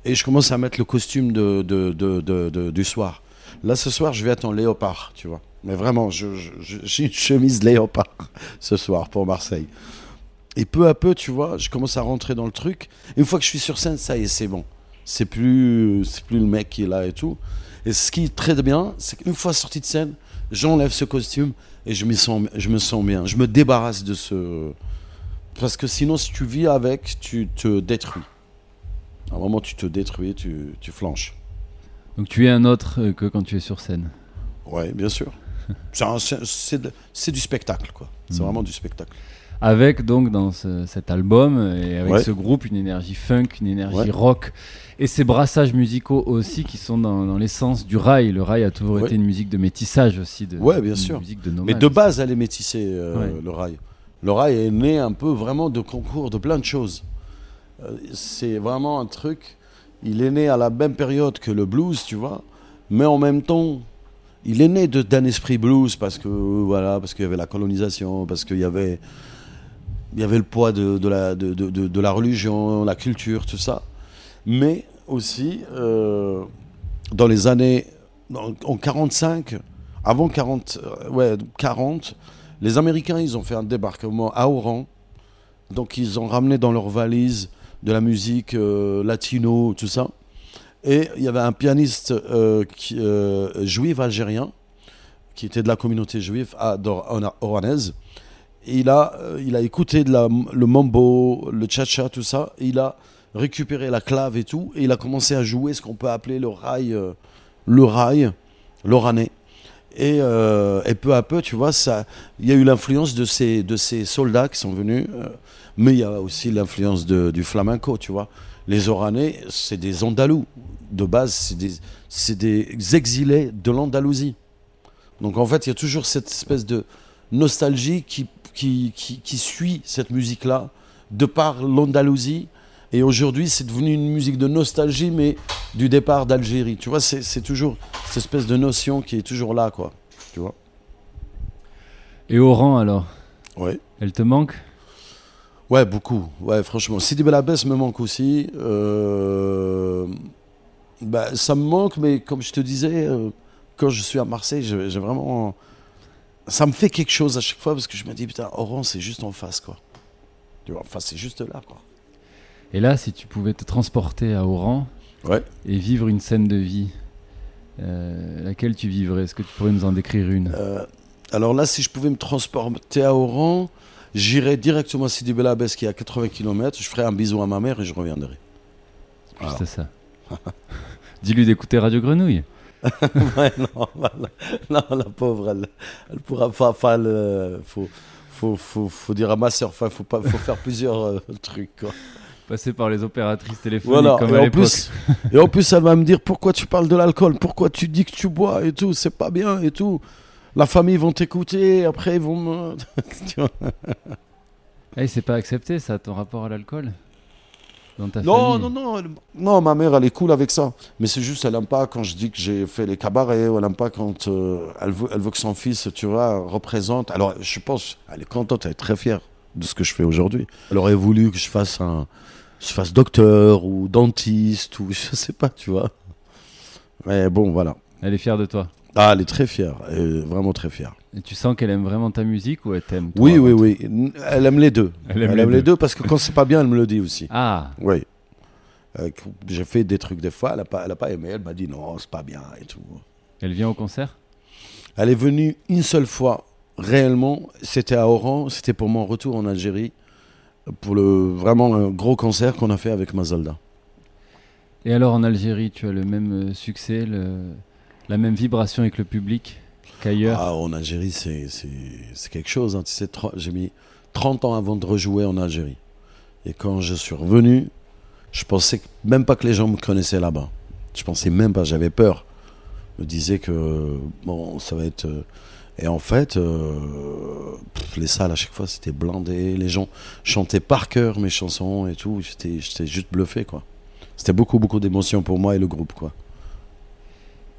Et je commence à mettre le costume du soir. Là, ce soir, je vais être en léopard, tu vois. Mais vraiment, j'ai une chemise léopard (laughs) ce soir pour Marseille. Et peu à peu, tu vois, je commence à rentrer dans le truc. Une fois que je suis sur scène, ça y est, c'est bon. C'est plus, c'est plus le mec qui est là et tout. Et ce qui est très bien, c'est qu'une fois sorti de scène, j'enlève ce costume et je me sens, je me sens bien. Je me débarrasse de ce. Parce que sinon, si tu vis avec, tu te détruis. À un moment, tu te détruis, tu, tu flanches. Donc tu es un autre euh, que quand tu es sur scène. Ouais, bien sûr. (laughs) C'est du spectacle, quoi. C'est Mhm. vraiment du spectacle. Avec donc dans ce- cet album et avec Ouais. ce groupe une énergie funk, une énergie Ouais. rock et ces brassages musicaux aussi qui sont dans, dans l'essence du rail. Le rail a toujours Ouais. été une musique de métissage aussi. De, Ouais, bien une sûr. musique de Mais nomade. de base, elle est métissée, euh, le rail. Le rail est né un peu vraiment de concours de plein de choses. Euh, c'est vraiment un truc. Il est né à la même période que le blues, tu vois. Mais en même temps, il est né d'un esprit blues parce que voilà, parce qu'il y avait la colonisation, parce qu'il y avait, il y avait le poids de, la, religion, la culture, tout ça. Mais aussi, euh, dans les années en, en 45, avant 40, euh, ouais, 40, les Américains, ils ont fait un débarquement à Oran. Donc, ils ont ramené dans leurs valises de la musique euh, latino, tout ça. Et il y avait un pianiste juif algérien qui était de la communauté juive à oranaise. Il a, euh, il a écouté de la, le mambo, le cha-cha, tout ça. Il a récupéré la clave et tout. Et il a commencé à jouer ce qu'on peut appeler le rail, euh, le rail, l'oranais. Et, euh, et peu à peu, tu vois, ça, il y a eu l'influence de ces, de ces soldats qui sont venus. mais il y a aussi l'influence du flamenco, tu vois. Les Oranais, c'est des Andalous. De base, c'est des, c'est des exilés de l'Andalousie. Donc en fait, il y a toujours cette espèce de nostalgie qui, qui, qui, qui suit cette musique-là, de par l'Andalousie. Et aujourd'hui, c'est devenu une musique de nostalgie, mais du départ d'Algérie. Tu vois, c'est toujours cette espèce de notion qui est toujours là, quoi. Tu vois Et Oran alors? Ouais. Elle te manque? Ouais, beaucoup. Ouais, franchement. Sidi Belabès me manque aussi. Euh, bah, ça me manque, mais comme je te disais, euh, quand je suis à Marseille, j'ai vraiment. Ça me fait quelque chose à chaque fois parce que je me dis, putain, Oran, c'est juste en face, quoi. Tu vois, enfin, c'est juste là, quoi. Et là, si tu pouvais te transporter à Oran Ouais. et vivre une scène de vie, euh, laquelle tu vivrais? Est-ce que tu pourrais nous en décrire une? Euh, alors là, si je pouvais me transporter à Oran, j'irais directement à Sidi Belabès qui est à 80 km. Je ferais un bisou à ma mère et je reviendrai. Juste ça. (laughs) Dis-lui d'écouter Radio Grenouille. (laughs) ouais, non, non, la pauvre, elle, elle pourra pas. Enfin, le- faut, faut, faut, faut dire à ma soeur, enfin, faut, pas, faut faire plusieurs euh, trucs. Quoi. Passer par les opératrices téléphoniques Voilà, comme et à en, plus, et en plus, elle va me dire pourquoi tu parles de l'alcool, pourquoi tu dis que tu bois et tout, c'est pas bien et tout. La famille vont t'écouter, après ils vont me. (laughs) Vois? Eh, c'est pas accepté ça, ton rapport à l'alcool? Dans ta Non, non, non, non, ma mère, elle est cool avec ça. Mais c'est juste, elle aime pas quand je dis que j'ai fait les cabarets, ou elle aime pas quand euh, elle, veut, elle veut que son fils, tu vois, représente. Alors, je pense, elle est contente, elle est très fière de ce que je fais aujourd'hui. Elle aurait voulu que je fasse un, je fasse docteur ou dentiste ou je sais pas, tu vois. Mais bon, voilà. Elle est fière de toi. Ah, elle est très fière, elle est vraiment très fière. Et tu sens qu'elle aime vraiment ta musique ou elle t'aime Oui, oui, oui. Elle aime les deux. Elle aime les deux. deux parce que quand c'est pas bien, elle me le dit aussi. Ah. Oui. Euh, J'ai fait des trucs des fois, elle a pas, elle a pas aimé. Elle m'a dit non, c'est pas bien et tout. Elle vient au concert? Elle est venue une seule fois, réellement. C'était à Oran. C'était pour mon retour en Algérie, pour le vraiment un gros concert qu'on a fait avec Mazalda. Et alors en Algérie, tu as le même euh, succès, le- la même vibration avec le public? Ah, en Algérie, c'est quelque chose. hein. Tu sais, j'ai mis 30 ans avant de rejouer en Algérie. Et quand je suis revenu, je pensais même pas que les gens me connaissaient là-bas. Je pensais même pas, j'avais peur. Je me disais que, bon, ça va être... euh, Et en fait, euh, les salles à chaque fois c'était blindé, les gens chantaient par cœur mes chansons et tout. J'étais j'étais juste bluffé, quoi. C'était beaucoup, beaucoup d'émotions pour moi et le groupe, quoi.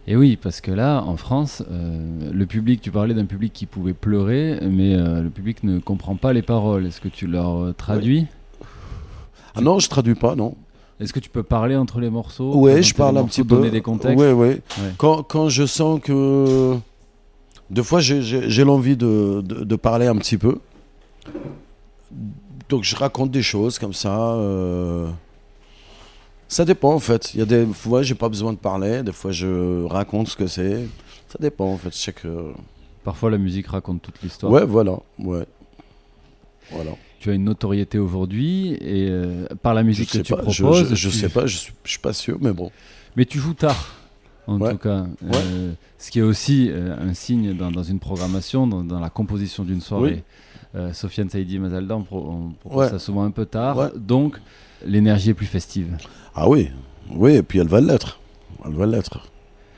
Et oui, parce que là, en France, euh, le public, tu parlais d'un public qui pouvait pleurer, mais euh, le public ne comprend pas les paroles. Est-ce que tu leur euh, traduis? Ah non, je traduis pas, non. Est-ce que tu peux parler entre les morceaux? Présenter je parle un petit peu. Donner des contextes? Ouais. Ouais. Quand, quand je sens que. Deux fois, j'ai- l'envie de, de, de parler un petit peu. Donc, je raconte des choses comme ça. Ça dépend, en fait. Il y a des fois, j'ai pas besoin de parler. Des fois, je raconte ce que c'est. Ça dépend, en fait. Chaque. euh, Parfois, la musique raconte toute l'histoire. Ouais, voilà. Ouais. Voilà. Tu as une notoriété aujourd'hui et euh, par la musique Je que tu pas, je- proposes. je- je tu- sais pas, je suis- je suis pas sûr, mais bon. Mais tu joues tard, en Ouais. tout cas. Ouais. Euh, ce qui est aussi euh, un signe dans, dans une programmation, dans, dans la composition d'une soirée. Euh, Sofiane Saïdi et Mazalda, on, pro- on propose Ouais. ça souvent un peu tard. Donc, l'énergie est plus festive. Ah oui, oui, et puis elle va l'être. Elle va l'être.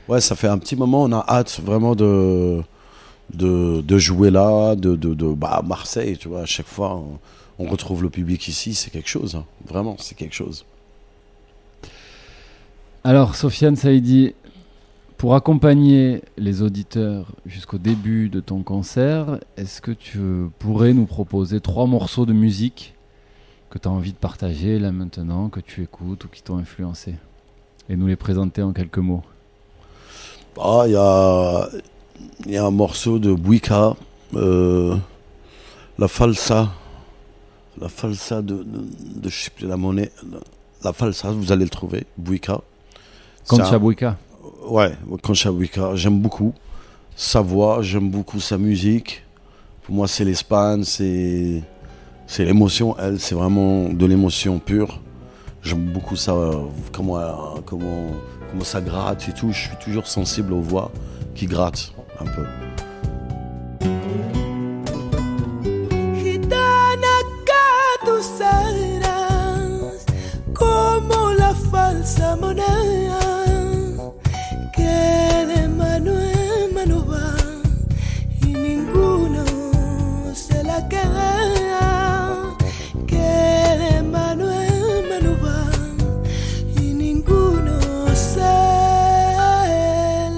Ouais, ça fait un petit moment, on a hâte vraiment de, de, de jouer là, de, de, de bah, à Marseille, tu vois, à chaque fois, on, on retrouve le public ici, c'est quelque chose, hein. vraiment, c'est quelque chose. Alors, Sofiane Saïdi, pour accompagner les auditeurs jusqu'au début de ton concert, est-ce que tu pourrais nous proposer trois morceaux de musique que tu as envie de partager là maintenant, que tu écoutes ou qui t'ont influencé? Et nous les présenter en quelques mots. Ah, il y a, y a un morceau de Buika, euh, la falsa, la falsa de, de, de- je sais plus la monnaie, la falsa, vous allez le trouver, Buika. Concha Buica. Ouais, Concha Buica, j'aime beaucoup sa voix, j'aime beaucoup sa musique. Pour moi, c'est l'Espagne, c'est c'est l'émotion. Elle, c'est vraiment de l'émotion pure. J'aime beaucoup ça, comment, comment, comment ça gratte et tout. Je suis toujours sensible aux voix qui grattent un peu. La que de mano en mano va y ninguno se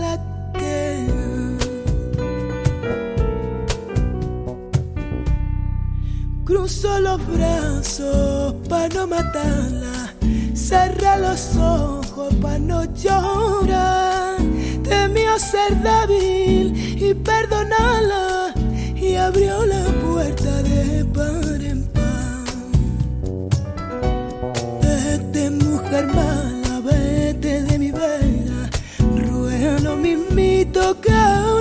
la queda Cruzo los brazos para no matarla, cerra los ojos para no llorar. Temió ser débil y perdonarla abrió la puerta de par en par. Vete mujer mala, vete de mi vera, ruega lo mismito que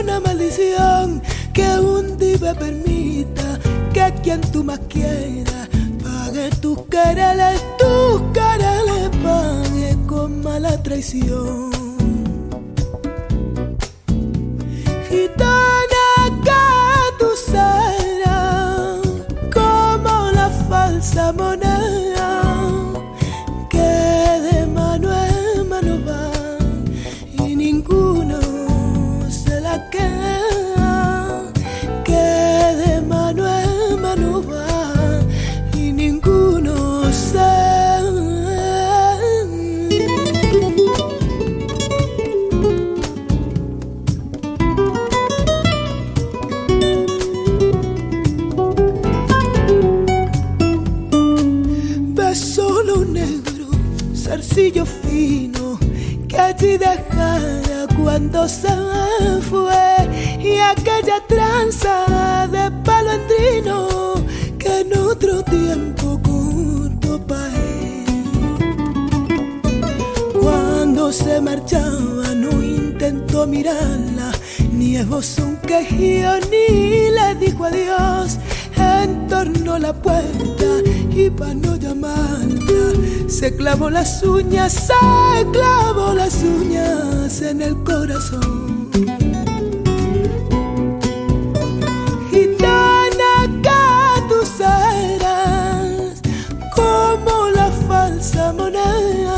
una maldición que un día permita que quien tú más quieras pague tus quereles, tus quereles pague con mala traición. Y aquella tranza de palo que en otro tiempo cortó pa'. Cuando se marchaba no intentó mirarla, ni esbozó un quejío, ni le dijo adiós. Entornó la puerta y para no llamarla se clavó las uñas, se clavó las uñas en el corazón. Gitana que tú serás como la falsa moneda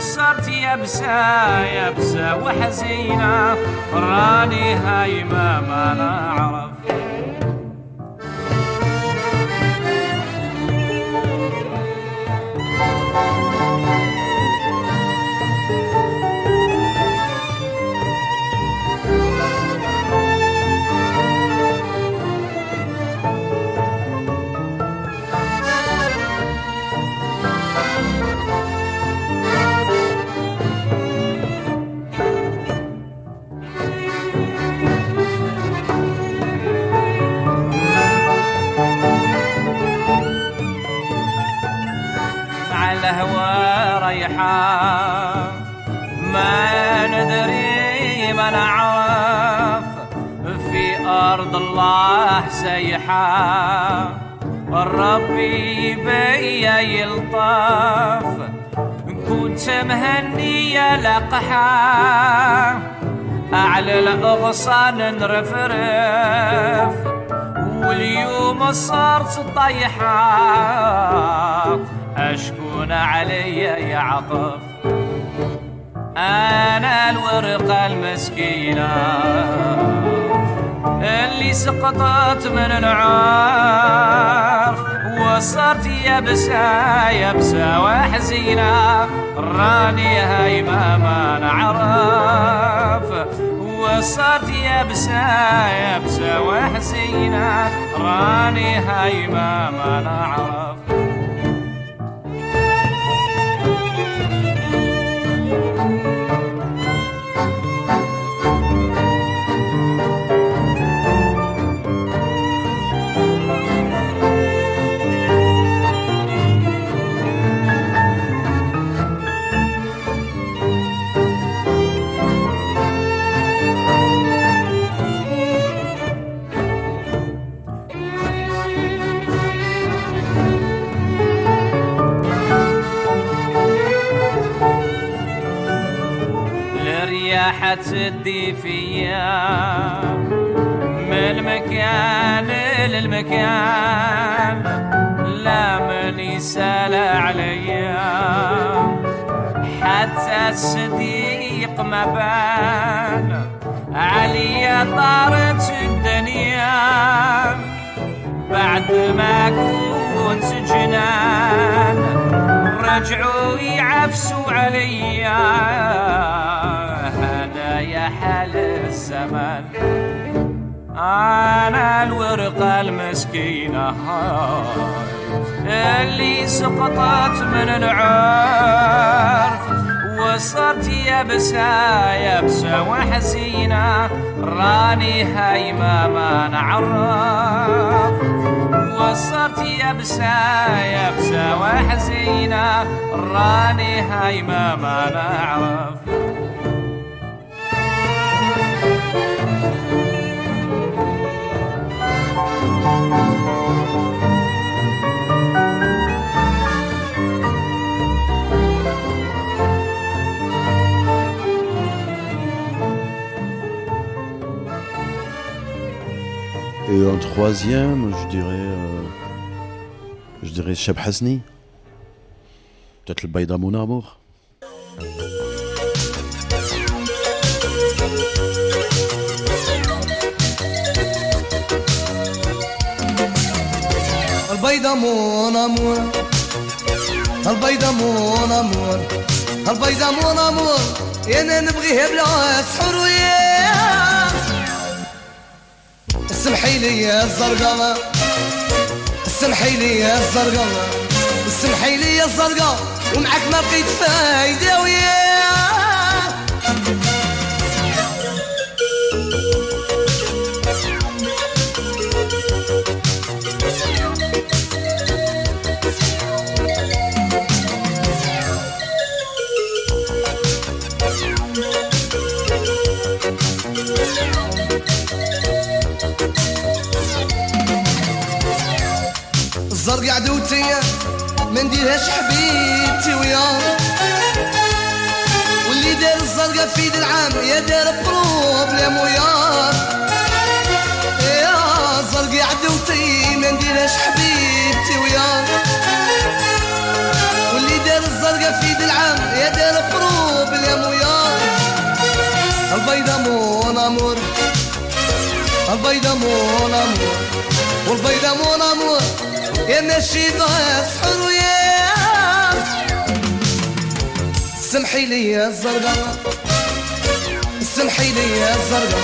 وصرت يبسة يبسة وحزينة راني هايمة ما نعرف الله سيحة ربي بيا يلطف كنت مهنية لقحة أعلى الأغصان نرفرف واليوم صارت طيحة أشكون علي يعطف أنا الورقة المسكينة اللي سقطت من العارف وصرت يبسة يبسة وحزينة. راني هايمة ما نعرف وصرت يبسة يبسة وحزينة. راني هايمة ما نعرف الرياح تدي فيا من مكان للمكان لا من يسأل عليا حتى الصديق ما بان عليا طارت الدنيا. بعد ما كنت جنان رجعوا يعفسوا عليا حال الزمان. أنا الورقة المسكينة اللي سقطت من العرف وصرت يبسة يبسة وحزينة راني هايمة ما نعرف وصرت يبسة يبسة وحزينة راني هايمة ما نعرف Et en troisième, je dirais, euh, je dirais Cheb Hasni. Peut-être le Baïda Mon Amour. البيضة مون أمور. البيضة مون أمور. البيضة مون أمور. أنا نبغيها بلا سحر وياه اسمحي لي يا الزرقاء. اسمحي لي يا الزرقاء. اسمحي لي يا الزرقاء. ومعك ما بقيت فايدة وياه الزرقاء عدوتي ما نديرهاش حبيبتي ويا. واللي دار الزرقاء في يد العام يا دار بروبليم ويا. يا الزرقاء عدوتي ما نديرهاش حبيبتي ويا. واللي دار الزرقاء في يد العام يا دار بروبليم ويا. البيضة مون أمور البيضة مون أمور والبيضة مون أمور. يا ماشي سحر ويا سمحي لي يا الزرقاء سمحي لي يا الزرقاء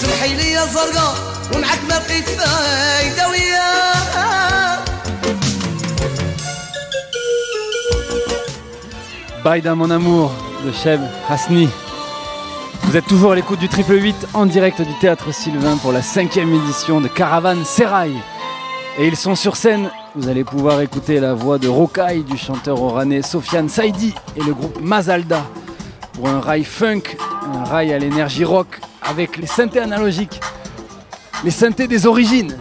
سمحي لي يا الزرقاء ومعك ما لقيت فايدة وياه Baïda mon amour de Cheb Hasni. Vous êtes toujours à l'écoute du triple 8 en direct du théâtre Sylvain pour la cinquième édition de Caravane Serail. Et ils sont sur scène. Vous allez pouvoir écouter la voix de Rokai, du chanteur oranais Sofiane Saidi et le groupe Mazalda pour un rail funk, un rail à l'énergie rock avec les synthés analogiques, les synthés des origines.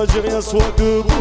Algérien soit debout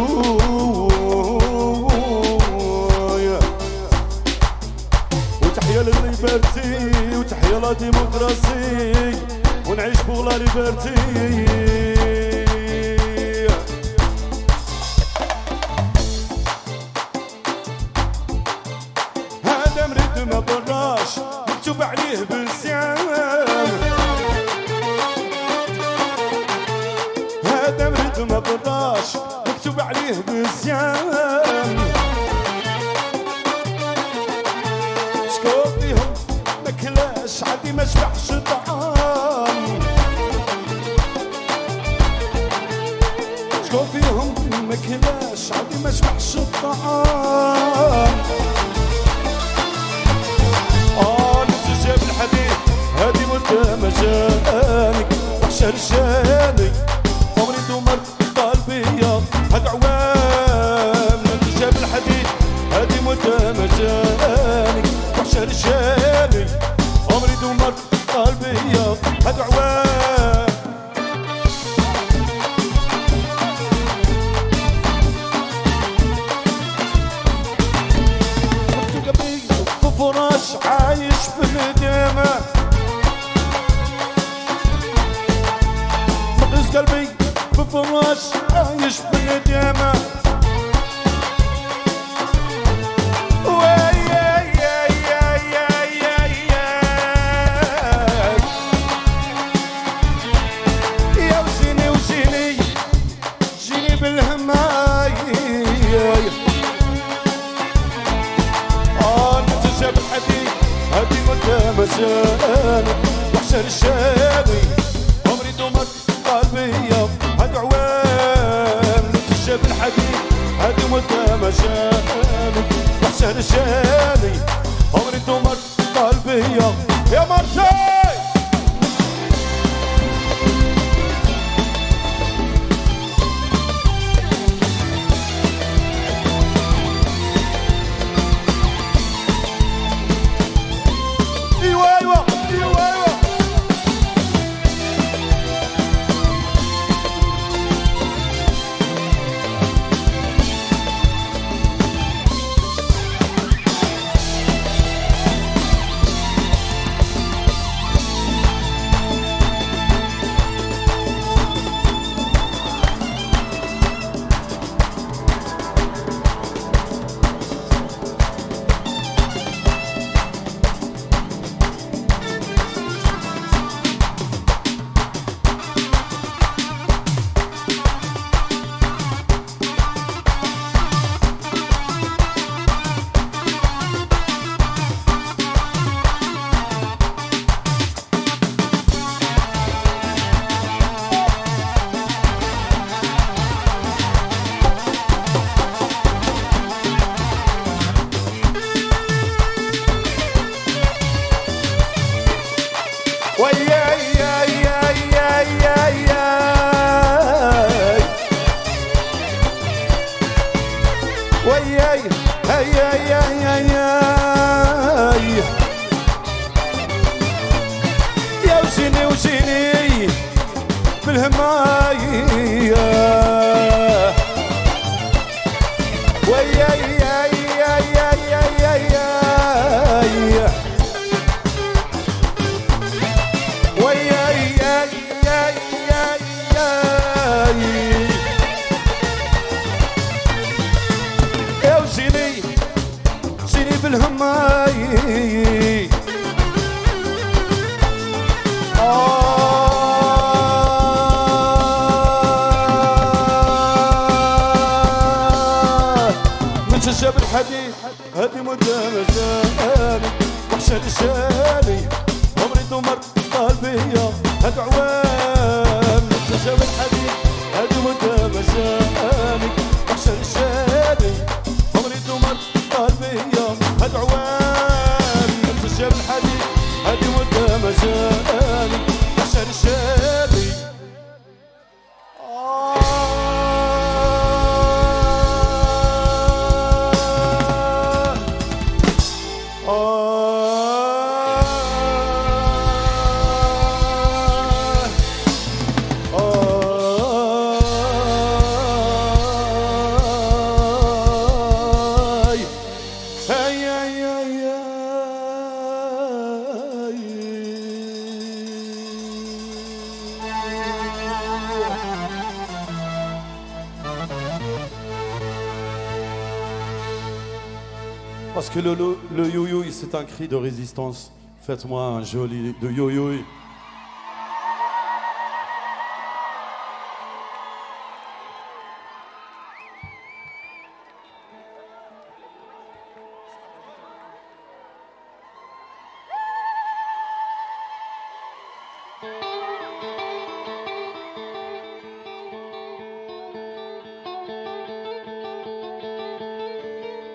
un cri de résistance. Faites-moi un joli de yo-yo.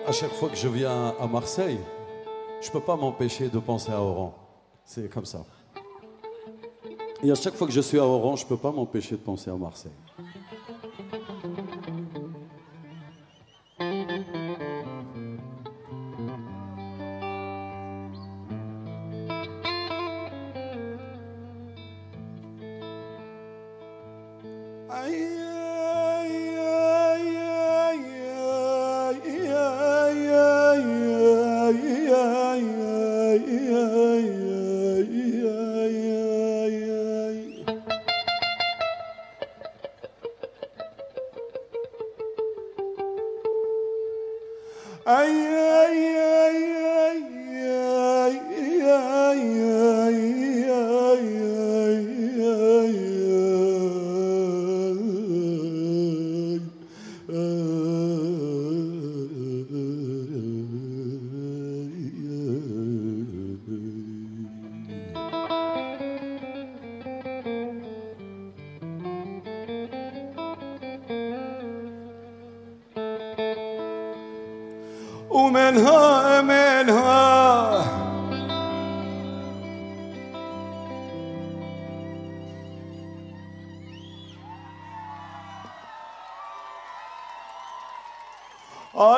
À chaque fois que je viens à Marseille, je peux pas m'empêcher de penser à Oran. C'est comme ça. Et à chaque fois que je suis à Oran, je peux pas m'empêcher de penser à Marseille.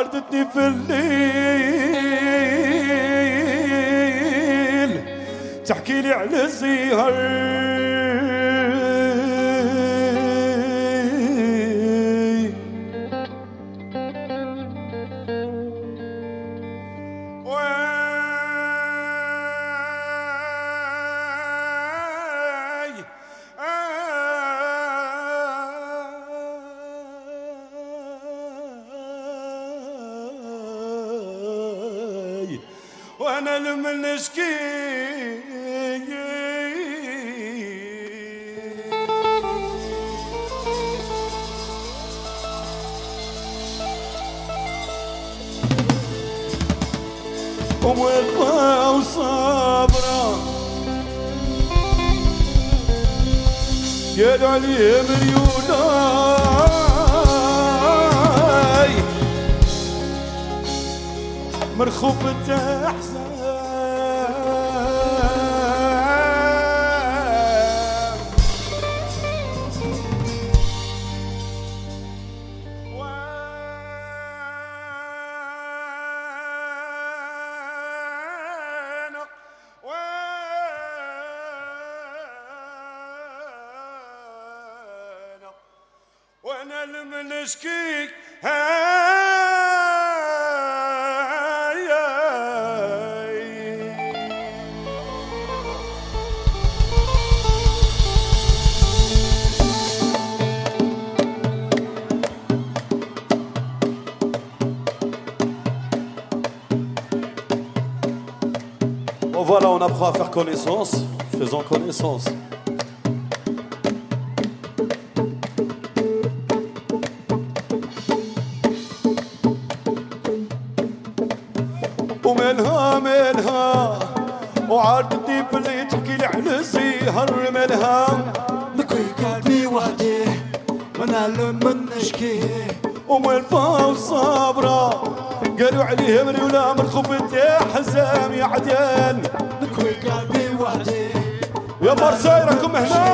عرضتني في الليل. تحكي لي على الزهر. connaissance, faisons connaissance. ومالها مالها. الديب اللي تحكي على الزهر مالها. نكوي قلبي وحدي ما نعلم من نشكيه ومالفا صابرة قالوا عليها ولا من خبت حزام يا parceira, com meu irmão.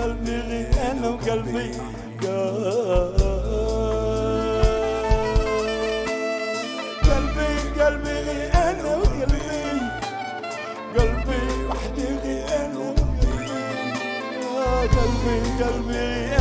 قلبي غير أنا وقلبي قلبي قلبي غير وقلبي قلبي وحدي غير وقلبي. قلبي قلبي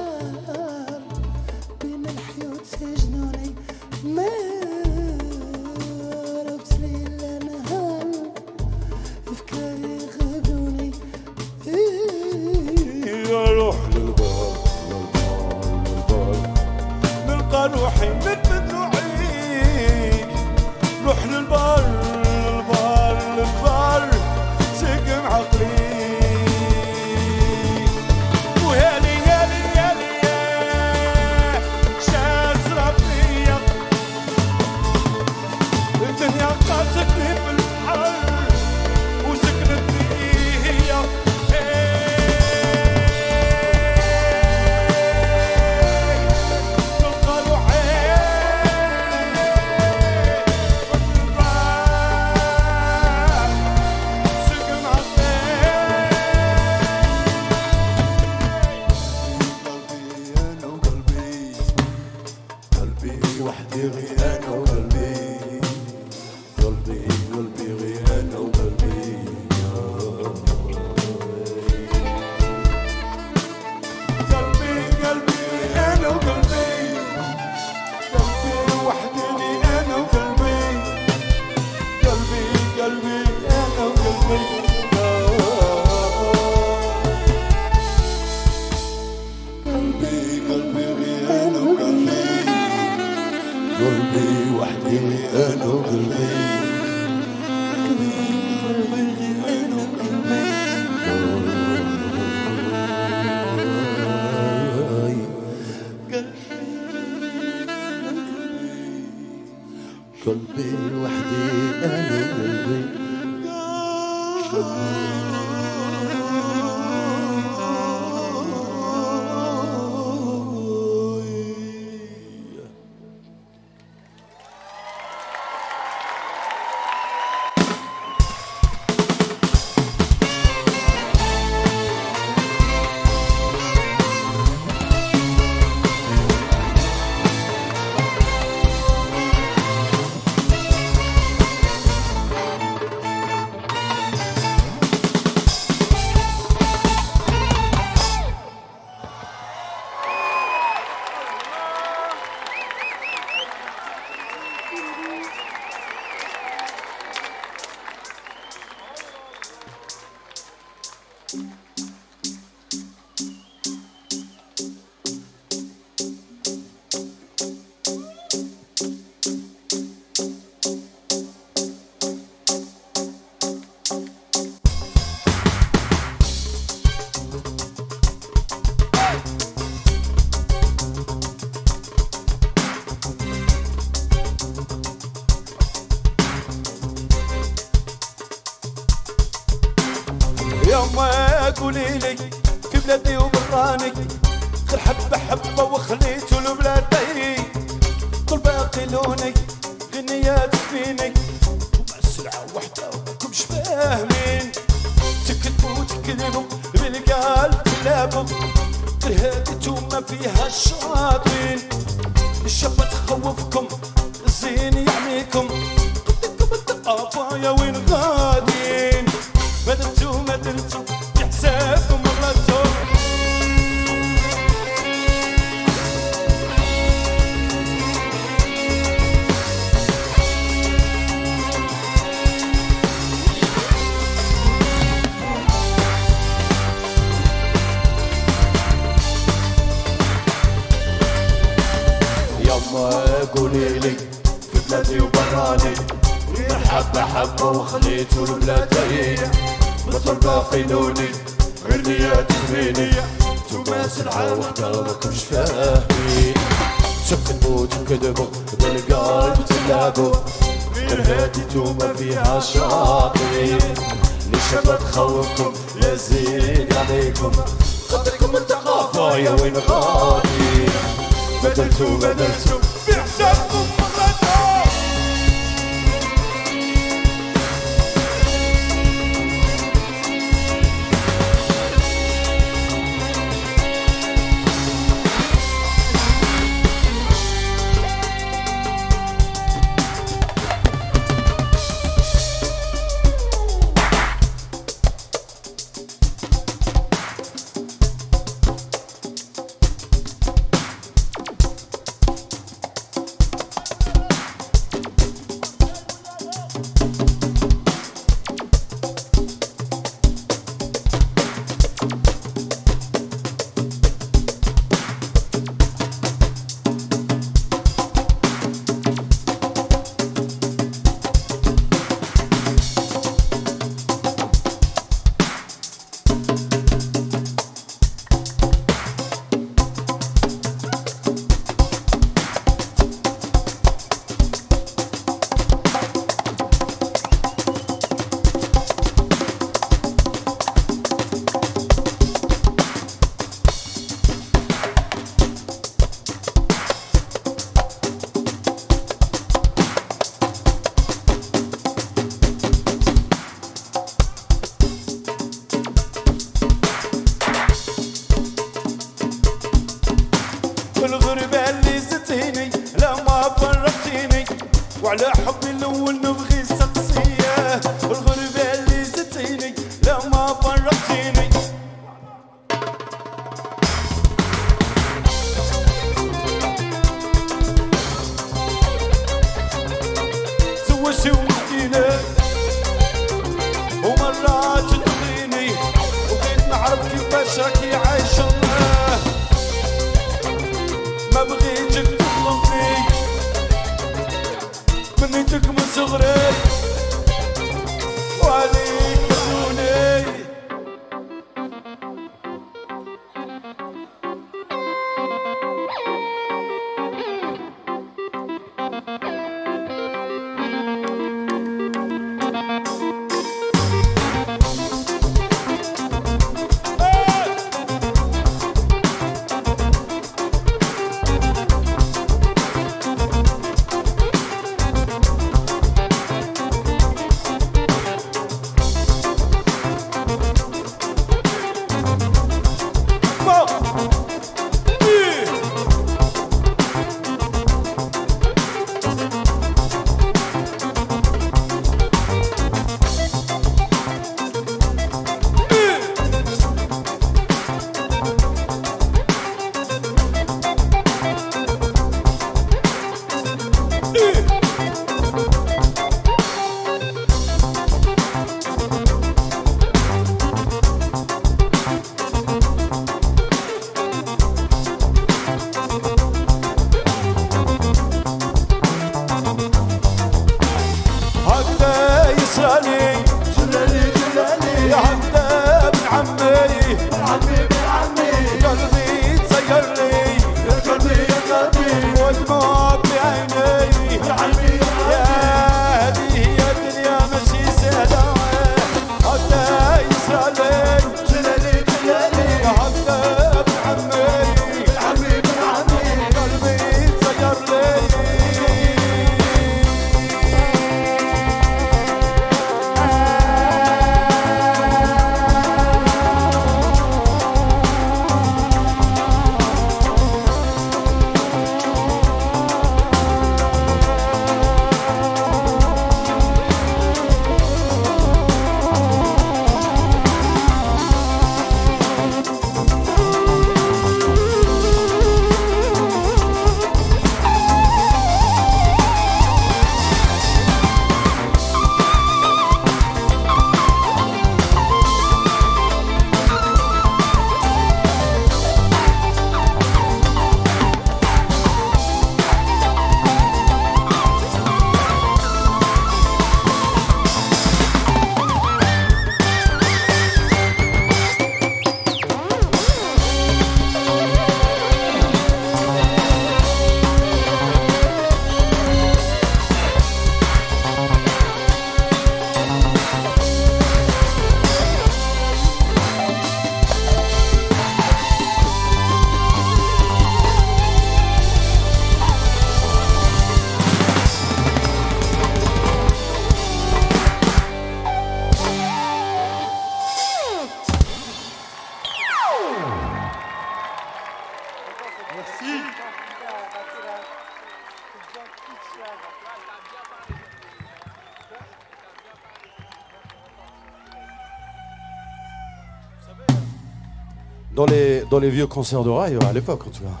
dans les, vieux concerts de rail, à l'époque en tout cas,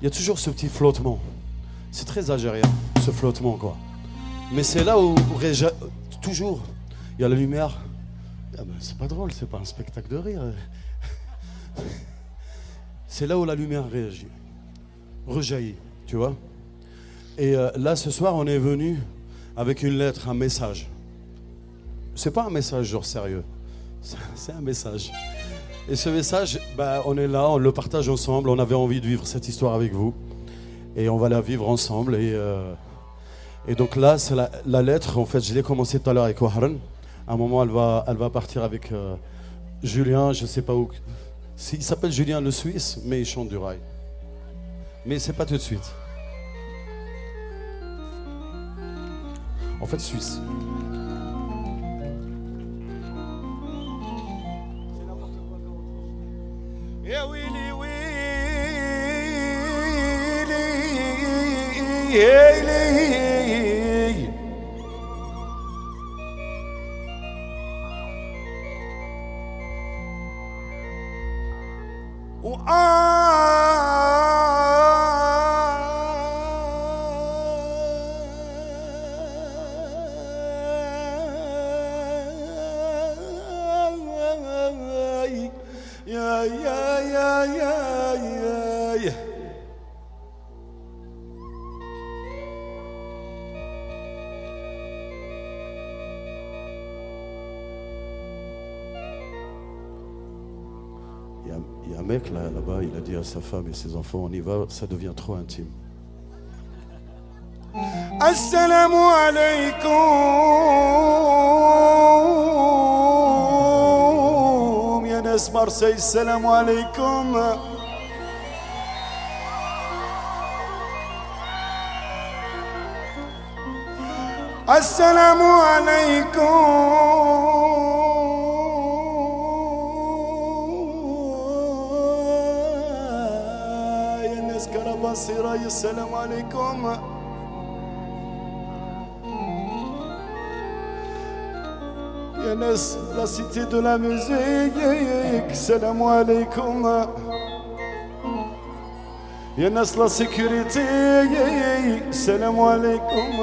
il y a toujours ce petit flottement. C'est très algérien, ce flottement, quoi. Mais c'est là où, toujours, il y a la lumière. Ah ben, c'est pas drôle, c'est pas un spectacle de rire. (laughs) C'est là où la lumière réagit, rejaillit, tu vois. Et euh, là, ce soir, on est venu avec une lettre, un message. C'est pas un message genre sérieux, (laughs) c'est un message. Et ce message, bah, on est là, on le partage ensemble. On avait envie de vivre cette histoire avec vous. Et on va la vivre ensemble. Et, euh, donc là, c'est la, lettre. En fait, je l'ai commencé tout à l'heure avec Wahran. À un moment, elle va, elle va partir avec euh, Julien, je sais pas où. Il s'appelle Julien le Suisse, mais il chante du rail. Mais c'est pas tout de suite. En fait, Suisse. ei, sa femme et ses enfants, on y va, ça devient trop intime. Assalamu alaikum. Ya Marseille, salam alaikum. Assalamu alaikum. كرباصيرة السلام عليكم يا ناس لا سيتي دو لا ميوزيك السلام عليكم يا ناس لا سيكوريتي السلام عليكم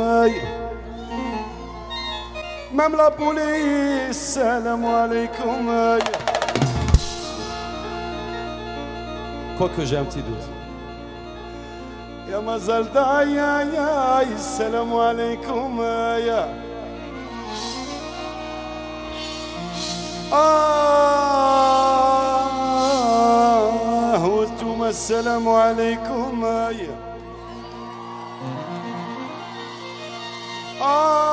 مام لا بوليس السلام عليكم Quoique j'ai un petit doute. يا مازال دايا يا السلام عليكم يا. آه وأنتم السلام عليكم يا. آي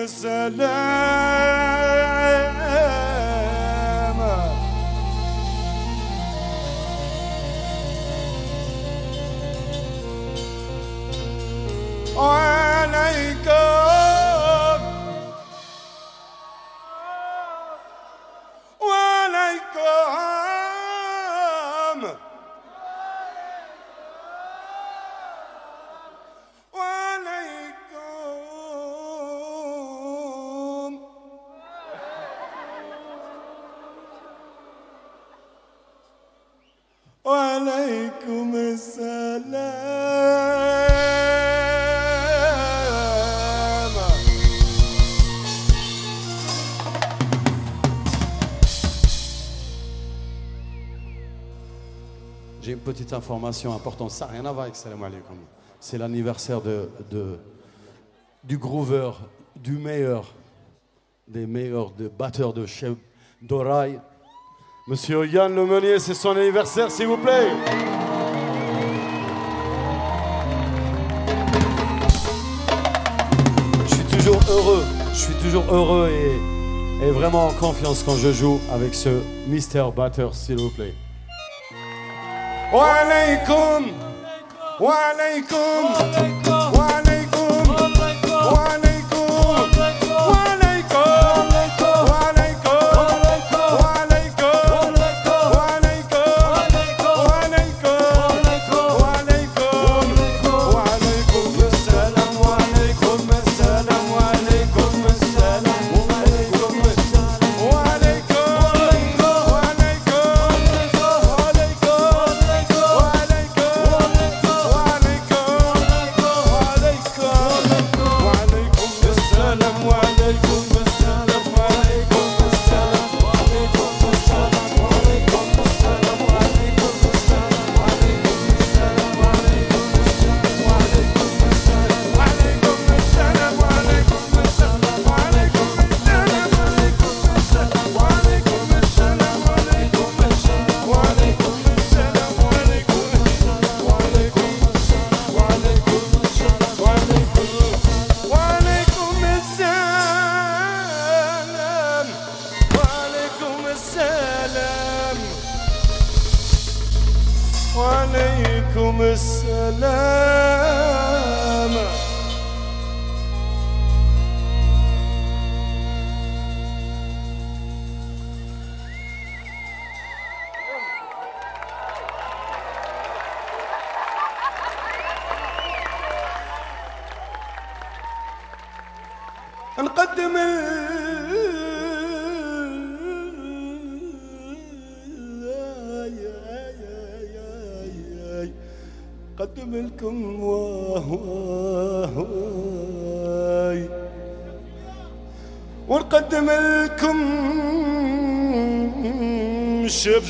Jerusalem. Petite information importante. Ça n'a rien à voir avec Salam alaikum. C'est l'anniversaire de, du groover, du meilleur, des meilleurs batteurs de chef d'oreille. Monsieur Yann Lemeunier, c'est son anniversaire, s'il vous plaît. Je suis toujours heureux, je suis toujours heureux et, et vraiment en confiance quand je joue avec ce Mister Batteur, s'il vous plaît. Wa alaykum. Wa alaykum.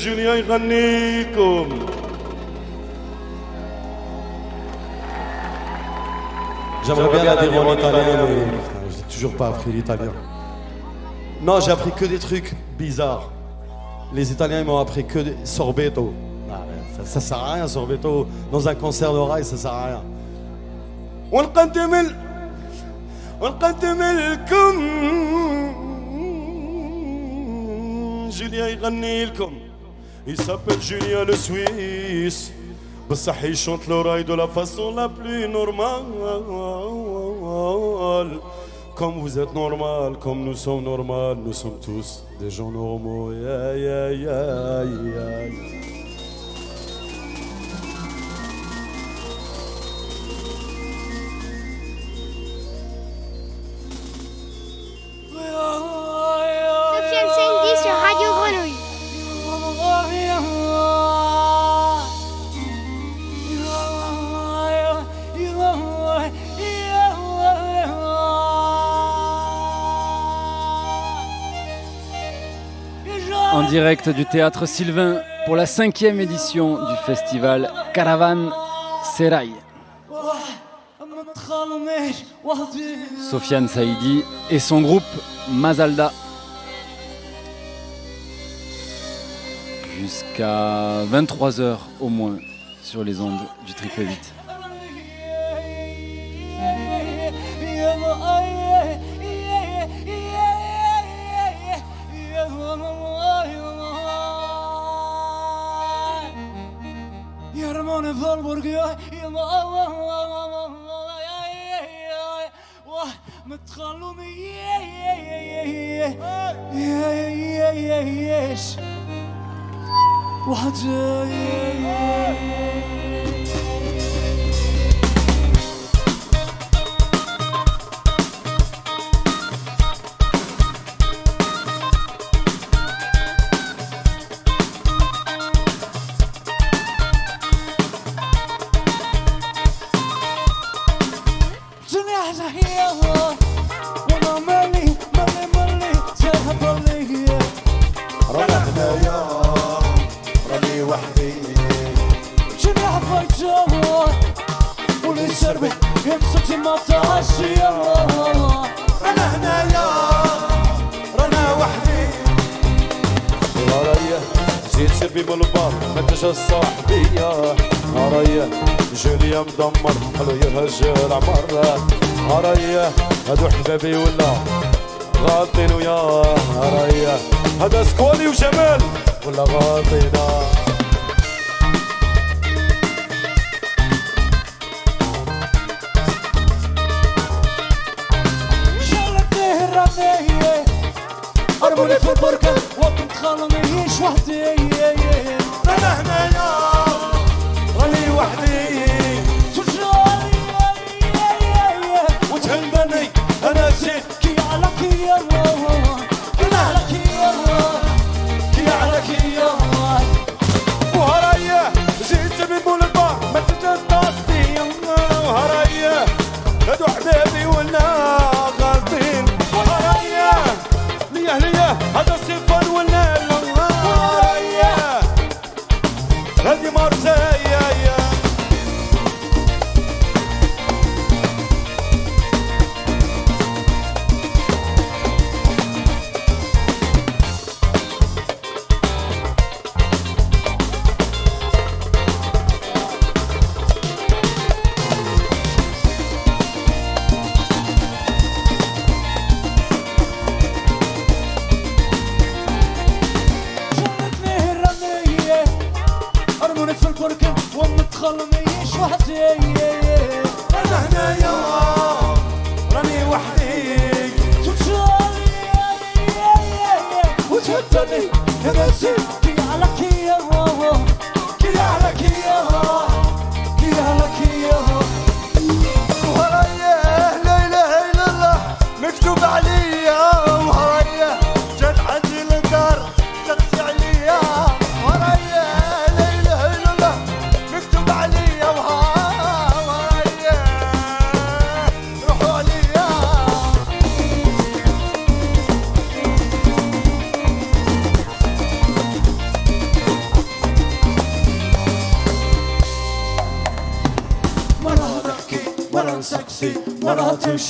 الشاب جوليان يغنيكم J'aimerais bien la dire en italien, mais putain, j'ai toujours pas appris l'italien. Non, j'ai appris que des trucs bizarres. Les Italiens ils m'ont appris que des sorbetto. Ah, ouais, ça, ça sert à rien, sorbetto. Dans un concert d'oreille, ça sert à rien. ونقدم ال... ونقدم لكم جوليا يغني لكم il s'appelle Julien le Suisse. Bassah, il chante l'oreille de la façon la plus normale. Comme vous êtes normal, comme nous sommes normaux, nous sommes tous des gens normaux. Yeah, direct du théâtre Sylvain pour la cinquième édition du festival Caravan Serail. Sofiane Saïdi et son groupe Mazalda. Jusqu'à 23h au moins sur les ondes du triple 8.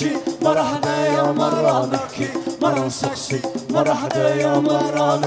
نمشي مرة حدايا ومرة نبكي مرة نسقسي مرة حدايا ومرة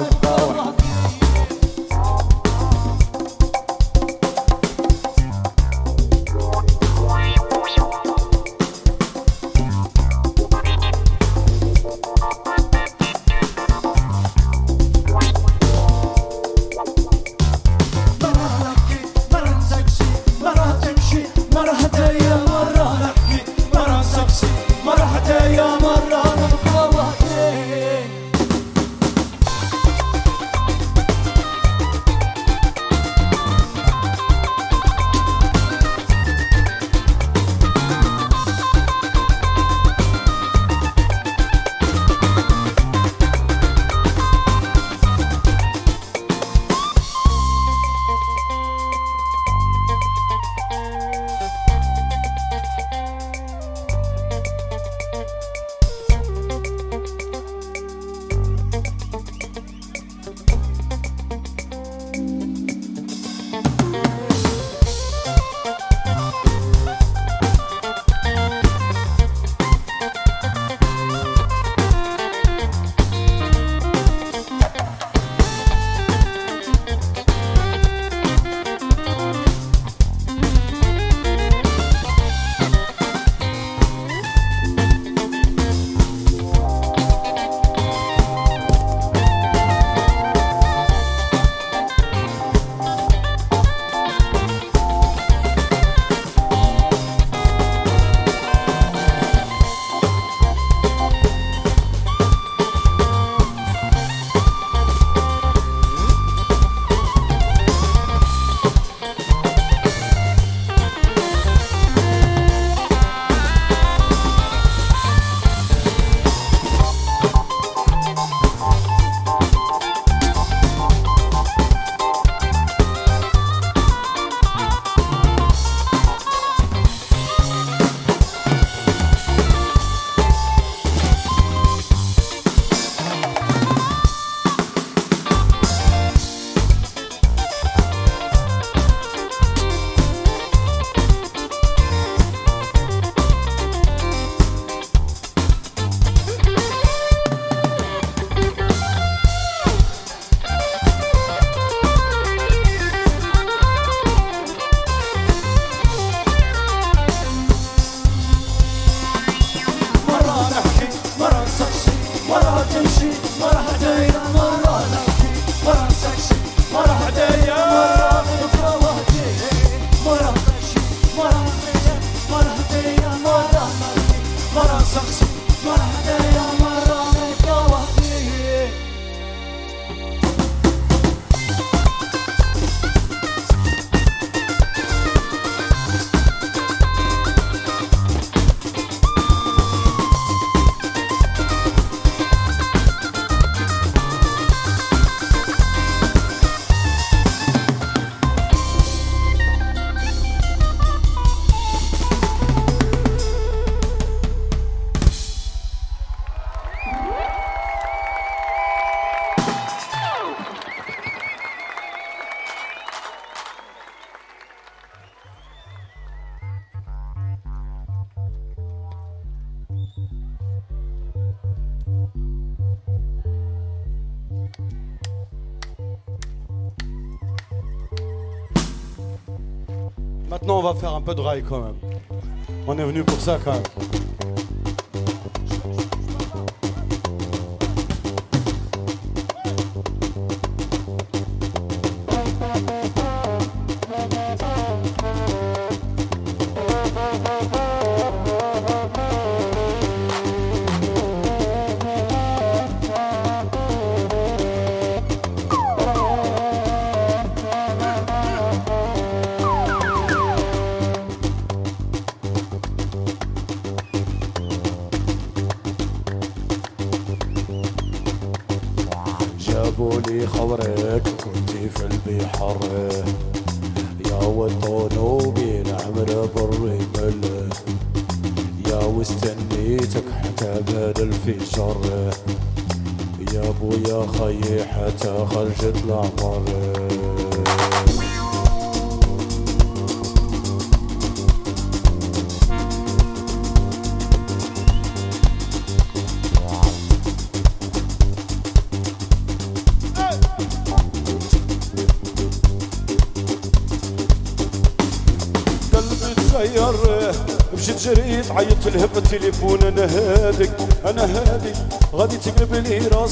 va faire un peu de rail quand même. On est venu pour ça quand même.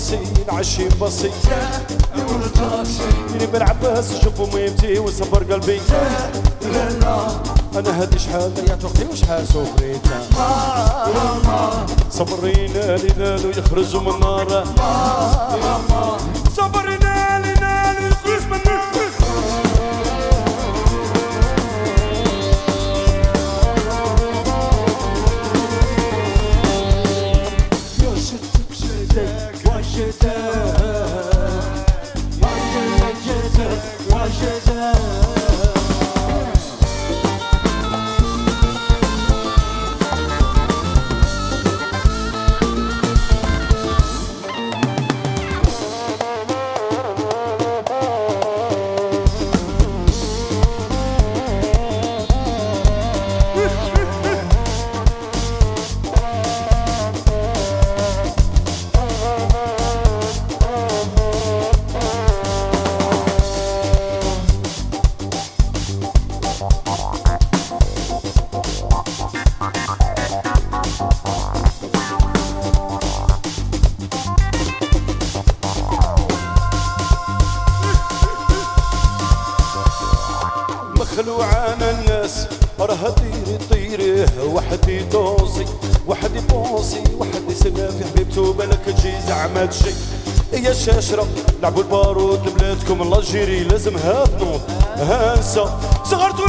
بسين عشين اللي نبر عباس شوفوا ميمتي وصبر قلبي. أنا هادي شحال؟ ضيعت وقتي حاسو بريتا صبرينا لذالو يخرجوا من النار الجيري لازم هاد نوض هانسة. صغرت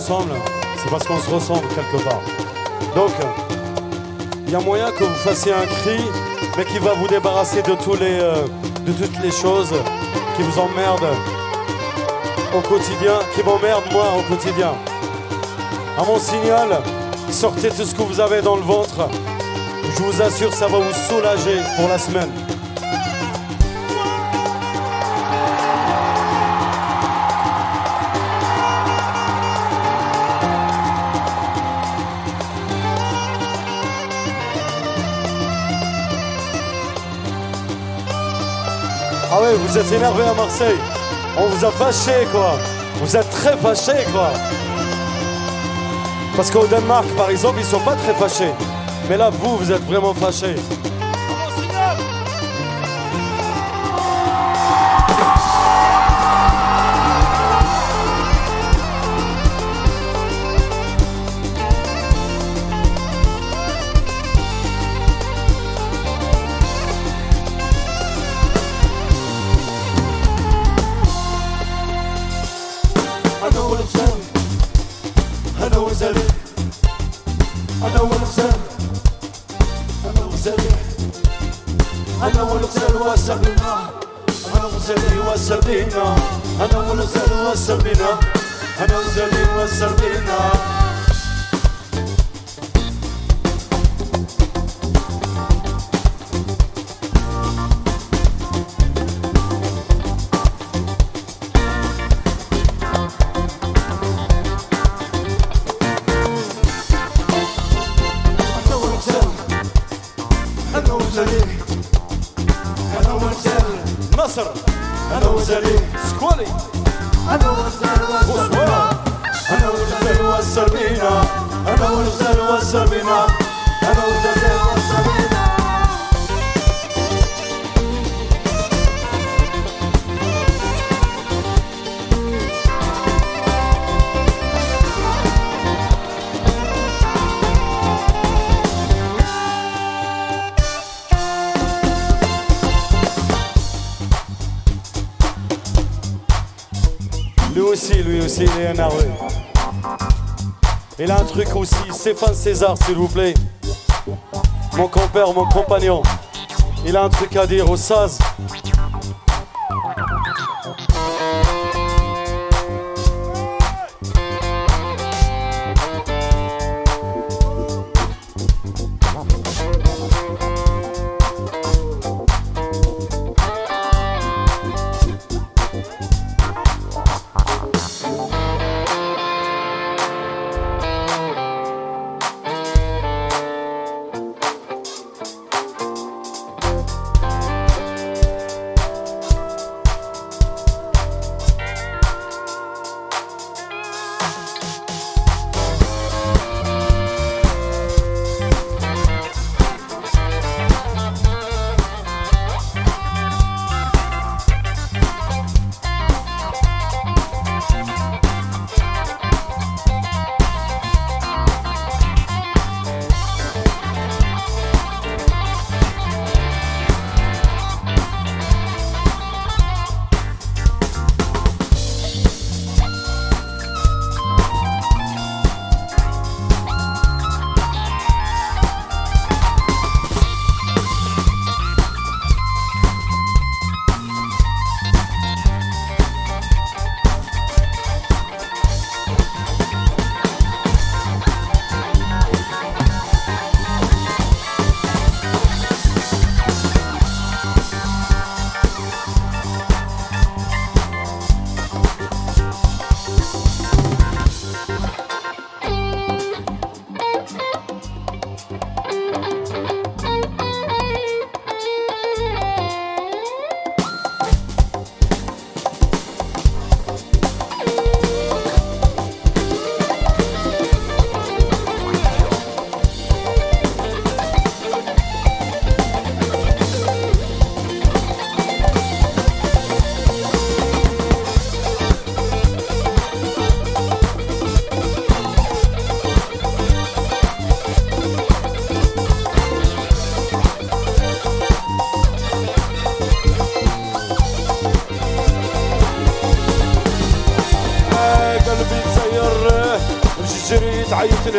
c'est parce qu'on se ressemble quelque part. Donc, il y a moyen que vous fassiez un cri, mais qui va vous débarrasser de, tous les, euh, de toutes les choses qui vous emmerdent au quotidien, qui m'emmerdent moi au quotidien. À mon signal, sortez tout ce que vous avez dans le ventre. Je vous assure, ça va vous soulager pour la semaine. Vous êtes énervé à Marseille. On vous a fâché, quoi. Vous êtes très fâché, quoi. Parce qu'au Danemark, par exemple, ils sont pas très fâchés. Mais là, vous, vous êtes vraiment fâchés. Stéphane César, s'il vous plaît. Mon compère, mon compagnon. Il a un truc à dire au Saz.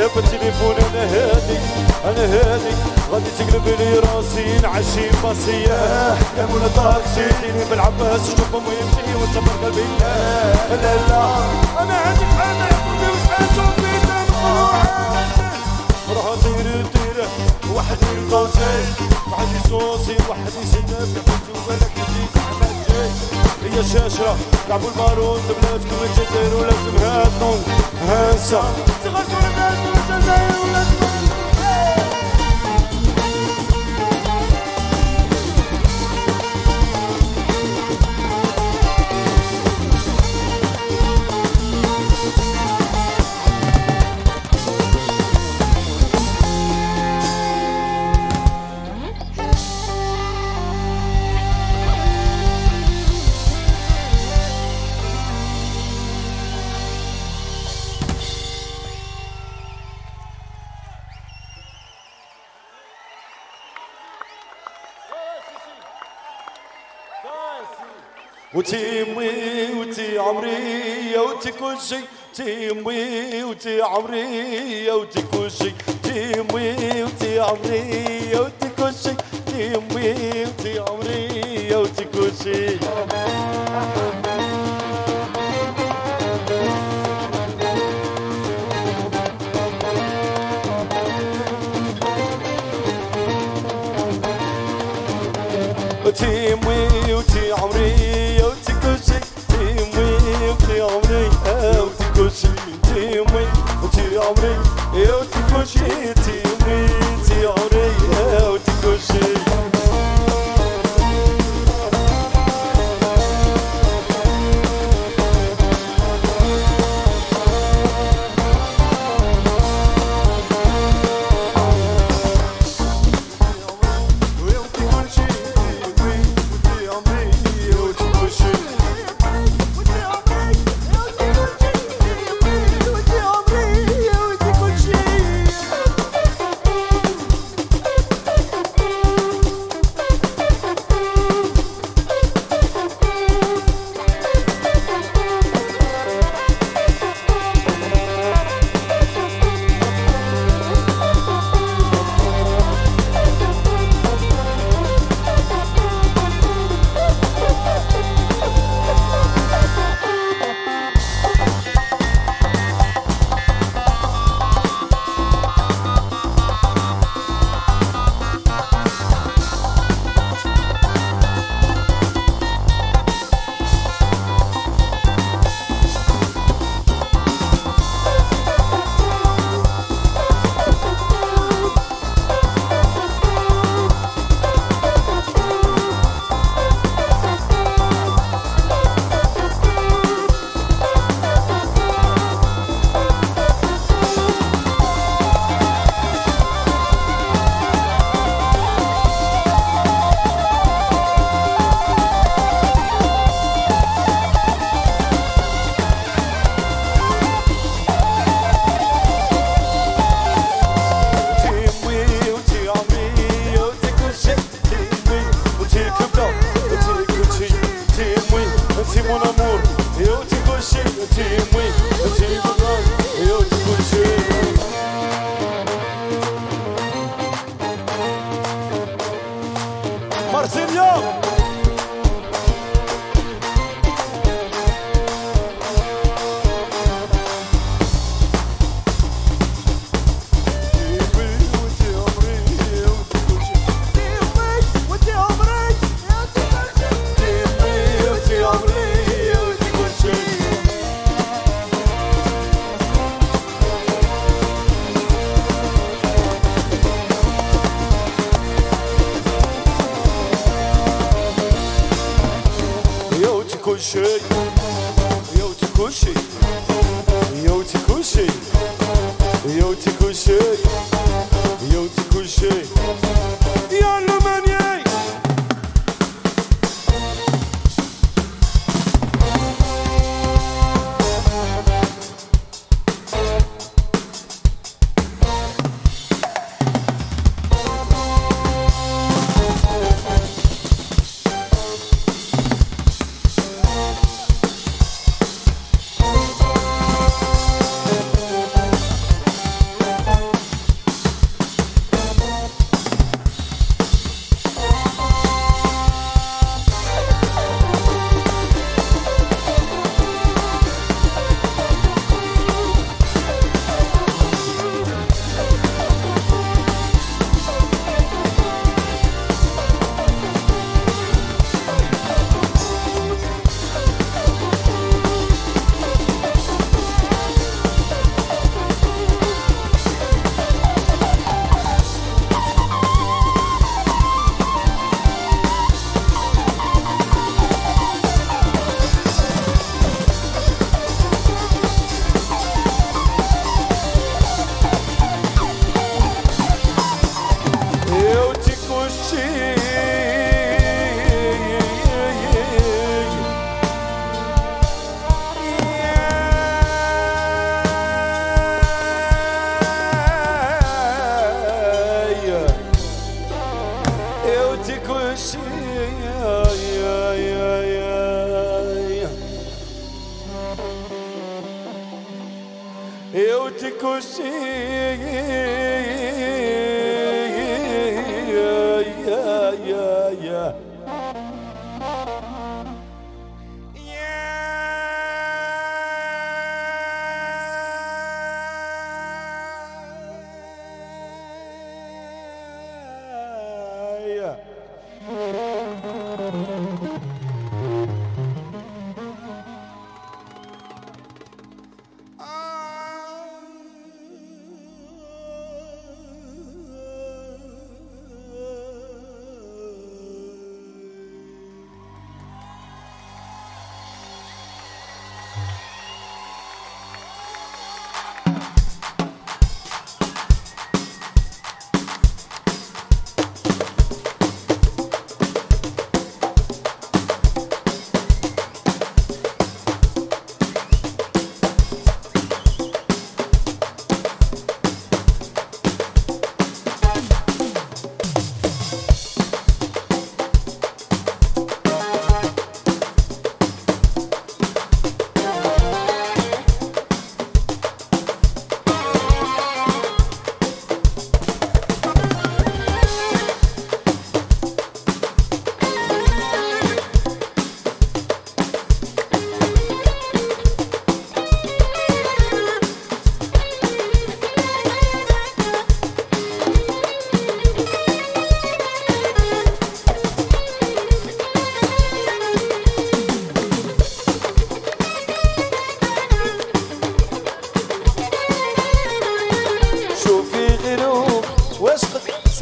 جاب التليفون أنا هادي أنا هادي غادي تقلب لي راسي نعشي باسي يا مولا دارك سيدي بالعباس شوف امي يمشي وصبر قلبي لا لا أنا هاديك أنا قلبي وتحاسب في روح طير طير وحدي القوسين وحدي صوصي وحدي سناب حبيبي وبالك هي شاشرة لعبوا المارون بلادكم الجزائر ولازم هاتنو هانسة Hello. شي تيمي وتي عمرية وتكوشي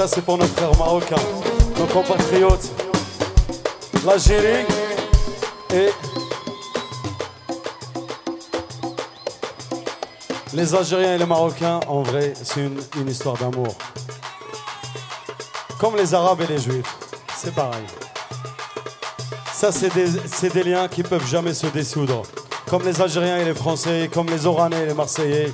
c'est pour nos frères marocains, nos compatriotes, l'Algérie et les Algériens et les Marocains. En vrai, c'est une, histoire d'amour. Comme les Arabes et les Juifs, c'est pareil. Ça, c'est des, c'est des liens qui peuvent jamais se dissoudre. Comme les Algériens et les Français, comme les Oranais et les Marseillais.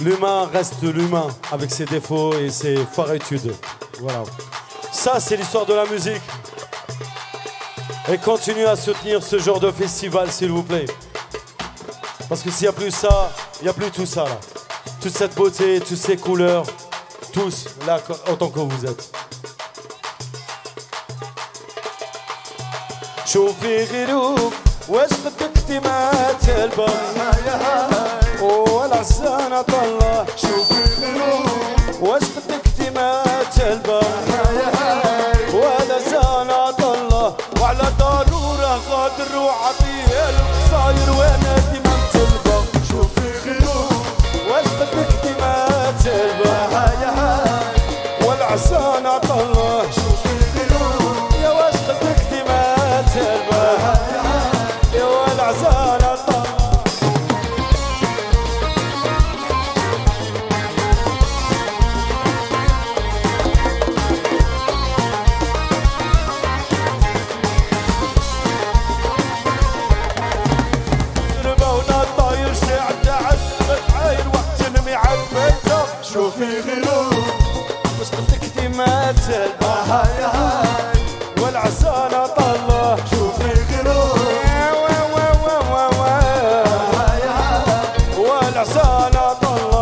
L'humain reste l'humain avec ses défauts et ses foiritudes. Voilà. Ça, c'est l'histoire de la musique. Et continuez à soutenir ce genre de festival, s'il vous plaît. Parce que s'il n'y a plus ça, il n'y a plus tout ça là. Toute cette beauté, toutes ces couleurs, tous là autant que vous êtes. شوفي غروب واش بدك تمات البر والعزانة طلع. شوف القلوب واش بدك ديما تلبى والعزانة طلع. وعلى ضرورة غادر وعطية القصاير. وأنا ديما sana sana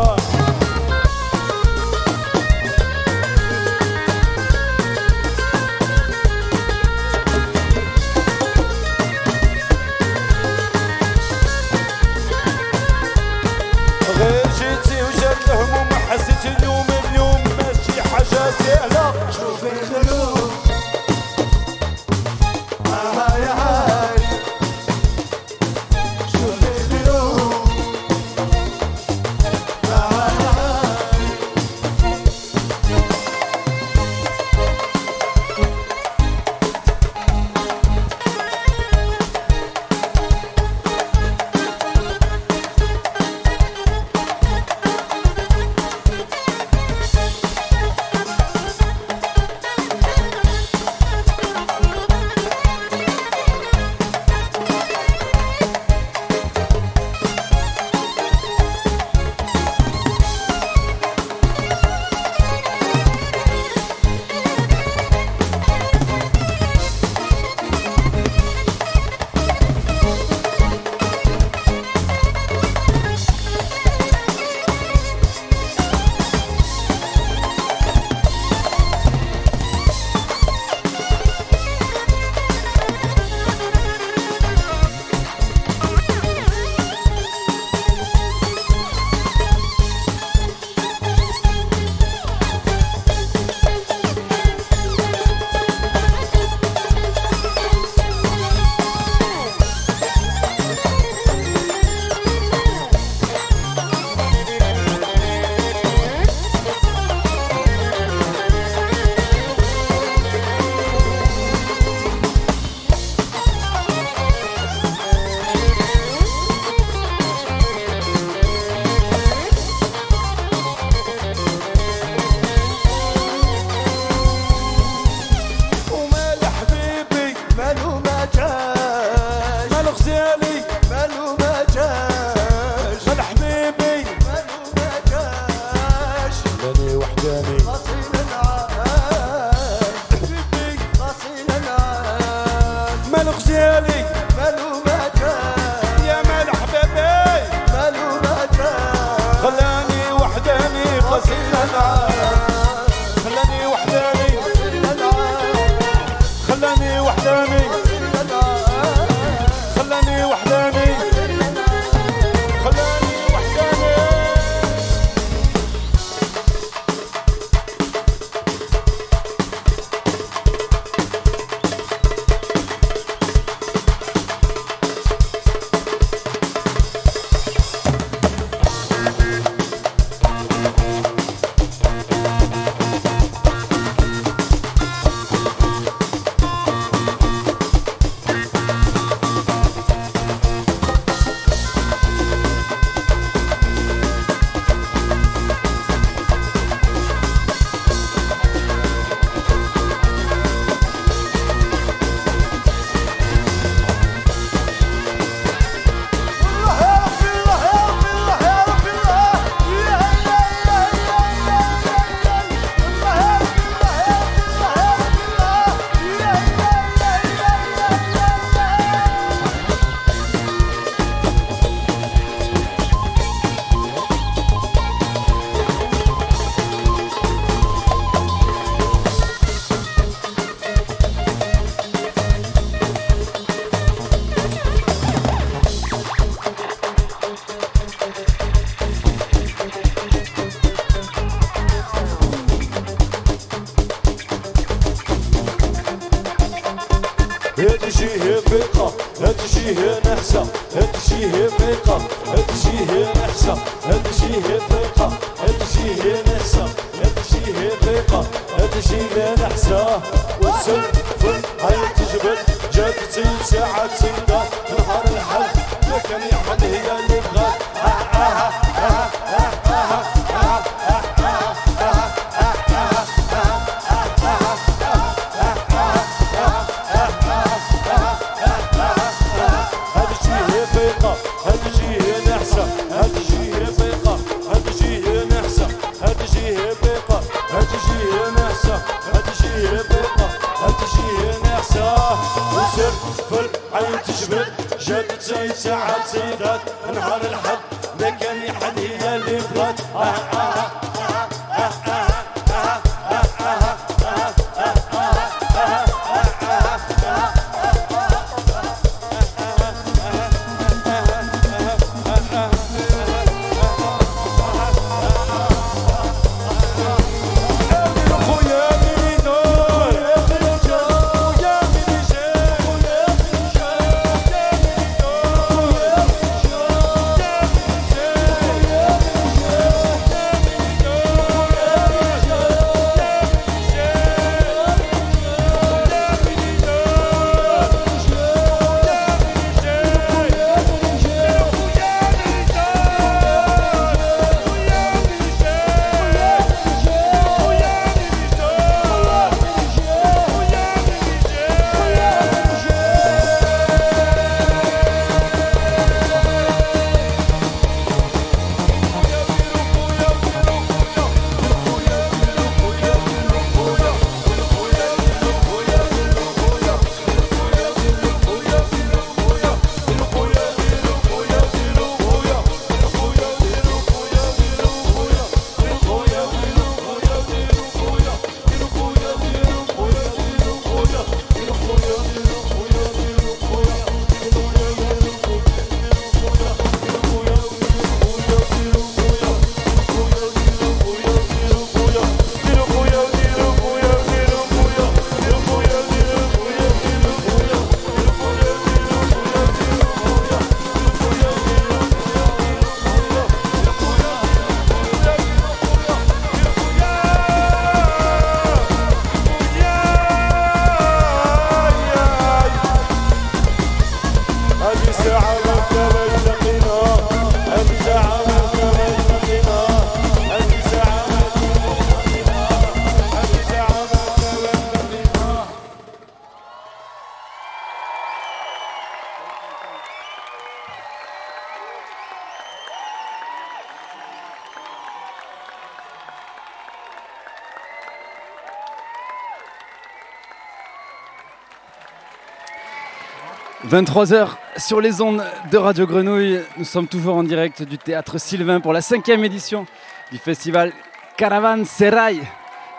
23h sur les ondes de Radio Grenouille. Nous sommes toujours en direct du théâtre Sylvain pour la cinquième édition du festival Caravan Serai.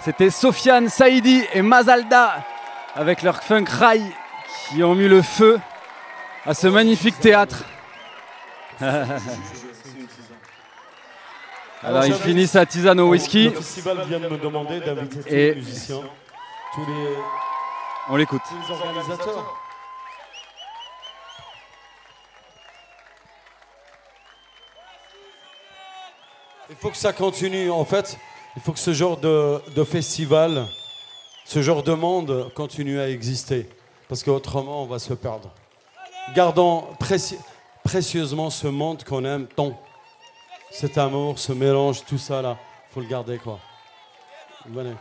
C'était Sofiane Saïdi et Mazalda avec leur funk rai qui ont mis le feu à ce magnifique théâtre. (laughs) Alors ils finissent sa tisane au whisky. Le festival vient de me demander d'inviter tous Et- les musiciens, tous les, On l'écoute. tous les organisateurs. Faut que ça continue. En fait, il faut que ce genre de, festival, ce genre de monde continue à exister. Parce qu'autrement, on va se perdre. Gardons préci- précieusement ce monde qu'on aime tant. Cet amour, ce mélange, tout ça là. faut le garder, quoi. Venez.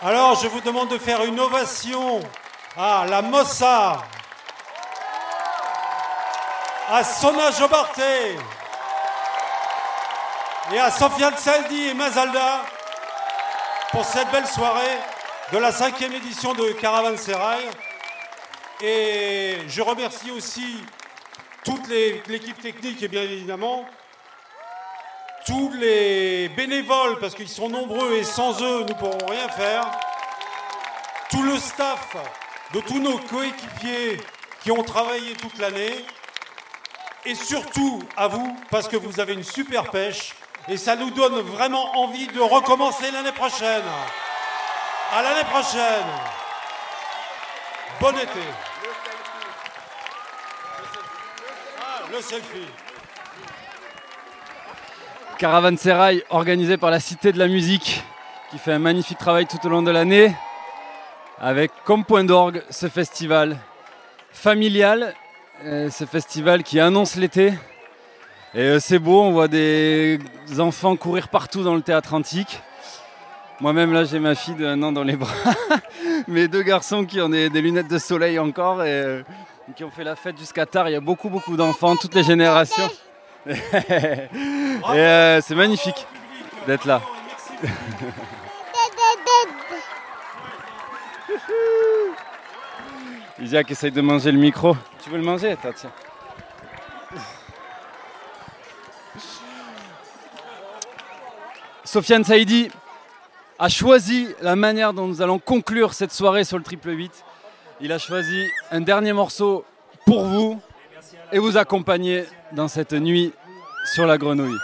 Alors, je vous demande de faire une ovation à la Mossa, à Sona Jobarté et à Sofiane Saldi et Mazalda pour cette belle soirée de la cinquième édition de Caravan Serrail. Et je remercie aussi toute l'équipe technique et bien évidemment tous les bénévoles, parce qu'ils sont nombreux et sans eux, nous ne pourrons rien faire. Tout le staff de tous nos coéquipiers qui ont travaillé toute l'année. Et surtout à vous, parce que vous avez une super pêche. Et ça nous donne vraiment envie de recommencer l'année prochaine. À l'année prochaine. Bon été. Ah, le selfie. Caravansérail organisé par la Cité de la Musique qui fait un magnifique travail tout au long de l'année avec comme point d'orgue ce festival familial, euh, ce festival qui annonce l'été. Et euh, c'est beau, on voit des enfants courir partout dans le théâtre antique. Moi-même là j'ai ma fille de un an dans les bras, (laughs) mes deux garçons qui ont des, des lunettes de soleil encore et euh, qui ont fait la fête jusqu'à tard. Il y a beaucoup beaucoup d'enfants, toutes les générations. (laughs) et euh, c'est magnifique d'être là. (laughs) Isaac essaye de manger le micro. Tu veux le manger Attends, tiens. Sofiane Saïdi a choisi la manière dont nous allons conclure cette soirée sur le triple 8. Il a choisi un dernier morceau pour vous et vous accompagner dans cette nuit sur la grenouille.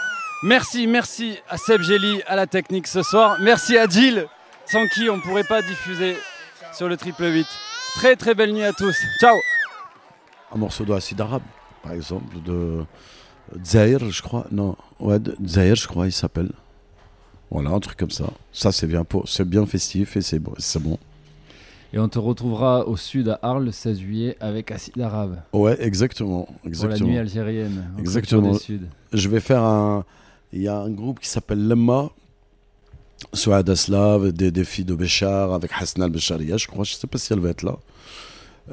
Merci, merci à Seb Gély, à la technique ce soir. Merci à Jill, sans qui on ne pourrait pas diffuser sur le triple 8. Très très belle nuit à tous. Ciao Un morceau de Acide Arabe, par exemple, de Zahir, je crois. Non, ouais, Zahir, je crois, il s'appelle. Voilà, un truc comme ça. Ça, c'est bien, pour... c'est bien festif et c'est bon. c'est bon. Et on te retrouvera au sud à Arles le 16 juillet avec Acide Arabe. Ouais, exactement. Pour la exactement. nuit algérienne. au Exactement. Suds. Je vais faire un. Il y a un groupe qui s'appelle Lemma. Souad Aslav, des, des filles de Béchar avec Hassan al-Bécharia, je crois. Je sais pas si elle va être là.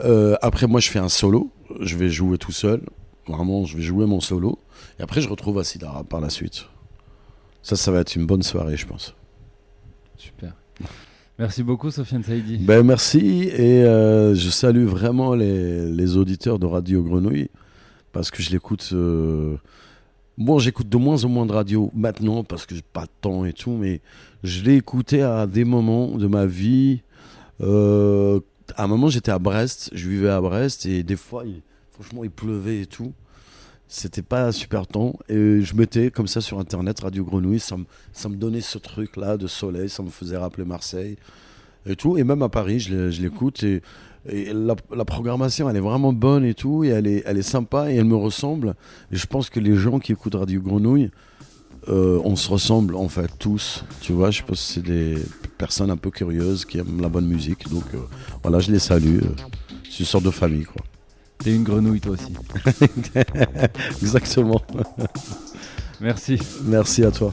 Euh, après, moi, je fais un solo. Je vais jouer tout seul. Vraiment, je vais jouer mon solo. Et après, je retrouve Acid Arabe par la suite. Ça, ça va être une bonne soirée, je pense. Super. Merci beaucoup Sofiane Saïdi. Ben merci et euh, je salue vraiment les, les auditeurs de Radio Grenouille parce que je l'écoute. euh, Bon, j'écoute de moins en moins de radio maintenant parce que j'ai pas de temps et tout, mais je l'ai écouté à des moments de ma vie. Euh, à un moment, j'étais à Brest, je vivais à Brest et des fois, franchement, il pleuvait et tout. C'était pas super temps et je mettais comme ça sur internet Radio Grenouille, ça me, ça donnait ce truc là de soleil, ça me faisait rappeler Marseille et tout. Et même à Paris, je l'écoute et la, la programmation elle est vraiment bonne et tout et elle est, elle est sympa et elle me ressemble. Et je pense que les gens qui écoutent Radio Grenouille, euh, on se ressemble en fait tous. Tu vois, je pense que c'est des personnes un peu curieuses qui aiment la bonne musique. Donc euh, voilà, je les salue. euh, C'est une sorte de famille quoi. T'es une grenouille toi aussi. (laughs) Exactement. Merci. Merci à toi.